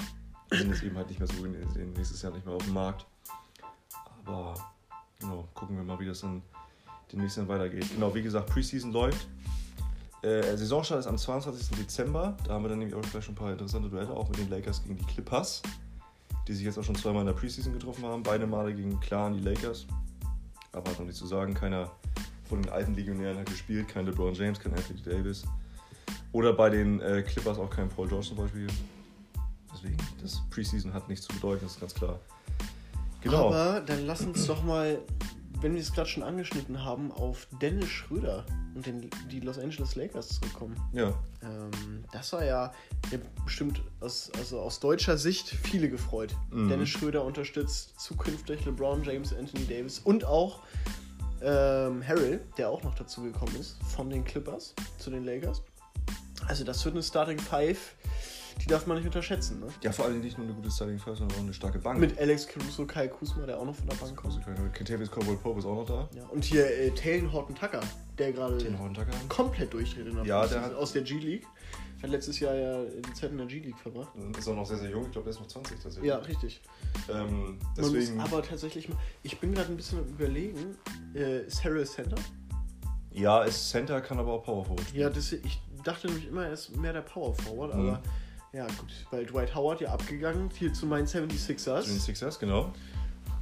sind jetzt eben halt nicht mehr so in, nächstes Jahr nicht mehr auf dem Markt. Aber genau, gucken wir mal, wie das dann demnächst dann weitergeht. Genau, wie gesagt, Preseason läuft. Äh, Saisonstart ist am 22. Dezember. Da haben wir dann nämlich auch gleich schon ein paar interessante Duelle, auch mit den Lakers gegen die Clippers, die sich jetzt auch schon zweimal in der Preseason getroffen haben. Beide Male gegen klar die Lakers. Aber hat noch nichts zu sagen. Keiner von den alten Legionären hat gespielt. Kein LeBron James, kein Anthony Davis. Oder bei den äh, Clippers auch kein Paul George zum Beispiel. Deswegen, das Preseason hat nichts zu bedeuten, das ist ganz klar. Genau. Aber dann lass uns doch mal, wenn wir es gerade schon angeschnitten haben, auf Dennis Schröder und den, die Los Angeles Lakers zurückkommen. ja, Ähm, das war ja, ja bestimmt aus, also aus deutscher Sicht viele gefreut. Mhm. Dennis Schröder unterstützt zukünftig LeBron James, Anthony Davis und auch ähm, Harrell, der auch noch dazu gekommen ist, von den Clippers zu den Lakers. Also das wird eine Starting Five, die darf man nicht unterschätzen. Ne? Ja, vor allem nicht nur eine gute Starting Five, sondern auch eine starke Bank. Mit Alex Caruso, Kai Kusma, der auch noch von der Bank kommt. Kentavious Cowboy Pope ist auch noch da. Ja, und hier äh, Taylor Horton Tucker, der gerade komplett durchdreht in der Ja, der hat- aus der G-League. Hat letztes Jahr ja die Zeit in der G-League verbracht. Ist auch noch sehr, sehr jung. Ich glaube, der ist noch 20 tatsächlich. Ja, richtig. Ähm, deswegen. muss aber tatsächlich mal. Ich bin gerade ein bisschen am überlegen, äh, ist Harrell Center? ja, ist Center, kann aber auch Power Forward spielen. Ja, das, ich dachte nämlich immer, er ist mehr der Power Forward, Mhm. aber ja, gut, weil Dwight Howard ja abgegangen, hier zu meinen 76ers. Zu den Sixers, genau.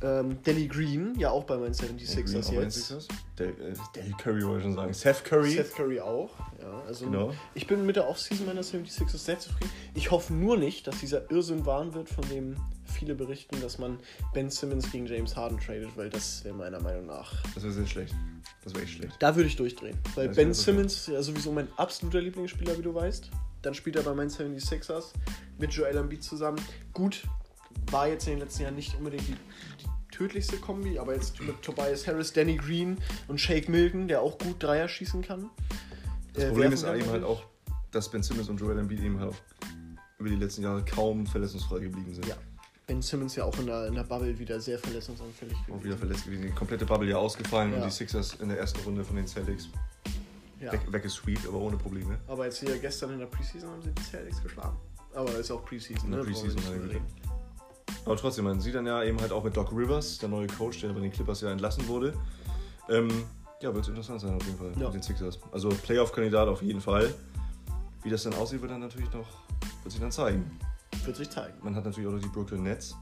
Ähm, Danny Green, ja auch bei meinen 76ers Green auch bei den jetzt. Del, äh, Del Curry wollte ich schon sagen. Seth Curry. Seth Curry auch. Ja, also Genau. Ich bin mit der Offseason meiner 76ers sehr zufrieden. Ich hoffe nur nicht, dass dieser Irrsinn wahr wird, von dem viele berichten, dass man Ben Simmons gegen James Harden tradet, weil das wäre meiner Meinung nach. Das wäre sehr schlecht. Das wäre echt schlecht. Da würde ich durchdrehen. Weil Das Ben Simmons ist ja sowieso mein absoluter Lieblingsspieler, wie du weißt. Dann spielt er bei meinen 76ers mit Joel Embiid zusammen. Gut, war jetzt in den letzten Jahren nicht unbedingt die, die tödlichste Kombi, aber jetzt mit Tobias Harris, Danny Green und Shake Milton, der auch gut Dreier schießen kann. Das Äh, Problem ist eben halt auch, dass Ben Simmons und Joel Embiid eben halt auch über die letzten Jahre kaum verletzungsfrei geblieben sind. Ja. Ben Simmons ja auch in der, in der Bubble wieder sehr verletzungsanfällig Auch wieder verletzt gewesen. Die komplette Bubble ja ausgefallen Ja. und die Sixers in der ersten Runde von den Celtics Ja. weg, weggesweept, aber ohne Probleme. Aber jetzt hier gestern in der Preseason haben sie die Celtics geschlagen. Aber das ist auch Preseason, In der ne? Preseason, Aber trotzdem, man sieht dann ja eben halt auch mit Doc Rivers, der neue Coach, der bei den Clippers ja entlassen wurde. Ähm, ja, wird es interessant sein auf jeden Fall Ja. mit den Sixers. Also Playoff-Kandidat auf jeden Fall. Wie das dann aussieht, wird dann natürlich noch, wird sich dann zeigen. Wird sich zeigen. Man hat natürlich auch noch die Brooklyn Nets,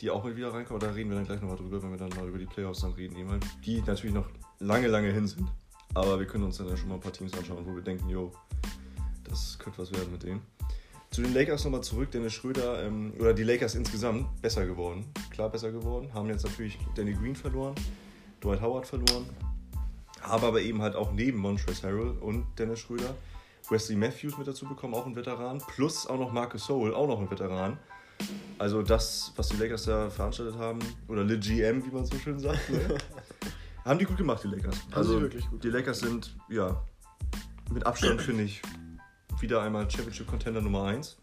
die auch mal wieder reinkommen. Da reden wir dann gleich nochmal drüber, wenn wir dann mal über die Playoffs dann reden. Eben halt, die natürlich noch lange, lange hin sind. Aber wir können uns dann ja schon mal ein paar Teams anschauen, wo wir denken, jo, das könnte was werden mit denen. Zu den Lakers nochmal zurück. Dennis Schröder, ähm, oder die Lakers insgesamt, besser geworden. Klar besser geworden. Haben jetzt natürlich Danny Green verloren, Dwight Howard verloren. Haben aber eben halt auch neben Montrezl Harrell und Dennis Schröder Wesley Matthews mit dazu bekommen, auch ein Veteran. Plus auch noch Marcus Soul, auch noch ein Veteran. Also das, was die Lakers da veranstaltet haben, oder Le GM, wie man so schön sagt, ne? haben die gut gemacht, die Lakers. Also wirklich gut die Lakers sind, ja, mit Abstand, finde ich, wieder einmal Championship-Contender Nummer 1.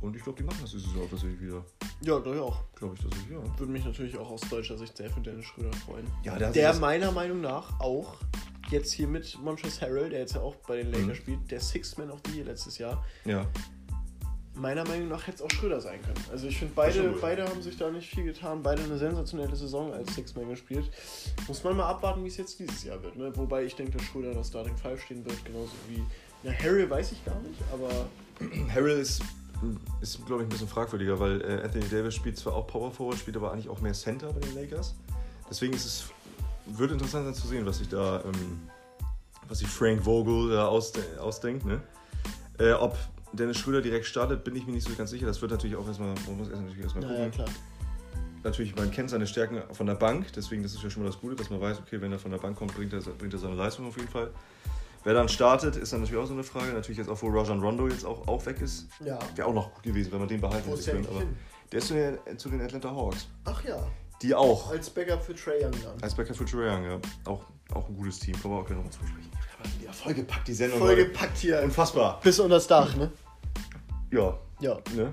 Und ich glaube, die machen das diese Saison tatsächlich wieder. Ja, glaube ich auch. Glaube ich tatsächlich, ja. Würde mich natürlich auch aus deutscher Sicht sehr für Dennis Schröder freuen. Ja, der Der meiner Meinung nach auch jetzt hier mit Montrezl Harrell, der jetzt ja auch bei den Lakers Mhm. spielt, der Sixth Man of the Year letztes Jahr, das, ja. meiner Meinung nach hätte es auch Schröder sein können. Also ich finde, Das beide, beide haben sich da nicht viel getan, beide eine sensationelle Saison als Sixth Man gespielt. Muss man mal abwarten, wie es jetzt dieses Jahr wird. Ne? Wobei ich denke, dass Schröder der Starting Five stehen wird, genauso wie. Na, Harrell weiß ich gar nicht, aber Harrell ist, ist glaube ich, ein bisschen fragwürdiger, weil äh, Anthony Davis spielt zwar auch Power Forward, spielt aber eigentlich auch mehr Center bei den Lakers. Deswegen ist es, wird interessant sein zu sehen, was sich da, ähm, was sich Frank Vogel da ausde ausdenkt. Ne? Äh, ob Dennis Schröder direkt startet, bin ich mir nicht so ganz sicher. Das wird natürlich auch erstmal, man muss erst natürlich erstmal gucken. klar. Natürlich, man kennt seine Stärken von der Bank, deswegen das ist ja schon mal das Gute, dass man weiß, okay, wenn er von der Bank kommt, bringt er, bringt er seine Leistung auf jeden Fall. Wer dann startet, ist dann natürlich auch so eine Frage. Natürlich jetzt auch, wo Rajon Rondo jetzt auch, auch weg ist. Ja. Wäre auch noch gut gewesen, wenn man den behalten hätte der können. Aber hin? der ist zu den, zu den Atlanta Hawks. Ach ja, Die auch. als Backup für Trey Young dann. Als Backup für Trae Young, ja. Auch, auch ein gutes Team. Kommen wir auch gleich nochmal zu sprechen. Ja, vollgepackt die Sendung. Vollgepackt hier. Unfassbar. Bis unter das Dach, ne? Ja, Ja. ne?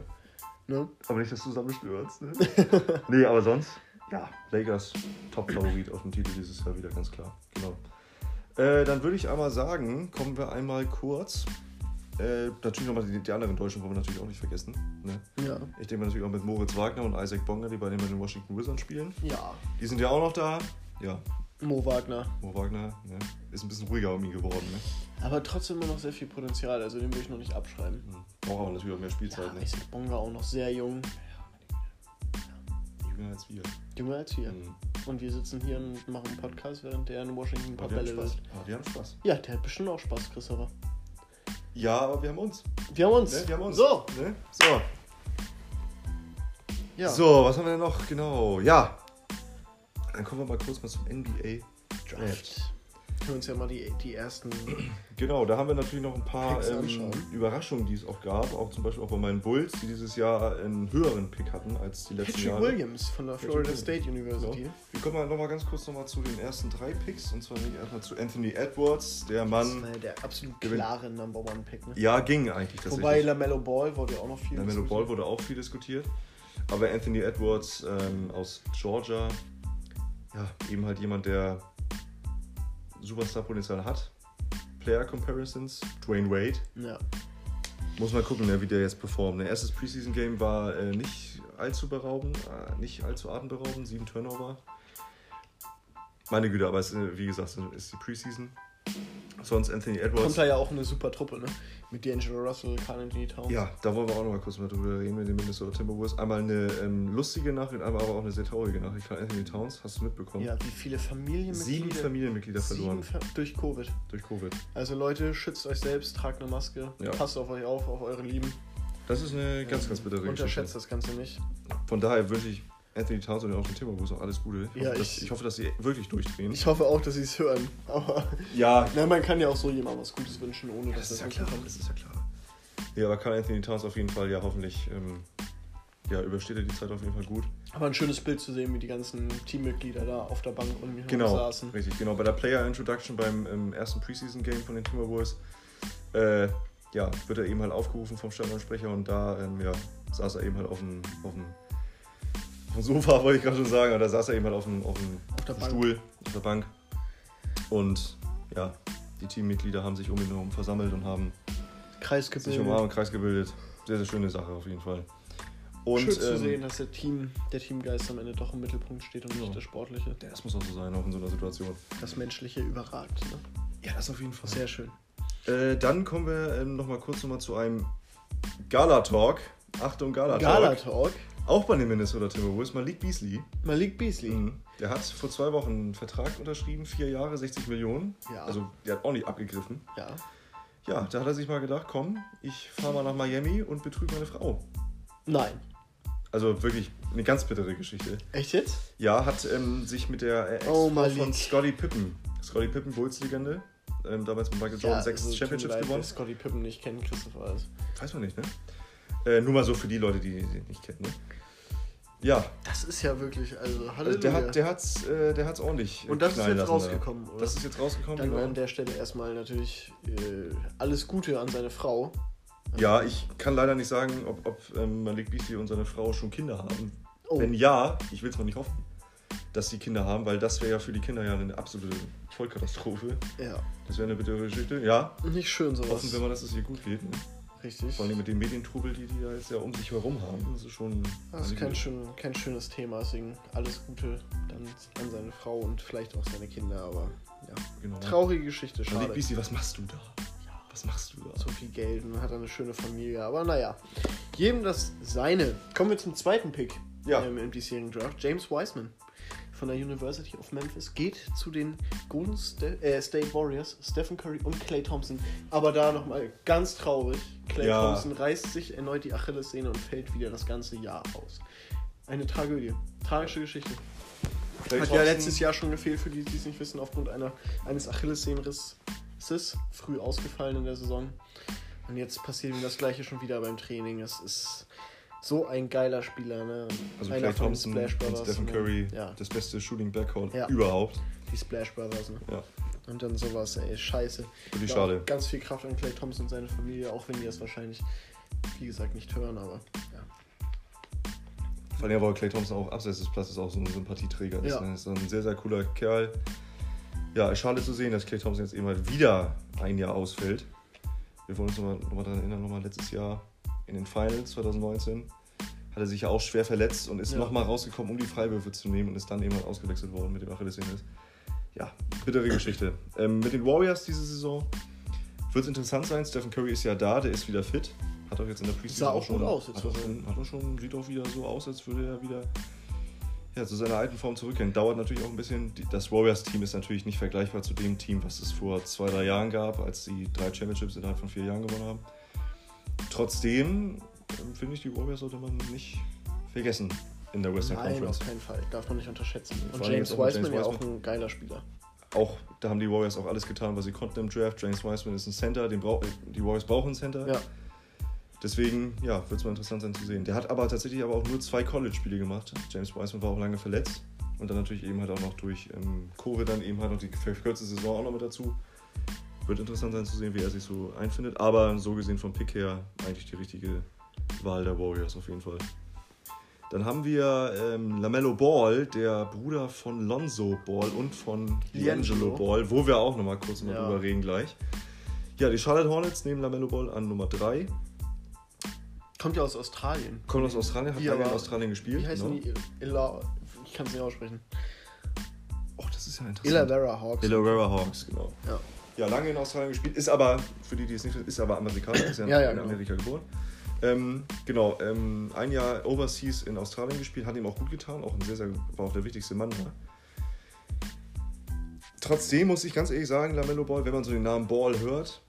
Ne? Aber nicht, dass du zusammenstürzt. Ne? nee, aber sonst, ja, Lakers Top-Favorit auf dem Titel dieses Jahr wieder, ganz klar. Genau. Äh, dann würde ich einmal sagen, kommen wir einmal kurz. Äh, natürlich nochmal die, die anderen Deutschen wollen wir natürlich auch nicht vergessen. Ne? Ja. Ich denke mal natürlich auch mit Moritz Wagner und Isaac Bonga, die bei den, Washington Wizards spielen. Ja. Die sind ja auch noch da. Ja, Mo Wagner. Mo Wagner ne? ist ein bisschen ruhiger um ihn geworden. Ne? Aber trotzdem immer noch sehr viel Potenzial, also den will ich noch nicht abschreiben. Hm. Braucht aber natürlich auch mehr Spielzeit. Ja, ne? sind Bonga auch noch sehr jung. Jünger als wir. Jünger als wir. Hm. Und wir sitzen hier und machen einen Podcast, während der in Washington ein paar Aber wir haben Bälle Spaß. löst. Aber wir haben Spaß. Ja, der hat bestimmt auch Spaß, Christopher. Ja, aber wir haben uns. Wir haben uns. Ne? Wir haben uns. So. Ne? So. Ja. So, was haben wir denn noch? Genau. Ja. Dann kommen wir mal kurz mal zum NBA Draft. Können wir uns ja mal die, die ersten. Genau, da haben wir natürlich noch ein paar ähm. Überraschungen, die es auch gab. Auch zum Beispiel auch bei meinen Bulls, die dieses Jahr einen höheren Pick hatten als die letzten Patrick Jahre. Williams von der Florida. State Genau. University. Wir kommen mal noch mal ganz kurz noch mal zu den ersten drei Picks. Und zwar erstmal zu Anthony Edwards, der Das Mann. war der absolut klare Number One Pick. Ne? Ja, ging eigentlich Wobei. LaMelo Ball wurde auch noch viel. Lamelo diskutiert. Ball wurde auch viel diskutiert. Aber Anthony Edwards ähm, aus Georgia, ja, eben halt jemand, der Superstar-Potenzial hat. Player Comparisons, Dwayne Wade. Ja. Muss mal gucken, ne, wie der jetzt performt. Der erstes Preseason-Game war äh, nicht allzu beraubend, äh, nicht allzu atemberaubend, sieben Turnover. Meine Güte, aber es, äh, wie gesagt, es ist die Preseason. Sonst Anthony Edwards. Kommt da ja auch eine super Truppe, ne? Mit D'Angelo Russell, Carl Anthony Towns. Ja, da wollen wir auch noch mal kurz mal drüber reden mit den Minnesota Timberwolves. Einmal eine ähm, lustige Nachricht, einmal aber auch eine sehr traurige Nachricht von Anthony Towns. Hast du mitbekommen? Ja, wie viele Familienmitglieder? Sieben Familienmitglieder verloren Sieben Fa durch Covid. durch Covid. Also Leute, schützt euch selbst, tragt eine Maske, Ja. passt auf euch auf, auf eure Lieben. Das ist eine ganz, ganz bittere Unterschätzt das Ganze nicht. Geschichte. Von daher wünsche ich Anthony Towns und auch den Timberwolves auch alles Gute. Ich, Ja, hoffe, dass, ich- ich hoffe, dass sie wirklich durchdrehen. Ich hoffe auch, dass sie es hören. Aber ja, na, man kann ja auch so jemandem was Gutes wünschen, ohne dass das ist ja das klar. mitbekommt. Das ist ja klar. Ja, aber Carl Anthony Towns auf jeden Fall, ja, hoffentlich ähm, ja, übersteht er die Zeit auf jeden Fall gut. Aber ein schönes Bild zu sehen, wie die ganzen Teammitglieder da auf der Bank herum Genau, saßen. richtig, genau. Bei der Player Introduction beim ähm, ersten Preseason-Game von den Timberwolves äh, ja, wird er eben halt aufgerufen vom Stadionsprecher und da ähm, ja, saß er eben halt auf dem, auf dem Sofa, wollte ich gerade schon sagen, aber da saß er eben halt auf dem, auf dem, Auf der dem Bank. Stuhl, auf der Bank. Und ja, die Teammitglieder haben sich um ihn herum versammelt und haben Kreis sich umarmt und Kreis gebildet. Sehr, sehr schöne Sache auf jeden Fall. Und Schön zu ähm, sehen, dass der Team, der Teamgeist am Ende doch im Mittelpunkt steht und Ja. nicht der Sportliche. das muss auch so sein, auch in so einer Situation. Das Menschliche überragt. Ne? Ja, das auf jeden Fall. Sehr schön. Äh, dann kommen wir ähm, noch mal kurz noch mal zu einem Gala-Talk. Achtung, Gala-Talk. Gala-Talk. Auch bei den Minnesota Timberwolves. Malik Beasley. Malik Beasley. Mhm. Der hat vor zwei Wochen einen Vertrag unterschrieben. Vier Jahre, 60 Millionen. Ja. Also, der hat ordentlich abgegriffen. Ja. Ja, da hat er sich mal gedacht, komm, ich fahre mal nach Miami und betrüge meine Frau. Nein. Also wirklich eine ganz bittere Geschichte. Echt jetzt? Ja, hat ähm, sich mit der Ex Oh, von. Scottie Pippen, Scottie Pippen, Bulls-Legende, ähm, damals mit Michael Jordan sechs also, Championships leid, gewonnen. Scotty Pippen nicht kennen, Christopher. Weiß man nicht, ne? Äh, nur mal so für die Leute, die den nicht kennen, ne? Ja, Das ist ja wirklich, also also Halleluja. der, hat, der, hat's, äh, der hat's ordentlich äh, Und das ist jetzt lassen, rausgekommen, oder? Das ist jetzt rausgekommen, Dann genau. an der Stelle erstmal natürlich äh, alles Gute an seine Frau. Ja, ich kann leider nicht sagen, ob, ob ähm, Malik Beasley und seine Frau schon Kinder haben. Oh. Wenn ja, ich will es mal nicht hoffen, dass sie Kinder haben, weil das wäre ja für die Kinder ja eine absolute Vollkatastrophe. Ja. Das wäre eine bittere Geschichte. Ja, Nicht schön sowas. hoffen wir mal, dass es ihr gut geht. Ne? Richtig. Vor allem mit dem Medientrubel, die die da jetzt ja um sich herum haben. Das ist schon. Das ist kein, schön, kein schönes Thema, deswegen alles Gute dann an seine Frau und vielleicht auch seine Kinder, aber ja. genau. Traurige Geschichte, Malik schade. Beasley, was machst du da? Was machst du da? So viel Geld und hat eine schöne Familie, aber naja. Jedem das seine. Kommen wir zum zweiten Pick Ja. ähm, im diesjährigen Draft. James Wiseman von der University of Memphis geht zu den Golden Sta äh, State Warriors, Stephen Curry und Clay Thompson. Aber da nochmal ganz traurig. Clay Ja. Thompson reißt sich erneut die Achillessehne und fällt wieder das ganze Jahr aus. Eine Tragödie. Tragische Geschichte. Clay Hat ja letztes Jahr schon gefehlt, für die, die es nicht wissen, aufgrund einer, eines Achillessehnenrisses. Früh ausgefallen in der Saison. Und jetzt passiert ihm das gleiche schon wieder beim Training. Es ist so ein geiler Spieler, ne? Also Einer Clay Thompson und Stephen ne? Curry, Ja, das beste Shooting Backcourt Ja. überhaupt. die Splash Brothers, ne? Ja, Und dann sowas, ey, scheiße. wirklich schade. Ganz viel Kraft an Clay Thompson und seine Familie, auch wenn die das wahrscheinlich, wie gesagt, nicht hören, aber ja. Vor allem, weil Clay Thompson auch abseits des Platzes auch so ein Sympathieträger ist. Ja. Ne? Ist ein sehr, sehr cooler Kerl. Ja, schade zu sehen, dass Clay Thompson jetzt eben halt wieder ein Jahr ausfällt. Wir wollen uns nochmal noch mal daran erinnern, nochmal letztes Jahr in den Finals 2019 hat er sich ja auch schwer verletzt und ist Ja. nochmal rausgekommen, um die Freiwürfe zu nehmen und ist dann eben ausgewechselt worden mit dem Achillessehnenriss. Ja, bittere Geschichte. Ähm, mit den Warriors diese Saison wird es interessant sein. Stephen Curry ist ja da, der ist wieder fit. Hat auch jetzt in der Preseason Sah auch gut aus jetzt, Hat auch, schon, hat auch schon, sieht auch wieder so aus, als würde er wieder ja, zu seiner alten Form zurückkehren. Dauert natürlich auch ein bisschen. Das Warriors-Team ist natürlich nicht vergleichbar zu dem Team, was es vor zwei, drei Jahren gab, als sie drei Championships innerhalb von vier Jahren gewonnen haben. Trotzdem ähm, finde ich, die Warriors sollte man nicht vergessen in der Western Nein, Conference. auf keinen Fall. Darf man nicht unterschätzen. Und James Wiseman ja auch ein geiler Spieler. Auch da haben die Warriors auch alles getan, was sie konnten im Draft. James Wiseman ist ein Center, den brauch, die Warriors brauchen einen Center. Ja. Deswegen, ja, wird es mal interessant sein zu sehen. Der hat aber tatsächlich aber auch nur zwei College-Spiele gemacht. James Wiseman war auch lange verletzt. Und dann natürlich eben halt auch noch durch ähm, Covid dann eben halt noch die verkürzte Saison auch noch mit dazu. Wird interessant sein zu sehen, wie er sich so einfindet. Aber so gesehen vom Pick her eigentlich die richtige Wahl der Warriors auf jeden Fall. Dann haben wir ähm, Lamello Ball, der Bruder von Lonzo Ball und von D'Angelo. Ball, wo wir auch noch mal kurz Ja. drüber reden gleich. Ja, die Charlotte Hornets nehmen Lamello Ball an Nummer 3. Kommt ja aus Australien. Kommt aus Australien, hat lange in Australien gespielt. Wie heißen genau. die? Illa, ich kann es nicht aussprechen. Oh, das ist ja interessant. Illawarra Hawks. Illawarra Hawks, genau. Ja. Ja, lange in Australien gespielt, ist aber, für die, die es nicht wissen, ist aber Amerikaner, ist ja, Ja, ja, in genau. Amerika geboren. Ähm, genau, ähm, ein Jahr Overseas in Australien gespielt, hat ihm auch gut getan, auch ein sehr, sehr, war auch der wichtigste Mann da. Trotzdem muss ich ganz ehrlich sagen, Lamello Ball, wenn man so den Namen Ball hört,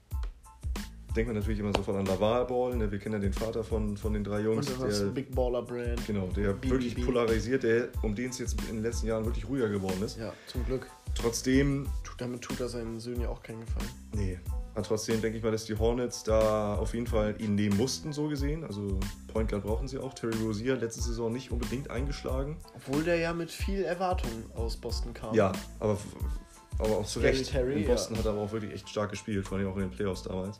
denkt man natürlich immer sofort an Laval Ball, ne? wir kennen ja den Vater von, von den drei Jungs, Und das der, Big Baller Brand. genau, der BBB. wirklich polarisiert, der, um den es jetzt in den letzten Jahren wirklich ruhiger geworden ist. Ja, zum Glück. Trotzdem Damit tut er seinen Söhnen ja auch keinen Gefallen. Nee. Aber trotzdem denke ich mal, dass die Hornets da auf jeden Fall ihn nehmen mussten, so gesehen. Also Point Guard brauchen sie auch. Terry Rozier letzte Saison nicht unbedingt eingeschlagen. Obwohl der ja mit viel Erwartung aus Boston kam. Ja, aber, aber auch zu Recht. Terry, in Boston hat er aber auch wirklich echt stark gespielt, vor allem auch in den Playoffs damals.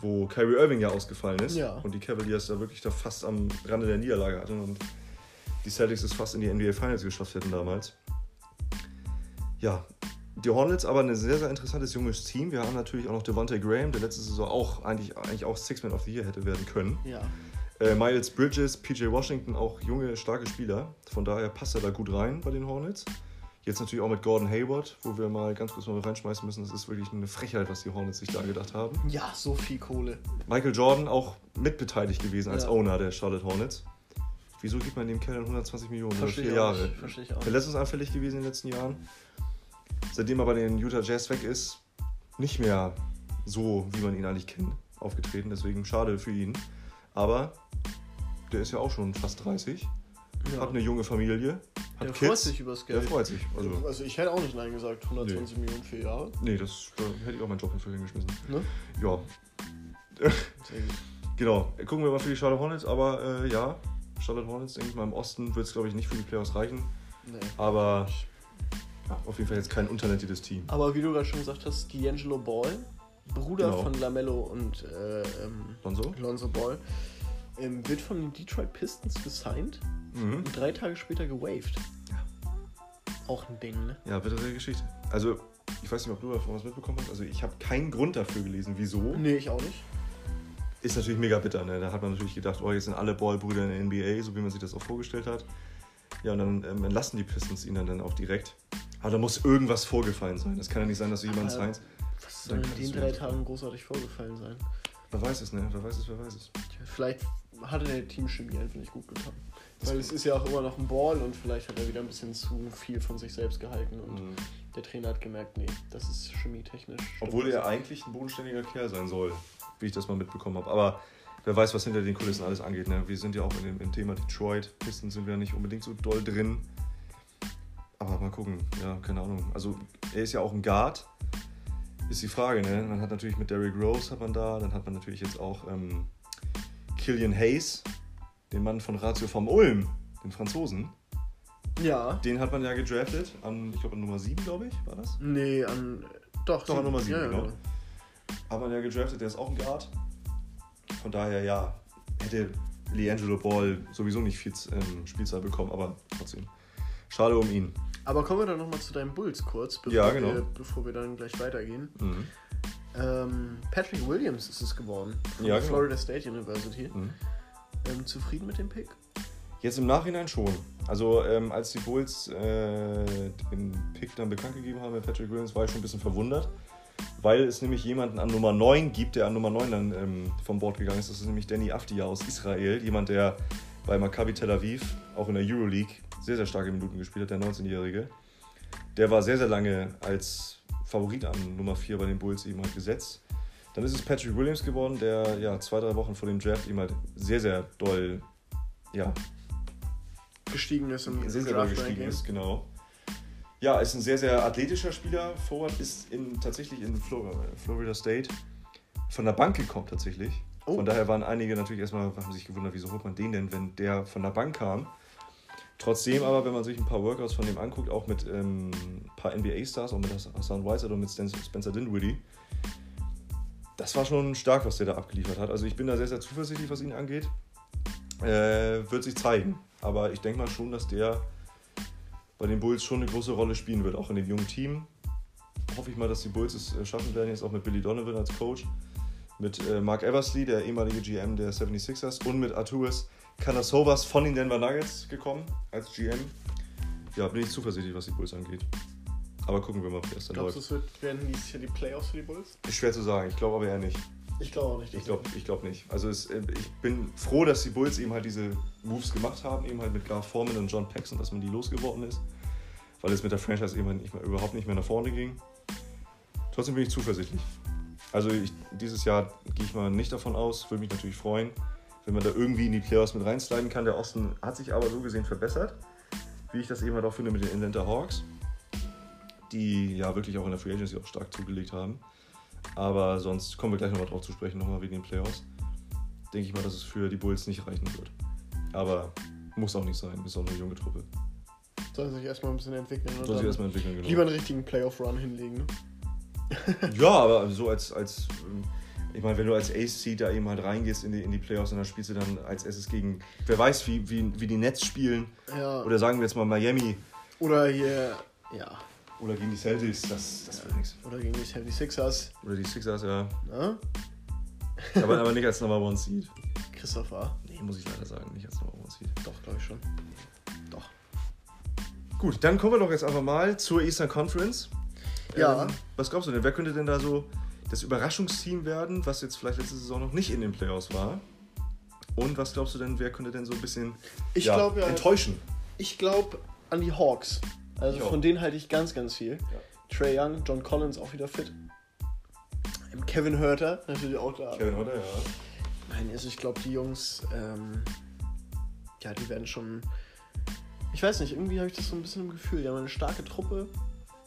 Wo Kyrie Irving ja ausgefallen ist Ja. und die Cavaliers da wirklich da fast am Rande der Niederlage hatten und die Celtics es fast in die NBA Finals geschafft hätten damals. Ja, die Hornets aber ein sehr, sehr interessantes junges Team. Wir haben natürlich auch noch Devontae Graham, der letzte Saison auch eigentlich, eigentlich auch Six-Man of the Year hätte werden können. Ja. Äh, Miles Bridges, PJ Washington, auch junge, starke Spieler. Von daher passt er da gut rein bei den Hornets. Jetzt natürlich auch mit Gordon Hayward, wo wir mal ganz kurz mal reinschmeißen müssen. Das ist wirklich eine Frechheit, was die Hornets sich da gedacht haben. Ja, so viel Kohle. Michael Jordan auch mitbeteiligt gewesen als Ja. Owner der Charlotte Hornets. Wieso gibt man dem Kerl dann 120 Millionen über Verstehe vier Jahre? Verstehe ich auch. Verletzungsanfällig gewesen in den letzten Jahren. Seitdem er bei den Utah Jazz weg ist, nicht mehr so, wie man ihn eigentlich kennt, aufgetreten. Deswegen schade für ihn. Aber der ist ja auch schon fast 30, Ja. hat eine junge Familie, hat Der Kids. freut sich übers Der Geld. freut sich. Also, Also ich hätte auch nicht Nein gesagt, 120 Millionen für Jahre. nee, das da hätte ich auch meinen Job dafür hingeschmissen. Ne? Ja, genau. Gucken wir mal für die Charlotte Hornets. Aber äh, ja, Charlotte Hornets, denke ich mal, im Osten wird es, glaube ich, nicht für die Playoffs reichen. Nee. Aber ja, auf jeden Fall jetzt kein untalentiertes Team. Aber wie du gerade schon gesagt hast, D'Angelo Ball, Bruder Genau. von Lamello und äh, ähm, Lonzo? Lonzo Ball, ähm, wird von den Detroit Pistons gesigned Mhm. und drei Tage später gewaved. Auch ein Ding, ne? Ja, bittere Geschichte. Also, ich weiß nicht, ob du davon was mitbekommen hast. Also, ich habe keinen Grund dafür gelesen, wieso. Nee, ich auch nicht. Ist natürlich mega bitter, ne? Da hat man natürlich gedacht, oh, jetzt sind alle Ballbrüder in der NBA, so wie man sich das auch vorgestellt hat. Ja, und dann ähm, entlassen die Pistons ihn dann, dann auch direkt. Aber da muss irgendwas vorgefallen sein. Das kann ja nicht sein, dass du jemanden Aber- signst. Was soll in den drei. Tagen großartig vorgefallen sein? Wer weiß es, ne? Wer weiß es, wer weiß es. Vielleicht hatte der Teamchemie einfach nicht gut getan. Das Weil es ist ja auch immer noch ein Ball und vielleicht hat er wieder ein bisschen zu viel von sich selbst gehalten und Mhm. der Trainer hat gemerkt, nee, das ist chemietechnisch. Obwohl er eigentlich ein bodenständiger Kerl sein soll, wie ich das mal mitbekommen habe. Aber wer weiß, was hinter den Kulissen alles angeht. Ne? Wir sind ja auch in dem, im Thema Detroit. Pistons sind wir nicht unbedingt so doll drin. Aber mal gucken. Ja, keine Ahnung. Also er ist ja auch ein Guard. Ist die Frage, ne? Man hat natürlich mit Derrick Rose hat man da, dann hat man natürlich jetzt auch ähm, Killian Hayes, den Mann von Ratio vom Ulm, den Franzosen. Ja. Den hat man ja gedraftet an, ich glaube, an Nummer 7, glaube ich, war das? Nee, an. Doch, Doch, an Nummer sieben, ja, genau. ja. Hat man ja gedraftet, der ist auch ein Guard. Von daher, ja, hätte Leangelo Ball sowieso nicht viel ähm, Spielzeit bekommen, aber trotzdem. Schade um ihn. Aber kommen wir dann nochmal zu deinen Bulls kurz, bevor, Ja, genau. wir, bevor wir dann gleich weitergehen. Mhm. Ähm, Patrick Williams ist es geworden. Von Ja, der genau. Florida State University. Mhm. Ähm, zufrieden mit dem Pick? Jetzt im Nachhinein schon. Also ähm, als die Bulls äh, den Pick dann bekannt gegeben haben mit Patrick Williams, war ich schon ein bisschen verwundert, weil es nämlich jemanden an Nummer 9 gibt, der an Nummer 9 dann ähm, vom Bord gegangen ist. Das ist nämlich Danny Afdia aus Israel, jemand, der bei Maccabi Tel Aviv, auch in der Euroleague, sehr, sehr starke Minuten gespielt hat, der 19-Jährige. Der war sehr, sehr lange als Favorit an Nummer 4 bei den Bulls eben halt gesetzt. Dann ist es Patrick Williams geworden, der ja zwei, drei Wochen vor dem Draft eben halt sehr, sehr doll ja, Gestiegen ist im sehr, sehr doll gestiegen ist, genau. Ja, ist ein sehr, sehr athletischer Spieler. Forward ist in, tatsächlich in Flo- Florida State von der Bank gekommen, tatsächlich. Oh. Von daher waren einige natürlich erstmal, haben sich gewundert, wieso holt man den denn, wenn der von der Bank kam. Trotzdem aber, wenn man sich ein paar Workouts von dem anguckt, auch mit ähm, ein paar NBA-Stars, auch mit Hassan Whiteside und mit Spencer Dinwiddie, das war schon stark, was der da abgeliefert hat. Also ich bin da sehr, sehr zuversichtlich, was ihn angeht. Äh, wird sich zeigen. Aber ich denke mal schon, dass der bei den Bulls schon eine große Rolle spielen wird, auch in dem jungen Team. Hoffe ich mal, dass die Bulls es äh, schaffen werden, jetzt auch mit Billy Donovan als Coach, mit äh, Mark Eversley, der ehemalige GM der 76ers, und mit Arturis Canasovas von den Denver Nuggets gekommen als GM. Ja, bin ich zuversichtlich, was die Bulls angeht. Aber gucken wir mal, wie das dann Glaubst du, läuft. es wird, werden dieses Jahr die Playoffs für die Bulls? Ist schwer zu sagen, ich glaube aber eher nicht. Ich glaube auch nicht. Ich glaube ich glaub nicht. Also es, äh, ich bin froh, dass die Bulls eben halt diese Moves gemacht haben, eben halt mit Gar Foreman und John Paxson, dass man die losgeworden ist. Weil es mit der Franchise eben halt nicht mehr, überhaupt nicht mehr nach vorne ging. Trotzdem bin ich zuversichtlich. Also ich, dieses Jahr gehe ich mal nicht davon aus, würde mich natürlich freuen, wenn man da irgendwie in die Playoffs mit reinsliden kann. Der Osten hat sich aber so gesehen verbessert, wie ich das eben halt auch finde mit den Atlanta Hawks, die ja wirklich auch in der Free Agency auch stark zugelegt haben. Aber sonst kommen wir gleich nochmal drauf zu sprechen, nochmal wegen den Playoffs. Denke ich mal, dass es für die Bulls nicht reichen wird. Aber muss auch nicht sein, ist auch eine junge Truppe. Soll sich erstmal ein bisschen entwickeln. Soll sich erstmal entwickeln, genau. Lieber einen richtigen Playoff-Run hinlegen. Ne? Ja, aber so als, als ähm, ich meine, wenn du als Ace-Seed da eben halt reingehst in die, in die Playoffs und dann spielst du dann als erstes gegen, wer weiß, wie, wie, wie die Nets spielen. Ja. Oder sagen wir jetzt mal Miami Oder hier, ja. oder gegen die Celtics, das, das wird nichts. Oder gegen die 76ers. Oder die Sixers, ja. Ne? Aber, aber nicht als Number One Seed. Christopher. Nee, muss ich leider sagen, nicht als Number One Seed. Doch, glaube ich schon. Doch. Gut, dann kommen wir doch jetzt einfach mal zur Eastern Conference. Ja. Ähm, was glaubst du denn? Wer könnte denn da so das Überraschungsteam werden, was jetzt vielleicht letzte Saison noch nicht in den Playoffs war? Und was glaubst du denn, wer könnte denn so ein bisschen Ich ja, glaube ja, enttäuschen? ich glaube an die Hawks. Also Ich auch. von denen halte ich ganz, ganz viel. Ja. Trey Young, John Collins auch wieder fit. Kevin Hörter natürlich auch da. Kevin Hutter, ja. Nein, also ich glaube, die Jungs, ähm, ja, die werden schon. Ich weiß nicht, irgendwie habe ich das so ein bisschen im Gefühl. Die haben eine starke Truppe.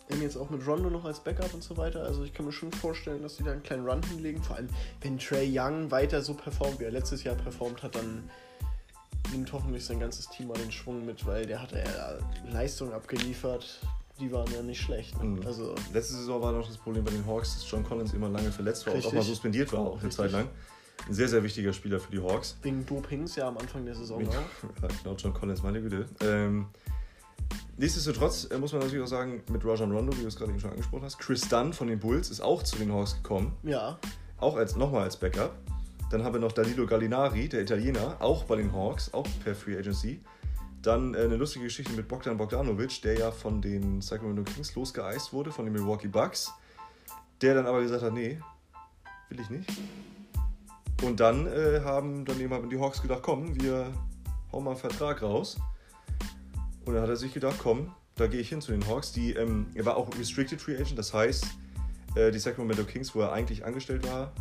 Eben jetzt auch mit Rondo noch als Backup und so weiter. Also ich kann mir schon vorstellen, dass die da einen kleinen Run hinlegen. Vor allem, wenn Trey Young weiter so performt, wie er letztes Jahr performt hat, dann nimmt hoffentlich sein ganzes Team mal den Schwung mit, weil der hat ja Leistung abgeliefert. Die waren ja nicht schlecht. Ne? Mhm. Also Letzte Saison war noch das Problem bei den Hawks, dass John Collins immer lange verletzt war Richtig. und auch mal suspendiert war, auch eine Richtig. Zeit lang. Ein sehr, sehr wichtiger Spieler für die Hawks. wegen Dopings ja am Anfang der Saison auch. Ja, genau, John Collins, meine Güte. Ähm, nichtsdestotrotz äh, muss man natürlich auch sagen, mit Rajon Rondo, wie du es gerade eben schon angesprochen hast, Chris Dunn von den Bulls ist auch zu den Hawks gekommen, Ja, auch als nochmal als Backup. Dann haben wir noch Danilo Gallinari, der Italiener, auch bei den Hawks, auch per Free Agency. Dann äh, eine lustige Geschichte mit Bogdan Bogdanovic, der ja von den Sacramento Kings losgeeist wurde, von den Milwaukee Bucks. Der dann aber gesagt hat, nee, will ich nicht. Und dann äh, haben dann eben haben die Hawks gedacht, komm, wir hauen mal einen Vertrag raus. Und dann hat er sich gedacht, komm, da gehe ich hin zu den Hawks. Die, ähm, er war auch Restricted Free Agent, das heißt, äh, die Sacramento Kings, wo er eigentlich angestellt war,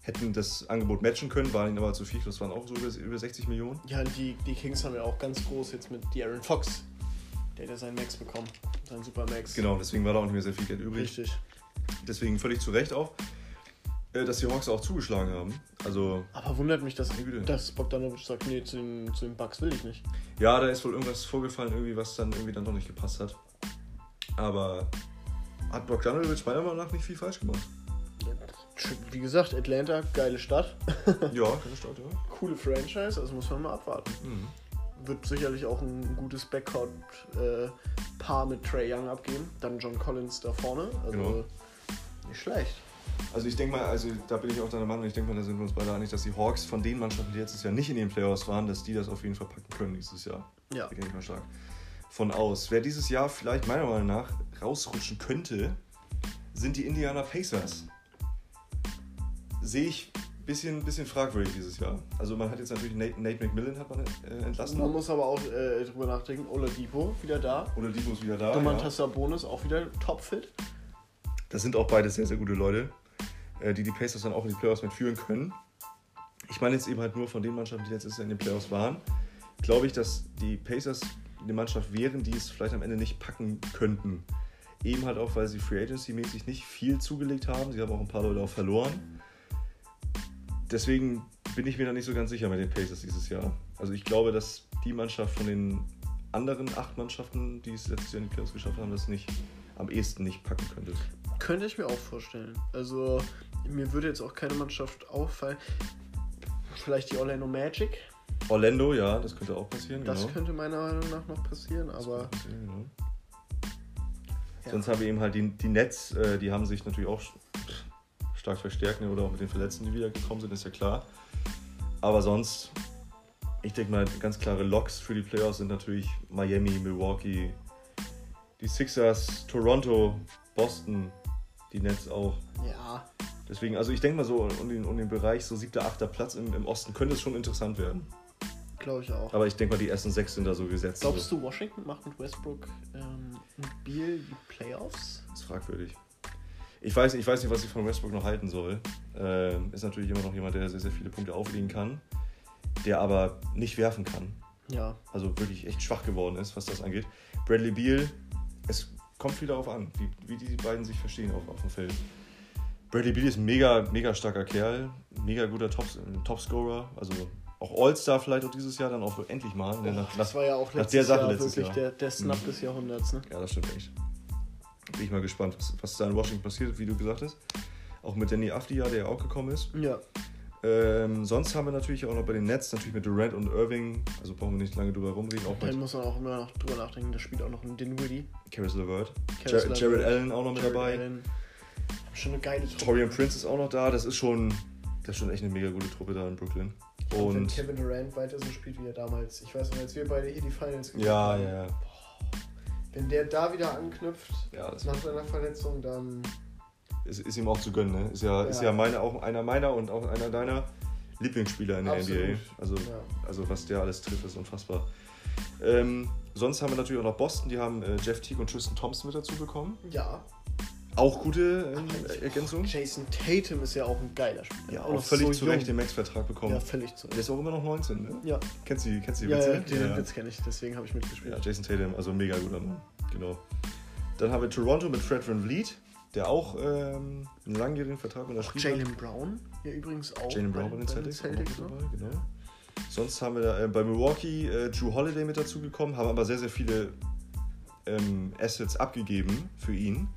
hätten das Angebot matchen können, waren ihnen aber zu viel, das waren auch so über, über 60 Millionen. Ja, und die, die Kings haben ja auch ganz groß jetzt mit De'Aaron Fox. Der hat ja seinen Max bekommen. Seinen Super Max. Genau, deswegen war da auch nicht mehr sehr viel Geld übrig. Richtig. Deswegen völlig zu Recht auch, dass die Hawks auch zugeschlagen haben. Also, Aber wundert mich, dass, dass Bogdanovic sagt, nee, zu den, zu den Bucks will ich nicht. ja, da ist wohl irgendwas vorgefallen, irgendwie, was dann irgendwie dann doch nicht gepasst hat. Aber hat Bogdanovic meiner Meinung nach nicht viel falsch gemacht. Wie gesagt, Atlanta, geile Stadt. Ja, keine Stadt, ja. Coole Franchise, also muss man mal abwarten. Mhm. Wird sicherlich auch ein gutes Backcourt-Paar mit Trey Young abgeben. Dann John Collins da vorne. Also Genau. nicht schlecht. Also ich denke mal, also da bin ich auch deiner Meinung, ich denke mal, da sind wir uns beide einig, dass die Hawks von den Mannschaften, die letztes Jahr nicht in den Playoffs waren, dass die das auf jeden Fall packen können dieses Jahr. Ja. Da gehe ich mal stark von aus. Wer dieses Jahr vielleicht meiner Meinung nach rausrutschen könnte, sind die Indiana Pacers. Sehe ich ein bisschen, bisschen fragwürdig dieses Jahr. Also man hat jetzt natürlich Nate, Nate McMillan hat man äh, entlassen. Man muss aber auch äh, drüber nachdenken. Oladipo wieder da. Oder Debo ist wieder da. Domantas Sabonis auch wieder topfit. Das sind auch beide sehr, sehr gute Leute, die die Pacers dann auch in die Playoffs mitführen können. Ich meine jetzt eben halt nur von den Mannschaften, die letztes Jahr in den Playoffs waren, glaube ich, dass die Pacers eine Mannschaft wären, die es vielleicht am Ende nicht packen könnten. Eben halt auch, weil sie Free Agency-mäßig nicht viel zugelegt haben. Sie haben auch ein paar Leute auch verloren. Deswegen bin ich mir da nicht so ganz sicher mit den Pacers dieses Jahr. Also ich glaube, dass die Mannschaft von den anderen acht Mannschaften, die es letztes Jahr in die Playoffs geschafft haben, das nicht am ehesten nicht packen könnte. Könnte ich mir auch vorstellen. Also, mir würde jetzt auch keine Mannschaft auffallen. Vielleicht die Orlando Magic. Orlando, ja, das könnte auch passieren. Das genau. könnte meiner Meinung nach noch passieren, aber. passieren, genau. Ja. Sonst haben wir eben halt die, die Nets, äh, die haben sich natürlich auch stark verstärkt, ne, oder auch mit den Verletzten, die wiedergekommen sind, ist ja klar. Aber sonst, ich denke mal, ganz klare Locks für die Playoffs sind natürlich Miami, Milwaukee, die Sixers, Toronto, Boston, die Nets auch. Ja, Deswegen, also ich denke mal so um den, um den Bereich so siebter, achter Platz im, im Osten könnte es schon interessant werden. glaube ich auch. Aber ich denke mal, die ersten sechs sind da so gesetzt. Glaubst du, Washington macht mit Westbrook ähm, und Beal die Playoffs? Das ist fragwürdig. Ich weiß, ich weiß nicht, was ich von Westbrook noch halten soll. Ähm, ist natürlich immer noch jemand, der sehr, sehr viele Punkte auflegen kann, der aber nicht werfen kann. Ja, Also wirklich echt schwach geworden ist, was das angeht. Bradley Beal, es kommt viel darauf an, wie, wie die beiden sich verstehen auf, auf dem Feld. Bradley Beal ist ein mega, mega starker Kerl, mega guter Top, Topscorer, also auch All-Star vielleicht auch dieses Jahr dann auch endlich mal. ne, nach, das war ja auch letztes der Sache Jahr wirklich Jahr. Der, der Snap Mhm. des Jahrhunderts. Ne? Ja, das stimmt echt. Bin ich mal gespannt, was, was da in Washington passiert, wie du gesagt hast. Auch mit Danny Afdia, der auch gekommen ist. Ja, Ähm, sonst haben wir natürlich auch noch bei den Nets, natürlich mit Durant und Irving, also brauchen wir nicht lange drüber rumreden, auch dann muss man auch immer noch drüber nachdenken. Da spielt auch noch ein Dinwiddie. Caris LeVert. Jar- Jared Allen auch noch mit Jared dabei. Allen. Schon eine geile Truppe. Torian Prince ist auch noch da. Das ist schon, das ist schon echt eine mega gute Truppe da in Brooklyn. Und wenn Und Kevin Durant weiter so spielt wie er damals. Ich weiß noch, als wir beide hier die Finals geguckt ja, haben. ja, ja. Wenn der da wieder anknüpft Ja, nach seiner Verletzung, dann ist, ist ihm auch zu gönnen. Ne? Ist ja, ist Ja. ja meine, auch einer meiner und auch einer deiner Lieblingsspieler in der Absolut. NBA. Also, ja. also was der alles trifft, ist unfassbar. Ähm, sonst haben wir natürlich auch noch Boston, die haben äh, Jeff Teague und Tristan Thompson mit dazu bekommen. ja. Auch gute ähm, Ergänzung. Jason Tatum ist ja auch ein geiler Spieler. Ja, auch noch völlig so zu Recht den Max-Vertrag bekommen. Ja, völlig zu Der Recht. ist auch immer noch 19, ne? Ja, Kennst du die, kennst du die ja, Witze? ja, den Witz kenne ich, deswegen habe ich mitgespielt. Ja, Jason Tatum, also mega guter Mann. Genau. Dann haben wir Toronto mit Fred Van Vliet, der auch ähm, einen langjährigen Vertrag unterschrieben hat. Jalen Brown, ja übrigens auch. Jalen Brown bei den Celtics, auch Celtics mit ne? dabei, genau. Sonst haben wir da, äh, bei Milwaukee äh, Drew Holiday mit dazugekommen, haben aber sehr, sehr viele ähm, Assets abgegeben für ihn.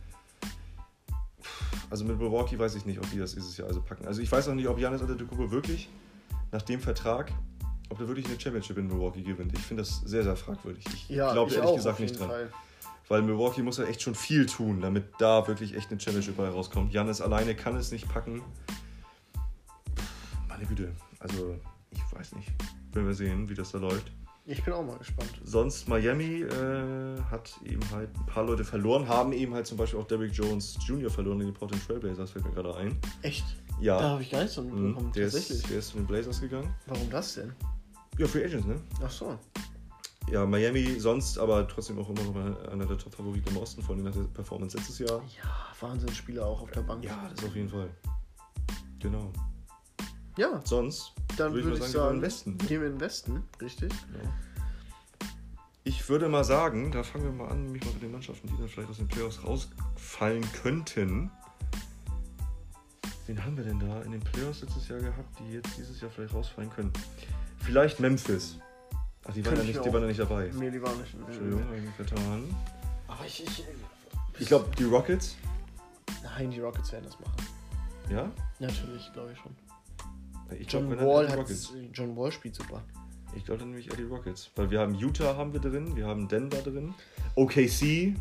Also mit Milwaukee weiß ich nicht, ob die das dieses Jahr also packen. Also ich weiß auch nicht, ob Janis Antetokounmpo wirklich nach dem Vertrag, ob er wirklich eine Championship in Milwaukee gewinnt. Ich finde das sehr, sehr fragwürdig. Ich Ja, glaube ich ehrlich auch, gesagt nicht dran. Fall. Weil Milwaukee muss ja echt schon viel tun, damit da wirklich echt eine Championship bei rauskommt. Janis alleine kann es nicht packen. Meine Güte, also ich weiß nicht. Werden wir sehen, wie das da läuft. Ich bin auch mal gespannt. Sonst Miami äh, hat eben halt ein paar Leute verloren, haben eben halt zum Beispiel auch Derrick Jones Jr. verloren in die Portland Trailblazers, fällt mir gerade ein. Echt? Ja, Da habe ich gar nichts von mhm, mitbekommen, der, tatsächlich. ist, der ist zu den Blazers gegangen. Warum das denn? Ja, Free Agents, ne? Ach so. Ja, Miami sonst, aber trotzdem auch immer noch einer der Top-Favoriten im Osten, vor allem nach der Performance letztes Jahr. Ja, Wahnsinnsspieler auch auf der Bank. Ja, das auf jeden Fall. Genau. Ja, Sonst dann würde würde ich ich sagen, sagen, gehen wir in den Westen. gehen wir in den Westen, richtig? Ich würde mal sagen, da fangen wir mal an, nämlich mal mit den Mannschaften, die dann vielleicht aus den Playoffs rausfallen könnten. Wen haben wir denn da in den Playoffs letztes Jahr gehabt, die jetzt dieses Jahr vielleicht rausfallen können? Vielleicht Memphis. Ach, die waren, ja ich nicht, die waren ja nicht dabei. Nee, die waren nicht. Entschuldigung, habe ich mich vertan. Aber ich. Ich, Ich glaube, die Rockets. Nein, die Rockets werden das machen. Ja? Natürlich, glaube ich schon. Ich glaub, John dann Wall die hat. Rockets. John Wall spielt super. Ich glaube nämlich eher die Rockets. Weil wir haben Utah haben wir drin, wir haben Denver drin. OKC,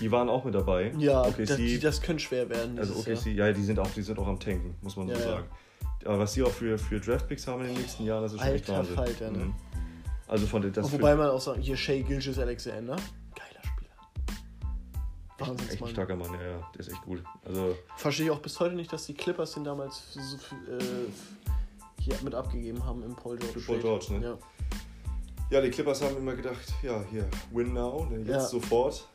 die waren auch mit dabei. Ja, OKC, das, die, das könnte schwer werden. also OKC, ja, die sind auch, die sind auch am Tanken, muss man so Ja, ja. sagen. Aber was die auch für, für Draftpicks haben in den nächsten Jahren, das ist schon echt Alter Wahnsinn. Falter, ne? Mhm. Also von das Jahr. Wobei man auch sagen, hier Shea Gilgis Alexander. Spieler. echt, echt ein starker Mann, ja, ja, der ist echt gut. Also Verstehe ich auch bis heute nicht, dass die Clippers den damals so, äh, hier mit abgegeben haben im Paul George. Für Paul. George, ne? Ja. ja, die Clippers haben immer gedacht, ja, hier win now, ne, jetzt Ja. sofort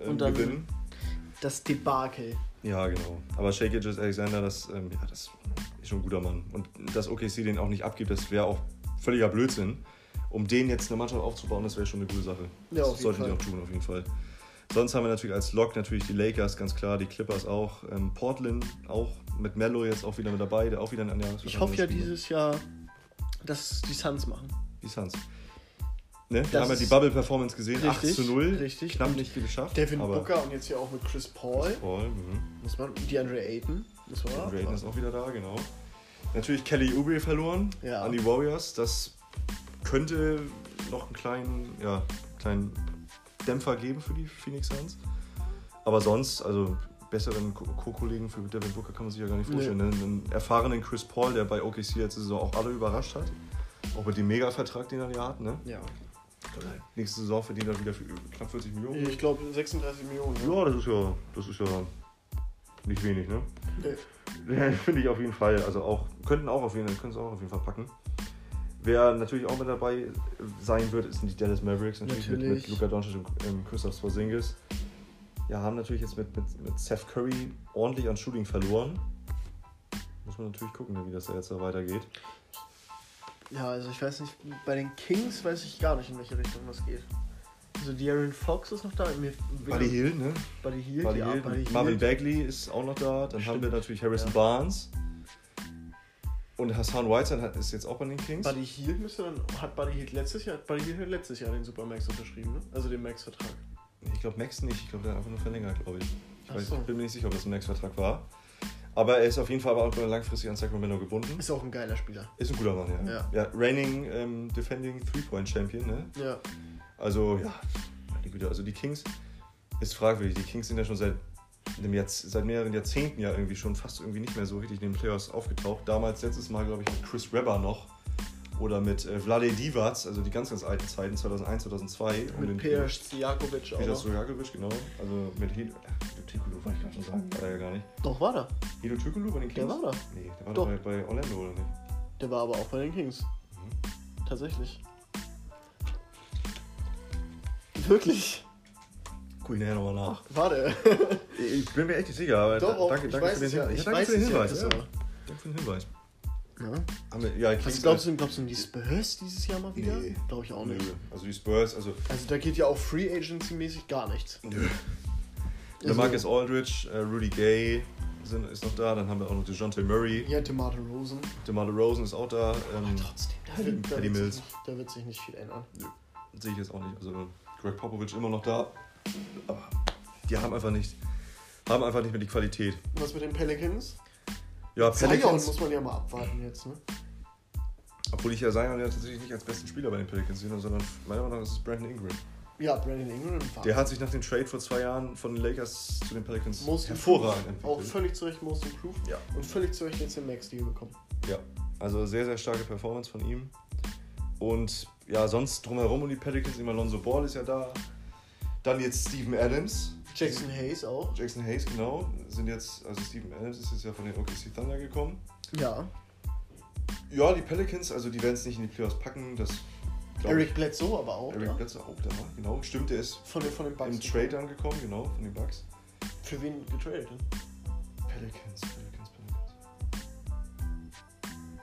ähm, Und dann- gewinnen. Das Debakel. Ja, genau. Aber Shea Gilgeous Alexander, das, ähm, ja, das ist schon ein guter Mann. Und dass OKC den auch nicht abgibt, das wäre auch völliger Blödsinn. Um den jetzt eine Mannschaft aufzubauen, das wäre schon eine gute Sache. Ja, das auf jeden sollten die auch tun, auf jeden Fall. Sonst haben wir natürlich als Lock natürlich die Lakers, ganz klar, die Clippers auch. Ähm, Portland auch mit Mello jetzt auch wieder mit dabei, der auch wieder ein Jahr Ich hoffe ja dieses Jahr, dass die Suns machen. Die Suns. Ne? Wir Das haben ja die Bubble-Performance gesehen, Richtig, 8 zu 0. richtig. Knapp Und nicht geschafft. Devin Booker und jetzt hier auch mit Chris Paul. Paul, mhm. Muss man, DeAndre Ayton. Muss man Drayton ist auch wieder da, genau. Natürlich Kelly Oubre verloren Ja. an die Warriors. Das könnte noch einen kleinen, ja, kleinen Dämpfer geben für die Phoenix Suns. Aber sonst, also besseren Co- Co-Kollegen für Devin Booker kann man sich ja gar nicht Nee. vorstellen. Einen, einen erfahrenen Chris Paul, der bei OKC letzte Saison auch alle überrascht hat. Auch mit dem Mega-Vertrag, den er ja hat. Ne? Ja. Nächste Saison verdient er wieder für knapp 40 Millionen. Ich glaube 36 Millionen. ne? Ja, das ist ja, das ist ja nicht wenig, ne? Nee. Finde ich auf jeden Fall. Also auch, könnten auch auf jeden Fall, können es auch auf jeden Fall packen. Wer natürlich auch mit dabei sein wird, sind die Dallas Mavericks, natürlich, mit, mit Natürlich. Luka Doncic und ähm, Christoph Porzingis. Ja, haben natürlich jetzt mit, mit, mit Seth Curry ordentlich an Shooting verloren. Muss man natürlich gucken, wie das da jetzt da weitergeht. Ja, also ich weiß nicht, bei den Kings weiß ich gar nicht, in welche Richtung das geht. Also De'Aaron Fox ist noch da. Mir, Buddy Hill, ne? Buddy Hield, Buddy ja, Hill. Buddy. Marvin Bagley ist auch noch da. Dann haben wir Stimmt. natürlich Harrison Ja. Barnes. Und Hassan Whiteside hat- ist jetzt auch bei den Kings. Buddy Hield müsste dann, hat Buddy Hield letztes Jahr, Buddy Hield letztes Jahr den Supermax unterschrieben, ne? Also den Max-Vertrag. Ich glaube Max nicht, ich glaube, der hat einfach nur verlängert, glaube ich. Ich, weiß, so. ich bin mir nicht sicher, ob das ein Max-Vertrag war. Aber er ist auf jeden Fall aber auch langfristig an Sacramento gebunden. Ist auch ein geiler Spieler. Ist ein guter Mann, ja. Ja. ja reigning ähm, Defending Three-Point-Champion, ne? Ja. Also, ja, meine Güte, also die Kings ist fragwürdig. Die Kings sind ja schon seit, Jahrzeh- seit mehreren Jahrzehnten ja irgendwie schon fast irgendwie nicht mehr so richtig in den Playoffs aufgetaucht. Damals letztes Mal, glaube ich, mit Chris Webber noch. Oder mit äh, Vlade Divac, also die ganz, ganz alten Zeiten, 2001, 2002. um den- Mit Peter Stojakovic auch Peter. Stojakovic, genau. Also mit Hido Tikulu, wollte ich gerade schon sagen. War er ja gar nicht. Doch, war da. Hido Tikulu bei den Kings? Der war da. Nee, der war Doch. doch bei, bei Orlando, oder nicht? Der war aber auch bei den Kings. Mhm. Tatsächlich. Wirklich. Guck ich nachher nochmal nach. Warte. Ich bin mir echt nicht sicher, aber Doch, danke, ich danke für den ja. Hinweis. Ich Ja, danke für den Hinweis. Ja, aber. Danke für den Hinweis. Ja. Ja, ich Was glaubst du, glaubst du, die Spurs dieses Jahr mal wieder? Nee. Glaube ich auch Nö. nicht. Also die Spurs, also Also da geht ja auch Free Agency-mäßig gar nichts. nö. Der Also- Marcus Aldridge, äh, Rudy Gay sind, ist noch da, dann haben wir auch noch DeJounte Murray, Ja, DeMar Rosen. DeMar DeRozan ist auch da. Ähm, Trotzdem, da wird, da, wird Mills. sich da wird sich nicht viel ändern. sehe ich jetzt auch nicht. Also Greg Popovich immer noch da. Aber die haben einfach nicht, haben einfach nicht mehr die Qualität. Und was mit den Pelicans? Ja, Zion Pelicans, muss man ja mal abwarten jetzt, ne? obwohl ich ja Zion ja tatsächlich nicht als besten Spieler bei den Pelicans sehe, sondern meiner Meinung nach ist es Brandon Ingram. Ja, Brandon Ingram Der hat sich nach dem Trade vor zwei Jahren von den Lakers zu den Pelicans Most hervorragend improved. Auch entwickelt. völlig zu Recht Most Improved. Ja. Und völlig zu Recht jetzt den Max-Deal bekommen. Ja, also sehr, sehr starke Performance von ihm. Und ja, sonst drumherum um die Pelicans, immer Lonzo Ball ist ja da. Dann jetzt Steven Adams. Jackson Hayes auch. Jackson Hayes, genau. Sind jetzt, also Steven Adams ist jetzt ja von den OKC Thunder gekommen. Ja. Ja, die Pelicans, also die werden es nicht in die Playoffs packen. Das Eric ich. Bledsoe aber auch. Eric ja. Bledsoe auch da, genau. Stimmt, der ist Von den, von den Bucks. im Trade angekommen, genau, von den Bucks. Für wen getradet? denn? Pelicans, Pelicans, Pelicans.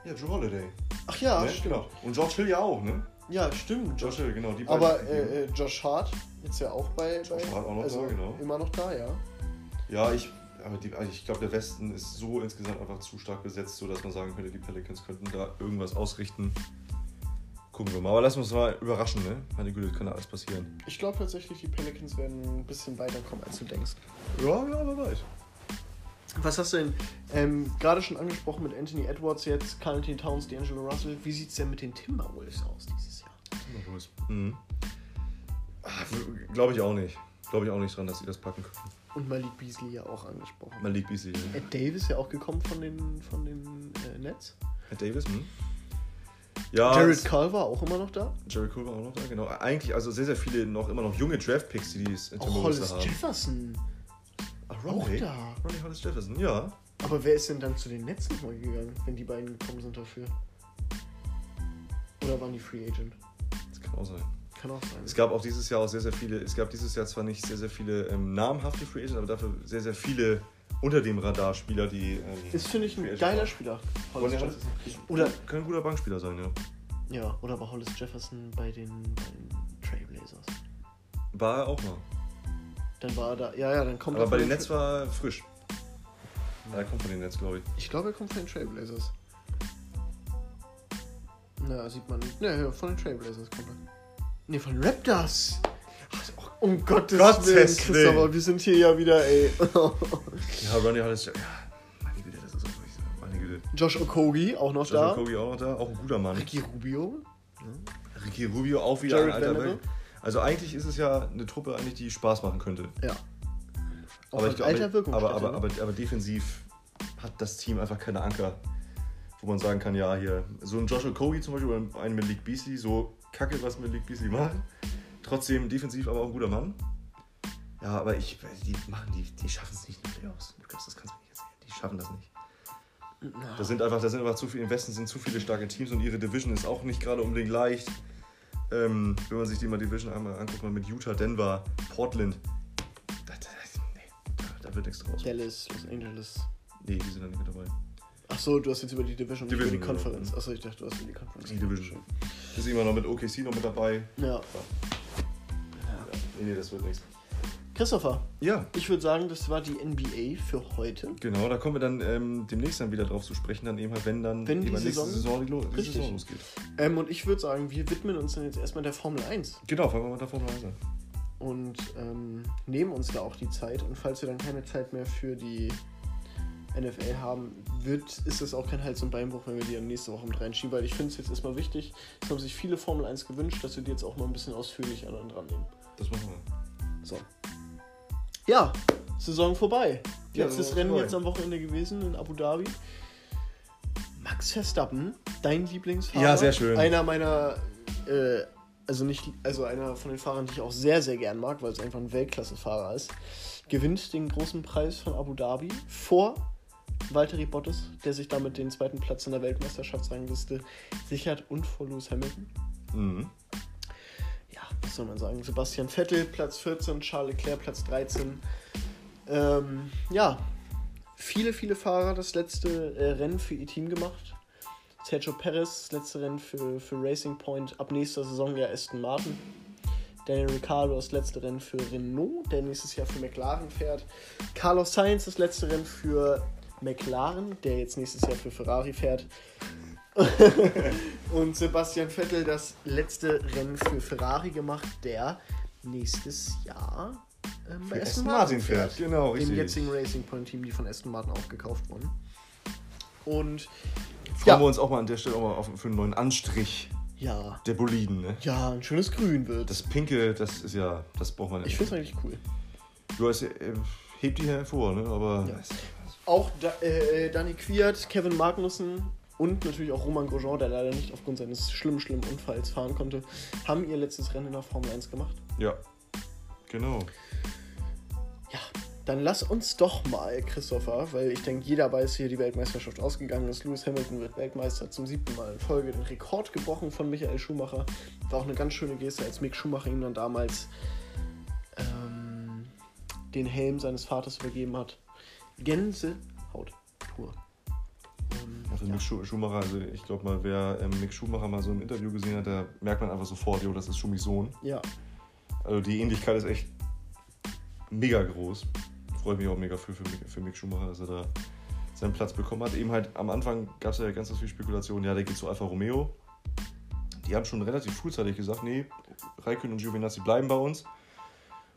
Ja, Drew Holiday. Ach ja, ne? stimmt. Genau. Und George Hill ja auch, ne? Ja, stimmt. Josh Hill, genau. Die beiden Aber äh, äh, Josh Hart ist ja auch bei. Josh bei Hart auch noch also da, genau. Immer noch da, ja. Ja, ich, aber die, also ich glaube, der Westen ist so insgesamt einfach zu stark besetzt, so dass man sagen könnte, die Pelicans könnten da irgendwas ausrichten. Gucken wir mal. Aber lassen wir uns mal überraschen, ne? Meine Güte, kann da alles passieren. Ich glaube tatsächlich, die Pelicans werden ein bisschen weiterkommen, als du denkst. Ja, ja, wer weiß. Was hast du denn ähm, gerade schon angesprochen mit Anthony Edwards jetzt, Carl Anthony Towns, D'Angelo Russell? Wie sieht es denn mit den Timberwolves aus dieses Mhm. Glaube ich auch nicht. Glaube ich auch nicht dran, dass sie das packen können. Und Malik Beasley ja auch angesprochen. Malik Beasley. Ed Davis ja auch gekommen von den, von den äh, Nets. Ed Davis, hm? Ja. Jared Culver auch immer noch da. Jared war auch noch da, genau. Eigentlich, also sehr, sehr viele noch immer noch junge Draft-Picks, die die Auch Timberwolves Hollis da haben. Jefferson. Auch Ronnie? da. Ronnie Hollis Jefferson, ja. Aber wer ist denn dann zu den Nets nochmal gegangen, wenn die beiden gekommen sind dafür? Oder waren die Free Agent? Kann auch sein. Kann auch sein. Es gab auch dieses Jahr auch sehr, sehr viele, es gab dieses Jahr zwar nicht sehr, sehr viele ähm, namhafte Free Agents, aber dafür sehr, sehr viele unter dem Radar Spieler, die. Ähm, Ist, finde ich, ein geiler. Spieler. Hollis er Jefferson. Oder, Kann ein guter Bankspieler sein, ja. ja, oder war Hollis Jefferson bei den, bei den Trailblazers? War er auch mal. Dann war er da. Ja, ja, dann kommt Aber er bei von den Nets war er frisch. Ja, er kommt von den Nets, glaube ich. Ich glaube, er kommt von den Trailblazers. Na, sieht man nicht. Ne, ja, von den Trailblazers kommt er. Ne, von Raptors. Ach, Um Gottes, Gottes Willen. Christopher, wir sind hier ja wieder, ey. Ja, Ronnie Hollis, ja. Meine Güte, das ist auch wirklich. Meine Güte. Josh Okogi auch noch Joshua da. Kogi auch noch da, auch ein guter Mann. Ricky Rubio. Ricky Rubio auch wieder Jared ein alter. Welt. Also eigentlich ist es ja eine Truppe, eigentlich, die Spaß machen könnte. Ja. Auch aber, ich, aber, aber, ne? aber, aber defensiv hat das Team einfach keine Anker, wo man sagen kann, ja, hier, so ein Joshua Kogi zum Beispiel oder ein Malik Beasley, so kacke, was Malik Beasley macht. Trotzdem defensiv aber auch ein guter Mann. Ja, aber ich, die machen, die, die schaffen es nicht in die Playoffs. Lukas, das kannst du mir nicht erzählen. Die schaffen das nicht. Da sind einfach, da sind einfach zu viele, im Westen sind zu viele starke Teams und ihre Division ist auch nicht gerade unbedingt leicht. Ähm, wenn man sich die mal Division einmal anguckt, mal mit Utah, Denver, Portland, da, da, nee, da, da wird nichts draus. Dallas, Los Angeles. Nee, die sind da nicht mit dabei. Ach so, du hast jetzt über die Division, Division, über die genau. Konferenz. Achso, ich dachte, du hast über die Konferenz. Die Division. Ist immer noch mit OKC noch mit dabei. Ja. Ja, nee, nee, das wird nichts. Christopher, Ja, ich würde sagen, das war die NBA für heute. genau, da kommen wir dann ähm, demnächst dann wieder drauf zu sprechen, dann eben halt, wenn dann Wenn die nächste Saison- Saison, die, die. Saison losgeht. Ähm, und ich würde sagen, wir widmen uns dann jetzt erstmal der Formel 1 Genau, fangen wir mal davon an. und ähm, nehmen uns da auch die Zeit. Und falls wir dann keine Zeit mehr für die NFL haben, wird, ist es auch kein Hals- und Beinbruch, wenn wir die dann nächste Woche mit reinschieben, weil ich finde es jetzt erstmal wichtig. Es haben sich viele Formel 1 gewünscht, dass wir die jetzt auch mal ein bisschen ausführlicher dann dran nehmen. Das machen wir. So. Ja, Saison vorbei. Ja, Letztes Rennen vorbei. jetzt am Wochenende gewesen in Abu Dhabi. Max Verstappen, dein Lieblingsfahrer. Ja, sehr schön. Einer meiner, äh, also nicht, also einer von den Fahrern, die ich auch sehr, sehr gern mag, weil es einfach ein Weltklasse-Fahrer ist, gewinnt den großen Preis von Abu Dhabi vor Valtteri Bottas, der sich damit den zweiten Platz in der Weltmeisterschaftsrangliste sichert und vor Lewis Hamilton. Mhm. Ja, was soll man sagen, Sebastian Vettel Platz 14, Charles Leclerc Platz 13. Ähm, ja, viele, viele Fahrer das letzte äh, Rennen für ihr Team gemacht. Sergio Perez, das letzte Rennen für, für Racing Point, ab nächster Saison ja Aston Martin. Daniel Ricciardo das letzte Rennen für Renault, der nächstes Jahr für McLaren fährt. Carlos Sainz das letzte Rennen für McLaren, der jetzt nächstes Jahr für Ferrari fährt. und Sebastian Vettel das letzte Rennen für Ferrari gemacht, der nächstes Jahr ähm, bei Für Aston Martin Martin fährt. fährt, genau, Dem jetzigen Racing Point Team, die von Aston Martin aufgekauft wurden. Und Freuen Ja. wir uns auch mal an der Stelle auch mal auf, für einen neuen Anstrich ja, der Boliden. Ne? ja, ein schönes Grün wird. Das Pinke, das ist ja, das braucht man ich finde es eigentlich cool. Du hast, äh, hebt die hervor, ne? aber Ja. Auch da, äh, Danny Quiert, Kevin Magnussen und natürlich auch Roman Grosjean, der leider nicht aufgrund seines schlimmen, schlimmen Unfalls fahren konnte, haben ihr letztes Rennen in der Formel 1 gemacht. ja, genau. Ja, dann lass uns doch mal, Christopher, weil ich denke, jeder weiß, hier die Weltmeisterschaft ausgegangen ist. Lewis Hamilton wird Weltmeister zum siebten Mal in Folge. Den Rekord gebrochen von Michael Schumacher. War auch eine ganz schöne Geste, als Mick Schumacher ihm dann damals ähm, den Helm seines Vaters übergeben hat. Gänsehaut pur. Und, Also ja. Mick Schu Schumacher, also ich glaube mal, wer ähm, Mick Schumacher mal so im Interview gesehen hat, da merkt man einfach sofort, jo, das ist Schumis Sohn. ja, Also die Ähnlichkeit ist echt mega groß. Freue mich auch mega für, für, Mick- für Mick Schumacher, dass er da seinen Platz bekommen hat. Eben halt am Anfang gab es ja ganz, ganz viel Spekulation, ja, der geht zu Alfa Romeo. Die haben schon relativ frühzeitig gesagt, nee, Raikön und Giovinazzi bleiben bei uns.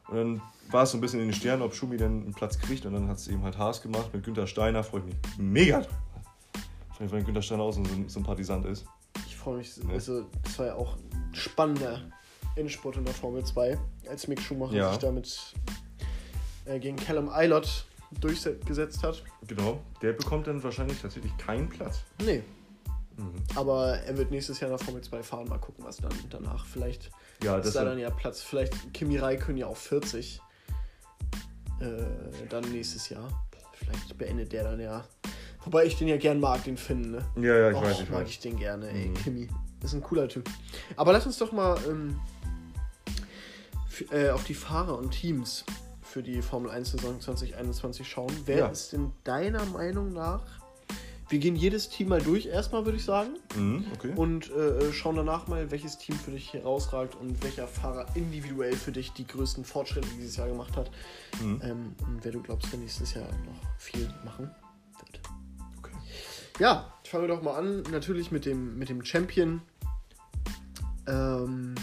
Und dann war es so ein bisschen in den Sternen, ob Schumi denn einen Platz kriegt. Und dann hat es eben halt Haas gemacht mit Günther Steiner. Freue ich mich mega drüber. Vor allem, weil Günther Steiner auch so ein Sympathisant ist. ich freue mich. Ja. Also, das war ja auch ein spannender Endspurt in der Formel 2, als Mick Schumacher Ja. sich damit äh, gegen Callum Eilert durchgesetzt hat. Genau, der bekommt dann wahrscheinlich tatsächlich keinen Platz. Nee, Mhm. aber er wird nächstes Jahr in der Formel 2 fahren. Mal gucken, was dann danach. Vielleicht Ja, ist das da dann ja Platz. Vielleicht Kimi Räikkönen ja auf 40. Äh, dann nächstes Jahr. Vielleicht beendet der dann ja. Wobei ich den ja gern mag, den Finn, ne? Ja, ja, ich Och, weiß, ich mag weiß. ich den gerne, ey, Mhm. Kimi. Ist ein cooler Typ. Aber lass uns doch mal ähm, äh, auf die Fahrer und Teams für die Formel 1 Saison 2021 schauen. Wer Ja. ist denn deiner Meinung nach? Wir gehen jedes Team mal durch, erstmal würde ich sagen. Mhm, okay. Und äh, schauen danach mal, welches Team für dich herausragt und welcher Fahrer individuell für dich die größten Fortschritte dieses Jahr gemacht hat. Mhm. Ähm, und wer du glaubst, der nächstes Jahr noch viel machen wird. okay. Ja, fangen wir doch mal an. Natürlich mit dem, mit dem Champion. Ähm,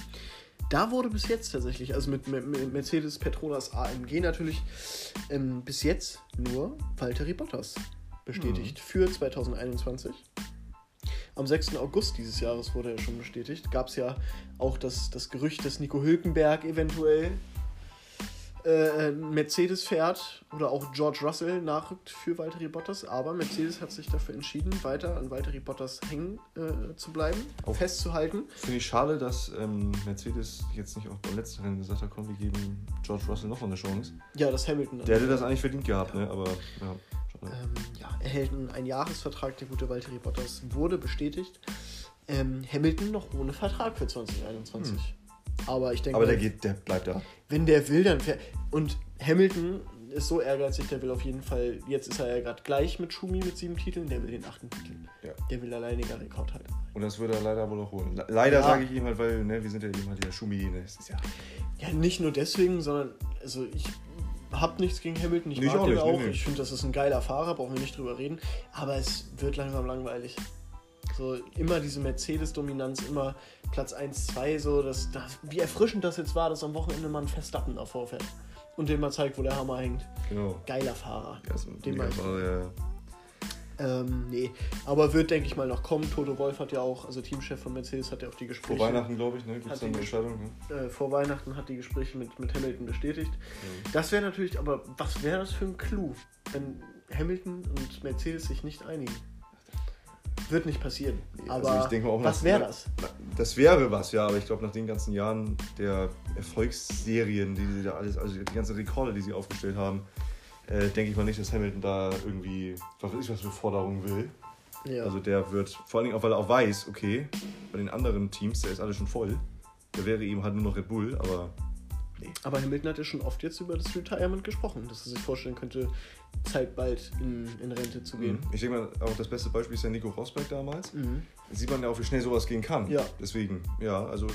da wurde bis jetzt tatsächlich, also mit, mit, mit Mercedes Petronas AMG natürlich, ähm, bis jetzt nur Valtteri Bottas bestätigt für 2021. Am 6. August dieses Jahres wurde er schon bestätigt. Gab es ja auch das, das Gerücht, dass Nico Hülkenberg eventuell äh, Mercedes fährt oder auch George Russell nachrückt für Valtteri Bottas, aber Mercedes hat sich dafür entschieden, weiter an Valtteri Bottas hängen äh, zu bleiben, Auf- festzuhalten. Finde ich schade, dass ähm, Mercedes jetzt nicht auch beim letzten Rennen gesagt hat, komm, wir geben George Russell noch mal eine Chance. Ja, das Hamilton. Der hätte das eigentlich verdient gehabt, ne? Aber ja. Ähm, ja, erhält einen Einjahresvertrag, der gute Valtteri Bottas wurde bestätigt. Ähm, Hamilton noch ohne Vertrag für 2021. Aber ich denke, Aber der geht, der bleibt da. wenn der will, dann fährt. Und Hamilton ist so ehrgeizig, der will auf jeden Fall, jetzt ist er ja gerade gleich mit Schumi mit sieben Titeln, der will den achten Titel. Ja. Der will alleiniger Rekordhalter. Und das würde er leider wohl auch holen. Le- Leider Ja. sage ich ihm halt, weil ne, wir sind ja eben halt der Schumi. Ne? Das ist ja Ja, nicht nur deswegen, sondern also ich hab nichts gegen Hamilton, ich Nee, ich mag auch den nicht, auch. nee, nee. Ich finde, das ist ein geiler Fahrer, brauchen wir nicht drüber reden. Aber es wird langsam langweilig. So immer diese Mercedes-Dominanz, immer Platz 1, 2, so, das, das, wie erfrischend das jetzt war, dass am Wochenende mal ein Verstappen davor fährt. Und dem mal zeigt, wo der Hammer hängt. genau. Geiler Fahrer. Ja, mag ich. Fahrer, ja. Ähm, nee, aber wird, denke ich mal, noch kommen. Toto Wolf hat ja auch, also Teamchef von Mercedes, hat ja auch die Vor Gespräche. Weihnachten, glaube ich, ne? gibt es die eine Entscheidung. Ne? Äh, vor Weihnachten hat die Gespräche mit, mit Hamilton bestätigt. Das wäre natürlich, aber was wäre das für ein Clou, wenn Hamilton und Mercedes sich nicht einigen? Wird nicht passieren. Also Aber ich denke mal auch was wäre das? Na, Das wäre was, ja, aber ich glaube, nach den ganzen Jahren der Erfolgsserien, die sie da alles, also die ganzen Rekorde, die sie aufgestellt haben, äh, denke ich mal nicht, dass Hamilton da irgendwie, was weiß ich, was für Forderungen will. Ja. Also der wird, vor allen Dingen auch, weil er auch weiß, okay, bei den anderen Teams, der ist alles schon voll. Da wäre eben halt nur noch Red Bull, aber Aber Hamilton hat ja schon oft jetzt über das Retirement gesprochen, dass er sich vorstellen könnte, Zeit bald in, in Rente zu gehen. ich denke mal, auch das beste Beispiel ist ja Nico Rosberg damals. Mhm. Da sieht man ja auch, wie schnell sowas gehen kann. Ja. Deswegen, ja, also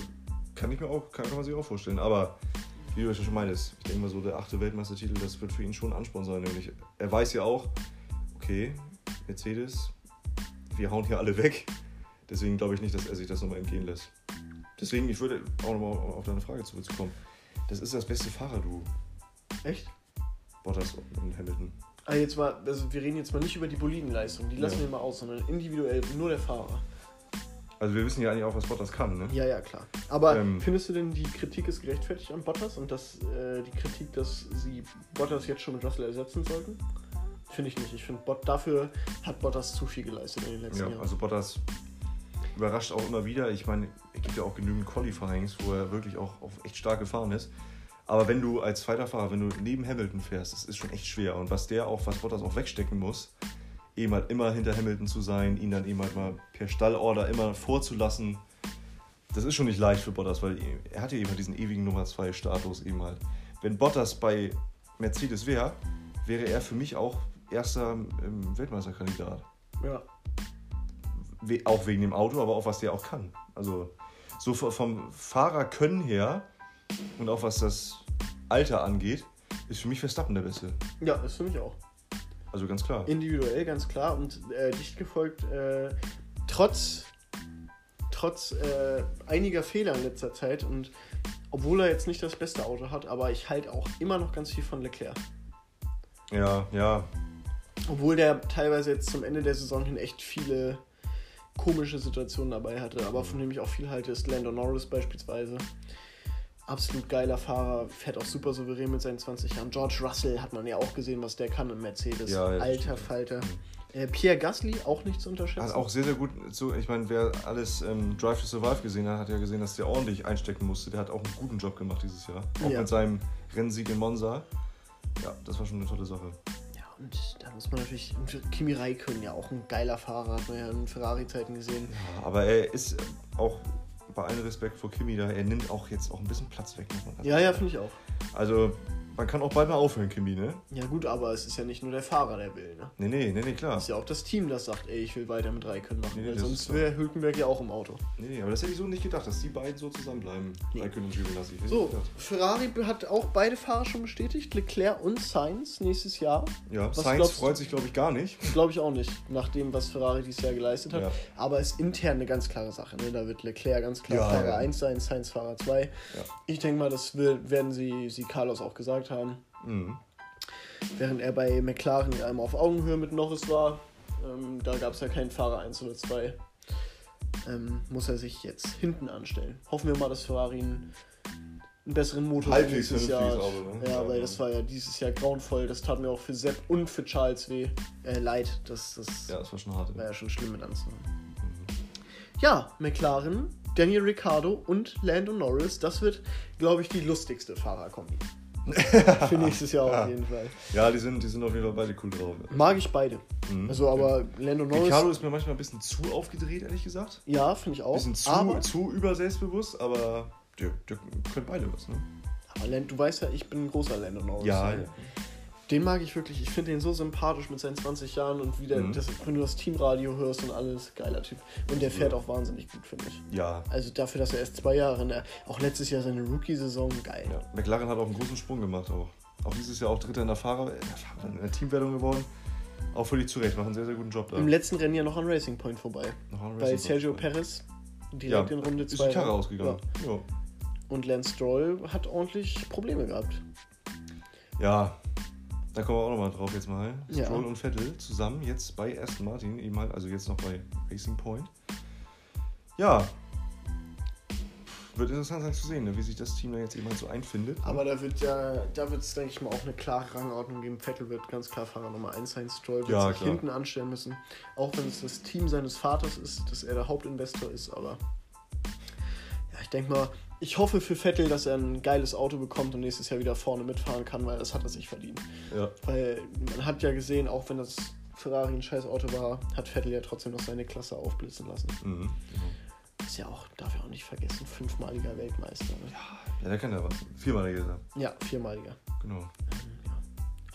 kann ich mir auch, kann, kann man sich auch vorstellen. Aber wie du ja schon meintest, ich denke mal so, der achte Weltmeistertitel, das wird für ihn schon ein Ansporn sein. Nämlich, er weiß ja auch, okay, Mercedes, wir hauen hier alle weg. Deswegen glaube ich nicht, dass er sich das nochmal entgehen lässt. Deswegen, ich würde auch nochmal auf deine Frage zurückkommen. Das ist das beste Fahrerduo, Echt? Bottas und Hamilton. Ah, jetzt mal, also wir reden jetzt mal nicht über die Bolidenleistung, die lassen Ja. wir mal aus, sondern individuell nur der Fahrer. Also wir wissen ja eigentlich auch, was Bottas kann, ne? Ja, ja, klar. Aber Ähm. findest du denn, die Kritik ist gerechtfertigt an Bottas und dass äh, die Kritik, dass sie Bottas jetzt schon mit Russell ersetzen sollten? Finde ich nicht. Ich finde, Bot dafür hat Bottas zu viel geleistet in den letzten Ja, Jahren. also Bottas überrascht auch immer wieder. Ich meine, es gibt ja auch genügend Qualifyings, wo er wirklich auch auf echt stark gefahren ist. Aber wenn du als zweiter Fahrer, wenn du neben Hamilton fährst, das ist schon echt schwer. Und was der auch, was Bottas auch wegstecken muss, eben halt immer hinter Hamilton zu sein, ihn dann eben halt mal per Stallorder immer vorzulassen, das ist schon nicht leicht für Bottas, weil er hat ja eben halt diesen ewigen Nummer 2 Status eben halt. Wenn Bottas bei Mercedes wäre, wäre er für mich auch erster ähm, Weltmeisterkandidat. ja. We auch wegen dem Auto, aber auch was der auch kann. Also so vom Fahrerkönnen her und auch was das Alter angeht, ist für mich Verstappen der Beste. ja, das finde ich auch. Also ganz klar. Individuell, ganz klar. Und äh, dicht gefolgt, äh, trotz, trotz äh, einiger Fehler in letzter Zeit und obwohl er jetzt nicht das beste Auto hat, aber ich halte auch immer noch ganz viel von Leclerc. Ja, ja. Obwohl der teilweise jetzt zum Ende der Saison hin echt viele komische Situationen dabei hatte, aber von dem ich auch viel halte, ist Lando Norris beispielsweise. Absolut geiler Fahrer, fährt auch super souverän mit seinen 20 Jahren. George Russell hat man ja auch gesehen, was der kann im Mercedes. Ja, Alter stimmt. Falter. Äh, Pierre Gasly, auch nicht zu unterschätzen. Hat auch sehr, sehr gut. So, ich meine, wer alles ähm, Drive to Survive gesehen hat, hat ja gesehen, dass der ordentlich einstecken musste. Der hat auch einen guten Job gemacht dieses Jahr. Auch Ja. mit seinem Rennsieg in Monza. Ja, das war schon eine tolle Sache. Ja, und da muss man natürlich. Kimi Räikkönen ja auch ein geiler Fahrer, hat man ja in Ferrari-Zeiten gesehen. Ja, aber er ist auch bei allem Respekt vor Kimi da, er nimmt auch jetzt auch ein bisschen Platz weg. Muss man dazu Ja, ja, finde ich auch. Also, man kann auch bald mal aufhören, Kimi, ne? Ja, gut, aber es ist ja nicht nur der Fahrer, der will, ne? Nee, nee, nee, nee, klar. Es ist ja auch das Team, das sagt, ey, ich will weiter mit Räikkönen machen. Nee, weil das sonst wäre Hülkenberg ja auch im Auto. Nee, nee, aber das hätte ich so nicht gedacht, dass die beiden so zusammenbleiben. Nee. Raikkonen und Giovinazzi. So. Ferrari hat auch beide Fahrer schon bestätigt, Leclerc und Sainz nächstes Jahr. Ja, Was Sainz glaubst freut sich, glaube ich, gar nicht. Glaube ich auch nicht, nach dem, was Ferrari dieses Jahr geleistet hat. Ja. Aber ist intern eine ganz klare Sache. Ne? Da wird Leclerc ganz klar Ja, Fahrer ja. 1 sein, Sainz Fahrer 2. Ja. Ich denke mal, das will, werden sie, sie Carlos auch gesagt haben. Mhm. Während er bei McLaren ja einmal auf Augenhöhe mit Norris war, ähm, da gab es ja keinen Fahrer 1 oder 2, ähm, muss er sich jetzt hinten anstellen. Hoffen wir mal, dass Ferrari einen, einen besseren Motor Halbwegs nächstes Jahr hat. Auto, ne? Ja, weil das war ja dieses Jahr grauenvoll. Das tat mir auch für Sepp und für Charles weh. Äh, leid. Das, das Ja, das war schon hart. war ja schon schlimm mit anzuhören. Ja, McLaren, Daniel Ricciardo und Lando Norris, das wird, glaube ich, die lustigste Fahrerkombi. für nächstes Jahr Ja. auf jeden Fall. Ja, die sind, die sind auf jeden Fall beide cool drauf. Mag ich beide. Mhm. Also, aber Lando Norris. Ricardo ist mir manchmal ein bisschen zu aufgedreht, ehrlich gesagt. Ja, finde ich auch. Ein bisschen zu, aber, zu überselbstbewusst, aber die, die können beide was, ne? aber Lando, du weißt ja, ich bin ein großer Lando Norris. Ja, ja. Den mag ich wirklich. Ich finde den so sympathisch mit seinen 20 Jahren und wieder, Mhm. das, wenn du das Teamradio hörst und alles, geiler Typ. Und der fährt Ja. auch wahnsinnig gut, finde ich. Ja, Also dafür, dass er erst zwei Jahre, in der, auch letztes Jahr seine Rookie-Saison, geil. ja. McLaren hat auch einen großen Sprung gemacht auch. Auch dieses Jahr auch Dritter in der Fahrer, in der, Fahrer in der Teamwertung geworden. Auch völlig zurecht, machen einen sehr, sehr guten Job da. Im letzten Rennen ja noch an Racing Point vorbei. Noch Bei Racing Sergio Point. Perez Ja, direkt in Runde ist die 2. Karre ausgegangen. Ja. Und Lance Stroll hat ordentlich Probleme gehabt. ja, da kommen wir auch nochmal drauf jetzt mal. Ja. Stroll und Vettel zusammen jetzt bei Aston Martin, eben halt, also jetzt noch bei Racing Point. Ja, wird interessant sein zu sehen, ne, wie sich das Team da jetzt eben halt so einfindet. Aber da wird ja, da wird es, denke ich mal, auch eine klare Rangordnung geben. Vettel wird ganz klar Fahrer Nummer 1 sein. Stroll wird Ja, sich klar. hinten anstellen müssen. Auch wenn es das Team seines Vaters ist, dass er der Hauptinvestor ist. Aber ja, ich denke mal, ich hoffe für Vettel, dass er ein geiles Auto bekommt und nächstes Jahr wieder vorne mitfahren kann, weil das hat er sich verdient. Ja, Weil man hat ja gesehen, auch wenn das Ferrari ein scheiß Auto war, hat Vettel ja trotzdem noch seine Klasse aufblitzen lassen. mhm. genau. Ist ja auch, darf ich auch nicht vergessen, fünfmaliger Weltmeister. Ne? Ja, der kann ja was. Viermaliger sein. Ja, viermaliger. Genau.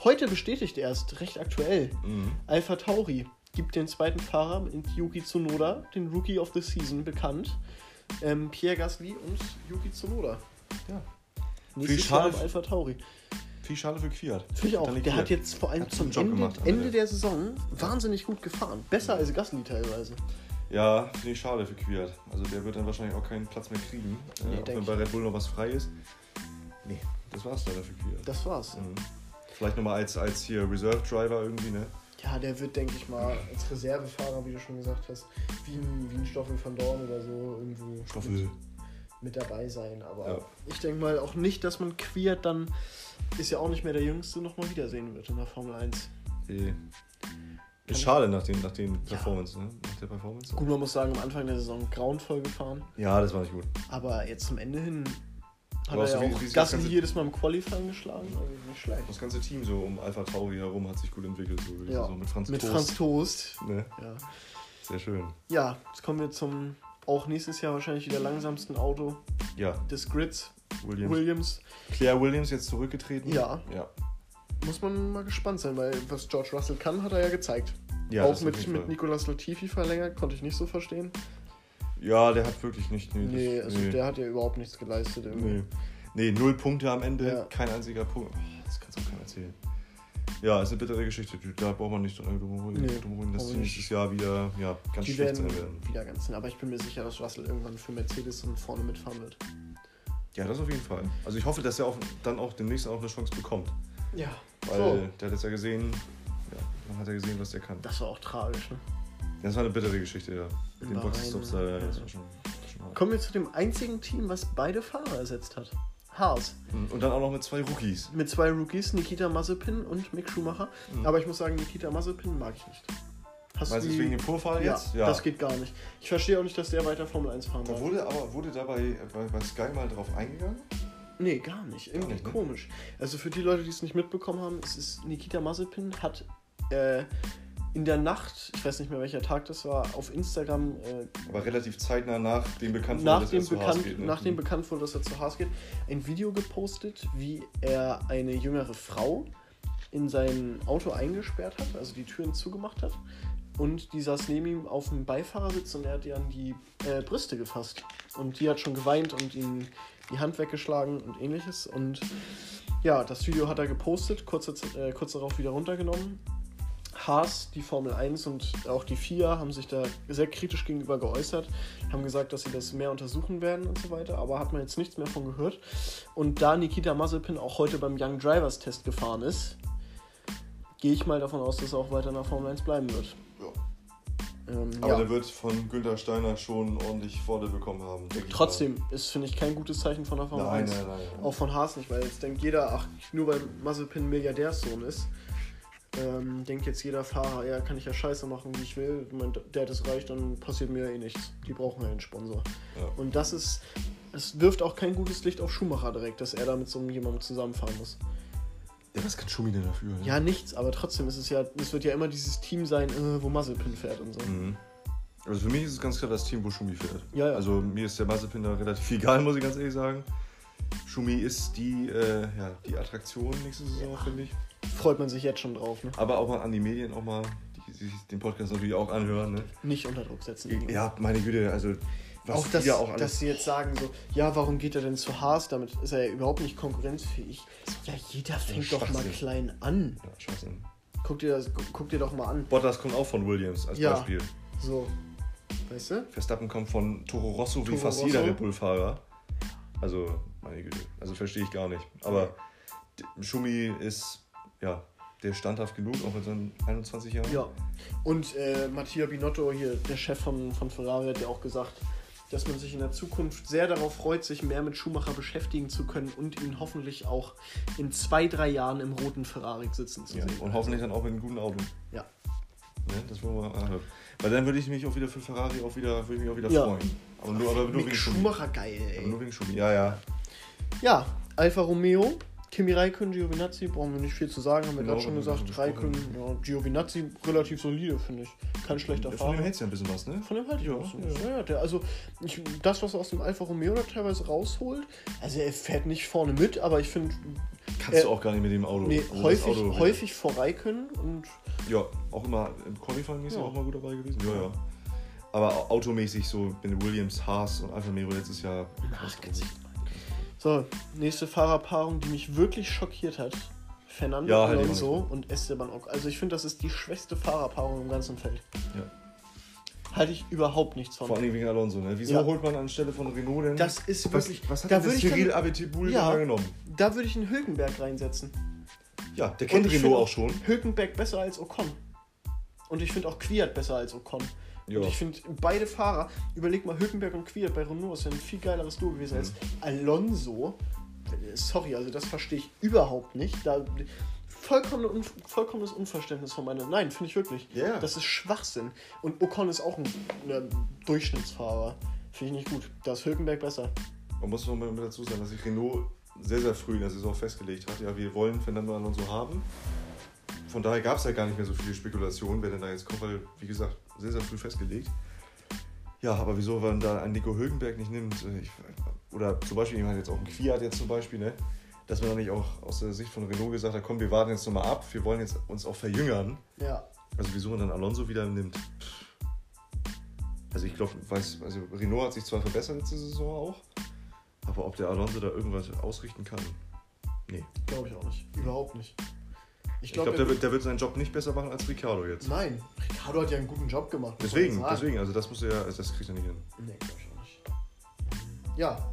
Heute bestätigt erst, recht aktuell, Mhm. Alpha Tauri gibt den zweiten Fahrer mit Yuki Tsunoda, den Rookie of the Season, bekannt. Ähm, Pierre Gasly und Yuki Tsunoda. Ja. Nächstes schade Jahr im Alpha Tauri. Viel schade für Kwiat. Finde ich auch. Der hat Kwiat. jetzt vor allem Hat zum Ende, gemacht am Ende der Saison wahnsinnig gut gefahren. Besser als Gasly teilweise. Ja, finde ich schade für Kwiat. Also der wird dann wahrscheinlich auch keinen Platz mehr kriegen. Nee, äh, auch wenn bei Red Bull noch was frei ist. Nee, das war's leider für Kwiat. Das war's. Mhm. Vielleicht nochmal als, als hier Reserve Driver irgendwie, ne? Ja, der wird, denke ich mal, als Reservefahrer, wie du schon gesagt hast, wie ein, wie ein Stoffel van Dorn oder so irgendwo Stoffel. Mit, dabei sein. Aber Ja. ich denke mal auch nicht, dass man Quiert dann, ist ja auch nicht mehr der Jüngste, nochmal wiedersehen wird in der Formel 1. Eh. Kann Ist schade nach den, nach den Ja. Performance, ne? Nach der Performance. Gut, man muss sagen, am Anfang der Saison grauenvoll gefahren. Ja, das war nicht gut. Aber jetzt zum Ende hin hat er ja so wie- auch wie Gasly Ganze- jedes Mal im Qualifying geschlagen. Also nicht schlecht. Das ganze Team so um Alpha Tauri herum hat sich gut entwickelt, so Ja. sagen. Mit Franz Mit Toast. Franz Toast. Ne? Ja. Sehr schön. ja, jetzt kommen wir zum auch nächstes Jahr wahrscheinlich wieder langsamsten Auto Ja, des Grids. Williams. Williams. Claire Williams jetzt zurückgetreten. Ja. Ja, Muss man mal gespannt sein, weil was George Russell kann, hat er ja gezeigt. ja auch mit, mit. Nicolas Latifi verlängert, konnte ich nicht so verstehen. Ja, der hat wirklich nicht. Nee, Nee, das, also der hat ja überhaupt nichts geleistet. Irgendwie. nee. nee, null Punkte am Ende, Ja. kein einziger Punkt. Oh, das kannst du auch keiner erzählen. Ja, ist eine bittere Geschichte. Da braucht man nicht drum herum. Nee, drum herum, dass die nächstes Jahr wieder ja, ganz Die schlecht werden sein werden. wieder ganz hin, aber ich bin mir sicher, dass Russell irgendwann für Mercedes und vorne mitfahren wird. Ja, das auf jeden Fall. Also ich hoffe, dass er auch dann auch demnächst auch eine Chance bekommt. Ja, Weil so. der hat jetzt ja gesehen, ja, man hat ja gesehen, was der kann. Das war auch tragisch. Ne? Das war eine bittere Geschichte, ja. Mit den Nein. Boxenstops da, das war schon, schon hart. Kommen wir zu dem einzigen Team, was beide Fahrer ersetzt hat. Haas. Und dann auch noch mit zwei Rookies. Mit zwei Rookies, Nikita Mazepin und Mick Schumacher. Mhm. Aber ich muss sagen, Nikita Mazepin mag ich nicht. Hast Meinst du die- wegen dem Vorfall ja, jetzt? das geht gar nicht. Ich verstehe auch nicht, dass der weiter Formel 1 fahren Da darf. wurde aber wurde dabei bei, bei Sky mal drauf eingegangen? Nee, gar nicht. Irgendwie nicht, ne? komisch. Also für die Leute, die es nicht mitbekommen haben, es ist Nikita Mazepin hat äh, in der Nacht, ich weiß nicht mehr welcher Tag das war, auf Instagram äh, Aber relativ zeitnah nach dem bekannt wurde, nach, dass dem er zu Haas geht. Ne? nachdem bekannt wurde, dass er zu Haas geht, ein Video gepostet, wie er eine jüngere Frau in sein Auto eingesperrt hat, also die Türen zugemacht hat. Und die saß neben ihm auf dem Beifahrersitz und er hat ihr an die äh, Brüste gefasst. Und die hat schon geweint und ihm die Hand weggeschlagen und ähnliches. Und ja, das Video hat er gepostet, kurz, äh, kurz darauf wieder runtergenommen. Haas, die Formel 1 und auch die FIA haben sich da sehr kritisch gegenüber geäußert, haben gesagt, dass sie das mehr untersuchen werden und so weiter, aber hat man jetzt nichts mehr von gehört. Und da Nikita Mazepin auch heute beim Young Drivers Test gefahren ist, gehe ich mal davon aus, dass er auch weiter in der Formel 1 bleiben wird. Ja. Ähm, Aber ja. der wird von Günther Steiner schon ordentlich Vorteil bekommen haben. Trotzdem ist, finde ich, kein gutes Zeichen von der. Formel Nein, 1. nein, nein. nein. Auch von Haas nicht, weil jetzt denkt jeder, ach, nur weil Mazepin Milliardärssohn ist, ähm, denkt jetzt jeder Fahrer, ja, kann ich ja Scheiße machen, wie ich will. Mein, der das reicht, dann passiert mir eh nichts. Die brauchen ja einen Sponsor. Ja. Und das ist, es wirft auch kein gutes Licht auf Schumacher direkt, dass er da mit so jemandem zusammenfahren muss. Ja, was kann Schumi denn dafür? Ne? Ja, nichts, aber trotzdem ist es ja, es wird ja immer dieses Team sein, äh, wo Mazepin fährt und so. Mhm. Also für mich ist es ganz klar das Team, wo Schumi fährt. Ja, ja. Also mir ist der Mazepin da relativ egal, muss ich ganz ehrlich sagen. Schumi ist die, äh, ja, die Attraktion nächste Saison, finde ich. Freut man sich jetzt schon drauf, ne? Aber auch mal an die Medien auch mal, die sich den Podcast natürlich auch anhören. Ne? Nicht unter Druck setzen. Ja, meine Güte, also was auch, dass, die da auch dass sie jetzt sagen so, ja, warum geht er denn zu Haas? Damit ist er ja überhaupt nicht konkurrenzfähig. Ja, jeder fängt doch mal klein an. Ja, Schwachsinn. Guck dir, das, gu- guck dir doch mal an. Bottas kommt auch von Williams als Ja. Beispiel. So. Weißt du? Verstappen kommt von Toro Rosso wie fast Rosso. jeder Red Bull-Fahrer. Also, meine Güte, also verstehe ich gar nicht. Aber Schumi ist, ja, der ist standhaft genug, auch mit seinen 21 Jahren. Ja. Und äh, Mattia Binotto, hier, der Chef von, von Ferrari, hat ja auch gesagt, dass man sich in der Zukunft sehr darauf freut, sich mehr mit Schumacher beschäftigen zu können und ihn hoffentlich auch in zwei, drei Jahren im roten Ferrari sitzen zu Ja, sehen. und hoffentlich dann auch mit einem guten Auto. Ja. Ne, das wollen wir mal. Weil dann würde ich mich auch wieder für Ferrari auch wieder, würde ich mich auch wieder Ja. freuen. Aber nur, aber nur wegen. Schumacher geil, Aber ey. nur wegen Schumi. Ja, ja. Ja, Alfa Romeo Kimi Räikkönen, Giovinazzi, brauchen wir nicht viel zu sagen, haben wir gerade schon gesagt. Räikkönen, ja, Giovinazzi relativ solide, finde ich. Kein schlechter Von Fahrer. dem hältst du ja ein bisschen was, ne? Von dem halte ich Ja, auch so. ja. Ja, ja, der, also ich, das, was er aus dem Alfa Romeo da teilweise rausholt, also er fährt nicht vorne mit, aber ich finde, Kannst Äh, du auch gar nicht mit dem Auto. nee, Also häufig, Auto- häufig vorbei können und Ja, auch immer im Qualifying ist Ja. er auch mal gut dabei gewesen. Ja, ja. Aber au- automäßig so mit Williams, Haas und Alfa Romeo letztes Jahr. So, nächste Fahrerpaarung, die mich wirklich schockiert hat. Fernando Ja, auch Alonso und Esteban Ocon. Also ich finde, das ist die schwächste Fahrerpaarung im ganzen Feld. Ja. Halte ich überhaupt nichts von. Vor allem wegen Alonso, ne? Wieso Ja. holt man anstelle von Renault denn? Das ist was, wirklich. was hat da denn ich dann- Cyril Abitibul Ja. genommen? Da würde ich einen Hülkenberg reinsetzen. Ja, der kennt Renault auch schon. Hülkenberg besser als Ocon. Und ich finde auch Quiert besser als Ocon. Ja. Und ich finde beide Fahrer, überleg mal, Hülkenberg und Quiert bei Renault ist ja ein viel geileres Duo gewesen als Mhm. Alonso. Äh, Sorry, also das verstehe ich überhaupt nicht. Da, vollkommene, vollkommenes Unverständnis von meiner. Nein, finde ich wirklich. Ja. Das ist Schwachsinn. Und Ocon ist auch ein, ein Durchschnittsfahrer. Finde ich nicht gut. Da ist Hülkenberg besser. Man muss noch mal dazu sagen, dass sich Renault sehr, sehr früh in der Saison festgelegt hat. Ja, wir wollen Fernando Alonso haben. Von daher gab es ja gar nicht mehr so viele Spekulationen, wer denn da jetzt kommt, weil, wie gesagt, sehr, sehr früh festgelegt. Ja, aber wieso man da einen Nico Hülkenberg nicht nimmt, äh, ich, oder zum Beispiel jemand jetzt auch ein Fiat jetzt zum Beispiel, ne? dass man dann nicht auch aus der Sicht von Renault gesagt hat, komm, wir warten jetzt nochmal ab, wir wollen jetzt uns auch verjüngern. Ja. Also wieso man dann Alonso wieder nimmt. Also ich glaube, weiß, also Renault hat sich zwar verbessert letzte Saison auch, aber ob der Alonso da irgendwas ausrichten kann, nee. Glaube ich auch nicht. Überhaupt nicht. Ich glaube, glaube, der, wird, der wird seinen Job nicht besser machen als Ricardo jetzt. Nein, Ricardo hat ja einen guten Job gemacht. Deswegen, deswegen, also das muss er ja, also das kriegt er nicht hin. Nee, glaube ich auch nicht. Ja.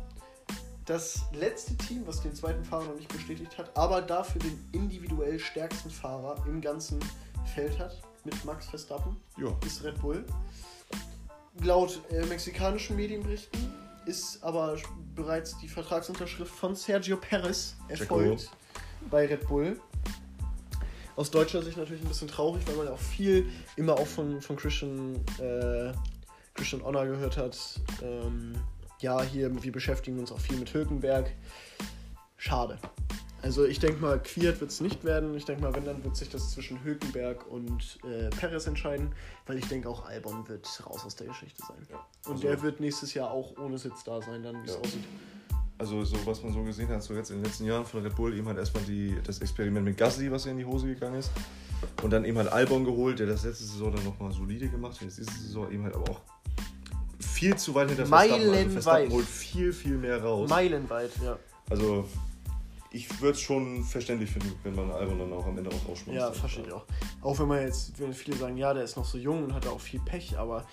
Das letzte Team, was den zweiten Fahrer noch nicht bestätigt hat, aber dafür den individuell stärksten Fahrer im ganzen Feld hat, mit Max Verstappen, Ja. ist Red Bull. Laut äh, mexikanischen Medienberichten ist aber bereits die Vertragsunterschrift von Sergio Perez erfolgt bei Red Bull. Aus deutscher Sicht natürlich ein bisschen traurig, weil man ja auch viel immer auch von, von Christian, äh, Christian Honor gehört hat. Ähm, ja, hier, wir beschäftigen uns auch viel mit Hülkenberg. Schade. Also ich denke mal, Quiert wird es nicht werden. Ich denke mal, wenn, dann wird sich das zwischen Hülkenberg und äh, Perez entscheiden, weil ich denke auch Albon wird raus aus der Geschichte sein. Ja. Und Also- der wird nächstes Jahr auch ohne Sitz da sein, dann wie es Ja. aussieht. Also so was man so gesehen hat, so jetzt in den letzten Jahren von Red Bull, eben halt erstmal die, das Experiment mit Gasly, was ja in die Hose gegangen ist. Und dann eben halt Albon geholt, der das letzte Saison dann nochmal solide gemacht hat. Jetzt diese Saison eben halt aber auch viel zu weit hinter Verstappen. Also Meilenweit. Verstappen holt viel, viel mehr raus. Meilenweit, ja. Also ich würde es schon verständlich finden, wenn man Albon dann auch am Ende auch rausschmeißt. Ja, verstehe ich auch. Auch wenn man jetzt, wenn viele sagen, ja, der ist noch so jung und hat da auch viel Pech, aber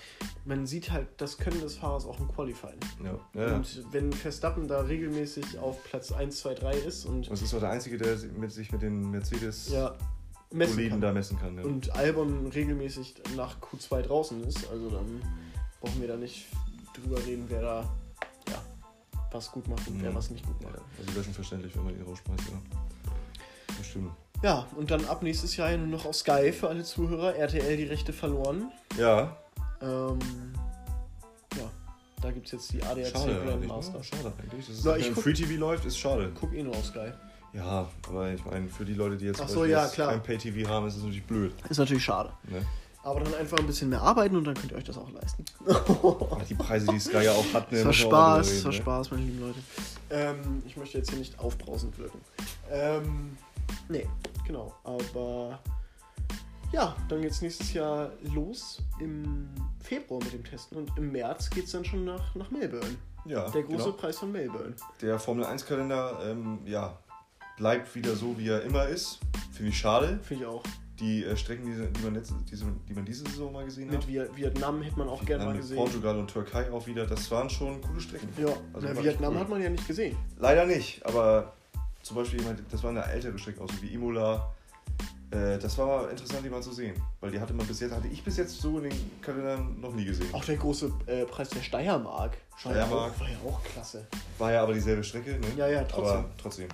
man sieht halt das Können des Fahrers auch im Qualifying. Ja. Ja. Und wenn Verstappen da regelmäßig auf Platz 1, 2, 3 ist und es ist auch der Einzige, der mit sich mit den Mercedes ja, messen da messen kann. Ja. und Albon regelmäßig nach Q2 draußen ist, also dann brauchen wir da nicht drüber reden, wer da was gut macht und wer Mhm. was nicht gut ja, macht. also wäre schon verständlich, wenn man ihn rausschmeißt. Ja. Das stimmt. Ja, und dann ab nächstes Jahr nur noch auf Sky für alle Zuhörer. RTL die Rechte verloren. Ja, Ähm, ja, da gibt es jetzt die ADAC schade eigentlich. Grandmaster. Ne? Schade eigentlich. Das ist, Na, wenn ich guck- Free TV läuft, ist schade. Guck eh nur auf Sky. Ja, aber ich meine, für die Leute, die jetzt so, ja, kein Pay-TV haben, ist es natürlich blöd. Ist natürlich schade. Ne? Aber dann einfach ein bisschen mehr arbeiten und dann könnt ihr euch das auch leisten. Die Preise, die Sky ja auch hat, ne, Das war Spaß, das war reden, Spaß, meine lieben Leute. Ähm, ich möchte jetzt hier nicht aufbrausend wirken. Ähm, nee, genau. Aber ja, dann geht's nächstes Jahr los im Februar mit dem Testen und im März geht's dann schon nach, nach Melbourne. Ne? Ja, Der große genau. Preis von Melbourne. Der Formel 1-Kalender, ähm, ja, bleibt wieder so, wie er immer ist. Finde ich schade. Finde ich auch. Die äh, Strecken, die, die, man letzte, diese, die man diese Saison mal gesehen Mit hat. Viet- Vietnam hätte man auch gerne mal mit gesehen. Portugal und Türkei auch wieder. Das waren schon coole Strecken. Ja, Also na, Vietnam cool. hat man ja nicht gesehen. Leider nicht, aber zum Beispiel, das war eine ältere Strecke, auch so wie Imola. Äh, das war interessant, die mal zu sehen. Weil die hatte man bis jetzt, hatte ich bis jetzt so in den Kalendern noch nie gesehen. Auch der große äh, Preis der Steiermark. War ja Steiermark. auch- War ja auch klasse. War ja aber dieselbe Strecke, ne? Ja, ja, trotzdem. Aber trotzdem.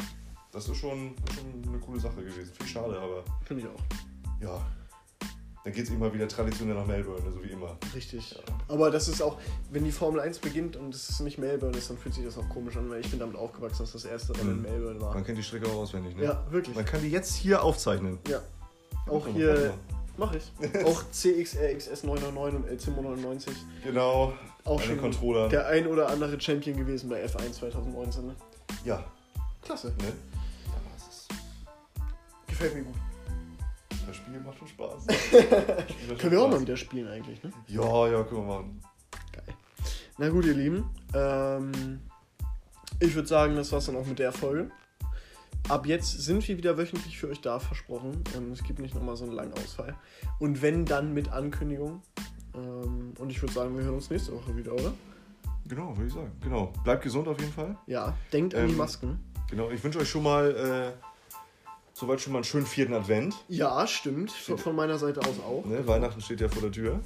Das ist schon, schon eine coole Sache gewesen. Viel schade, aber Finde ich auch. Ja. Dann geht es immer wieder traditionell nach Melbourne, so wie immer. Richtig. Aber das ist auch, wenn die Formel 1 beginnt und es nicht Melbourne ist, dann fühlt sich das auch komisch an, weil ich bin damit aufgewachsen, dass das erste Rennen in Mhm. Melbourne war. Man kennt die Strecke auch auswendig, ne? Ja, wirklich. Man kann die jetzt hier aufzeichnen. Ja. Auch Komm, hier, mach ich. Auch CXRXS 999 und LC 99. Genau. Auch schon Controller. der ein oder andere Champion gewesen bei F1 2019. Ne? Ja. Klasse. Ne? Ja, Gefällt mir gut. Das Spiel macht schon Spaß. Können wir auch mal wieder spielen eigentlich, ne? Ja, ja, können wir machen. Geil. Na gut, ihr Lieben. Ähm, ich würde sagen, das war's dann auch mit der Folge. Ab jetzt sind wir wieder wöchentlich für euch da, versprochen. Ähm, es gibt nicht nochmal so einen langen Ausfall. Und wenn, dann mit Ankündigung. Ähm, und ich würde sagen, wir hören uns nächste Woche wieder, oder? Genau, würde ich sagen. Genau. Bleibt gesund auf jeden Fall. Ja, denkt an die Ähm, Masken. Genau. Ich wünsche euch schon mal äh, soweit schon mal einen schönen vierten Advent. Ja, stimmt. Von, von meiner Seite aus auch. Ne? Weihnachten steht ja vor der Tür.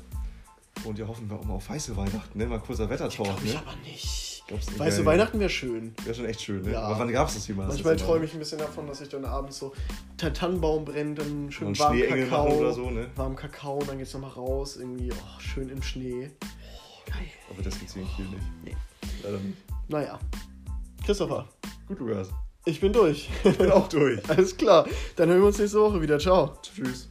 Und ja, hoffen wir auch mal auf weiße Weihnachten. Ne? Mal kurzer Wettertalk. Glaub ich Ne? aber nicht. Glaubst du, geil. Weihnachten wäre schön. Wäre schon echt schön, ne? Ja. Aber wann gab es das jemals? Manchmal träume ich ein bisschen davon, dass ich dann abends so der Tannenbaum brennt, dann schön Und warm Schneeengel Kakao, machen oder so, ne? warm Kakao und dann geht's nochmal raus, irgendwie oh, schön im Schnee. Geil. Aber das gibt's hier in Kiel nicht. Nee. Leider nicht. Naja. Christopher, Gut, Lukas. Ich bin durch. Ich bin auch durch. Alles klar. Dann hören wir uns nächste Woche wieder. Ciao. Tschüss.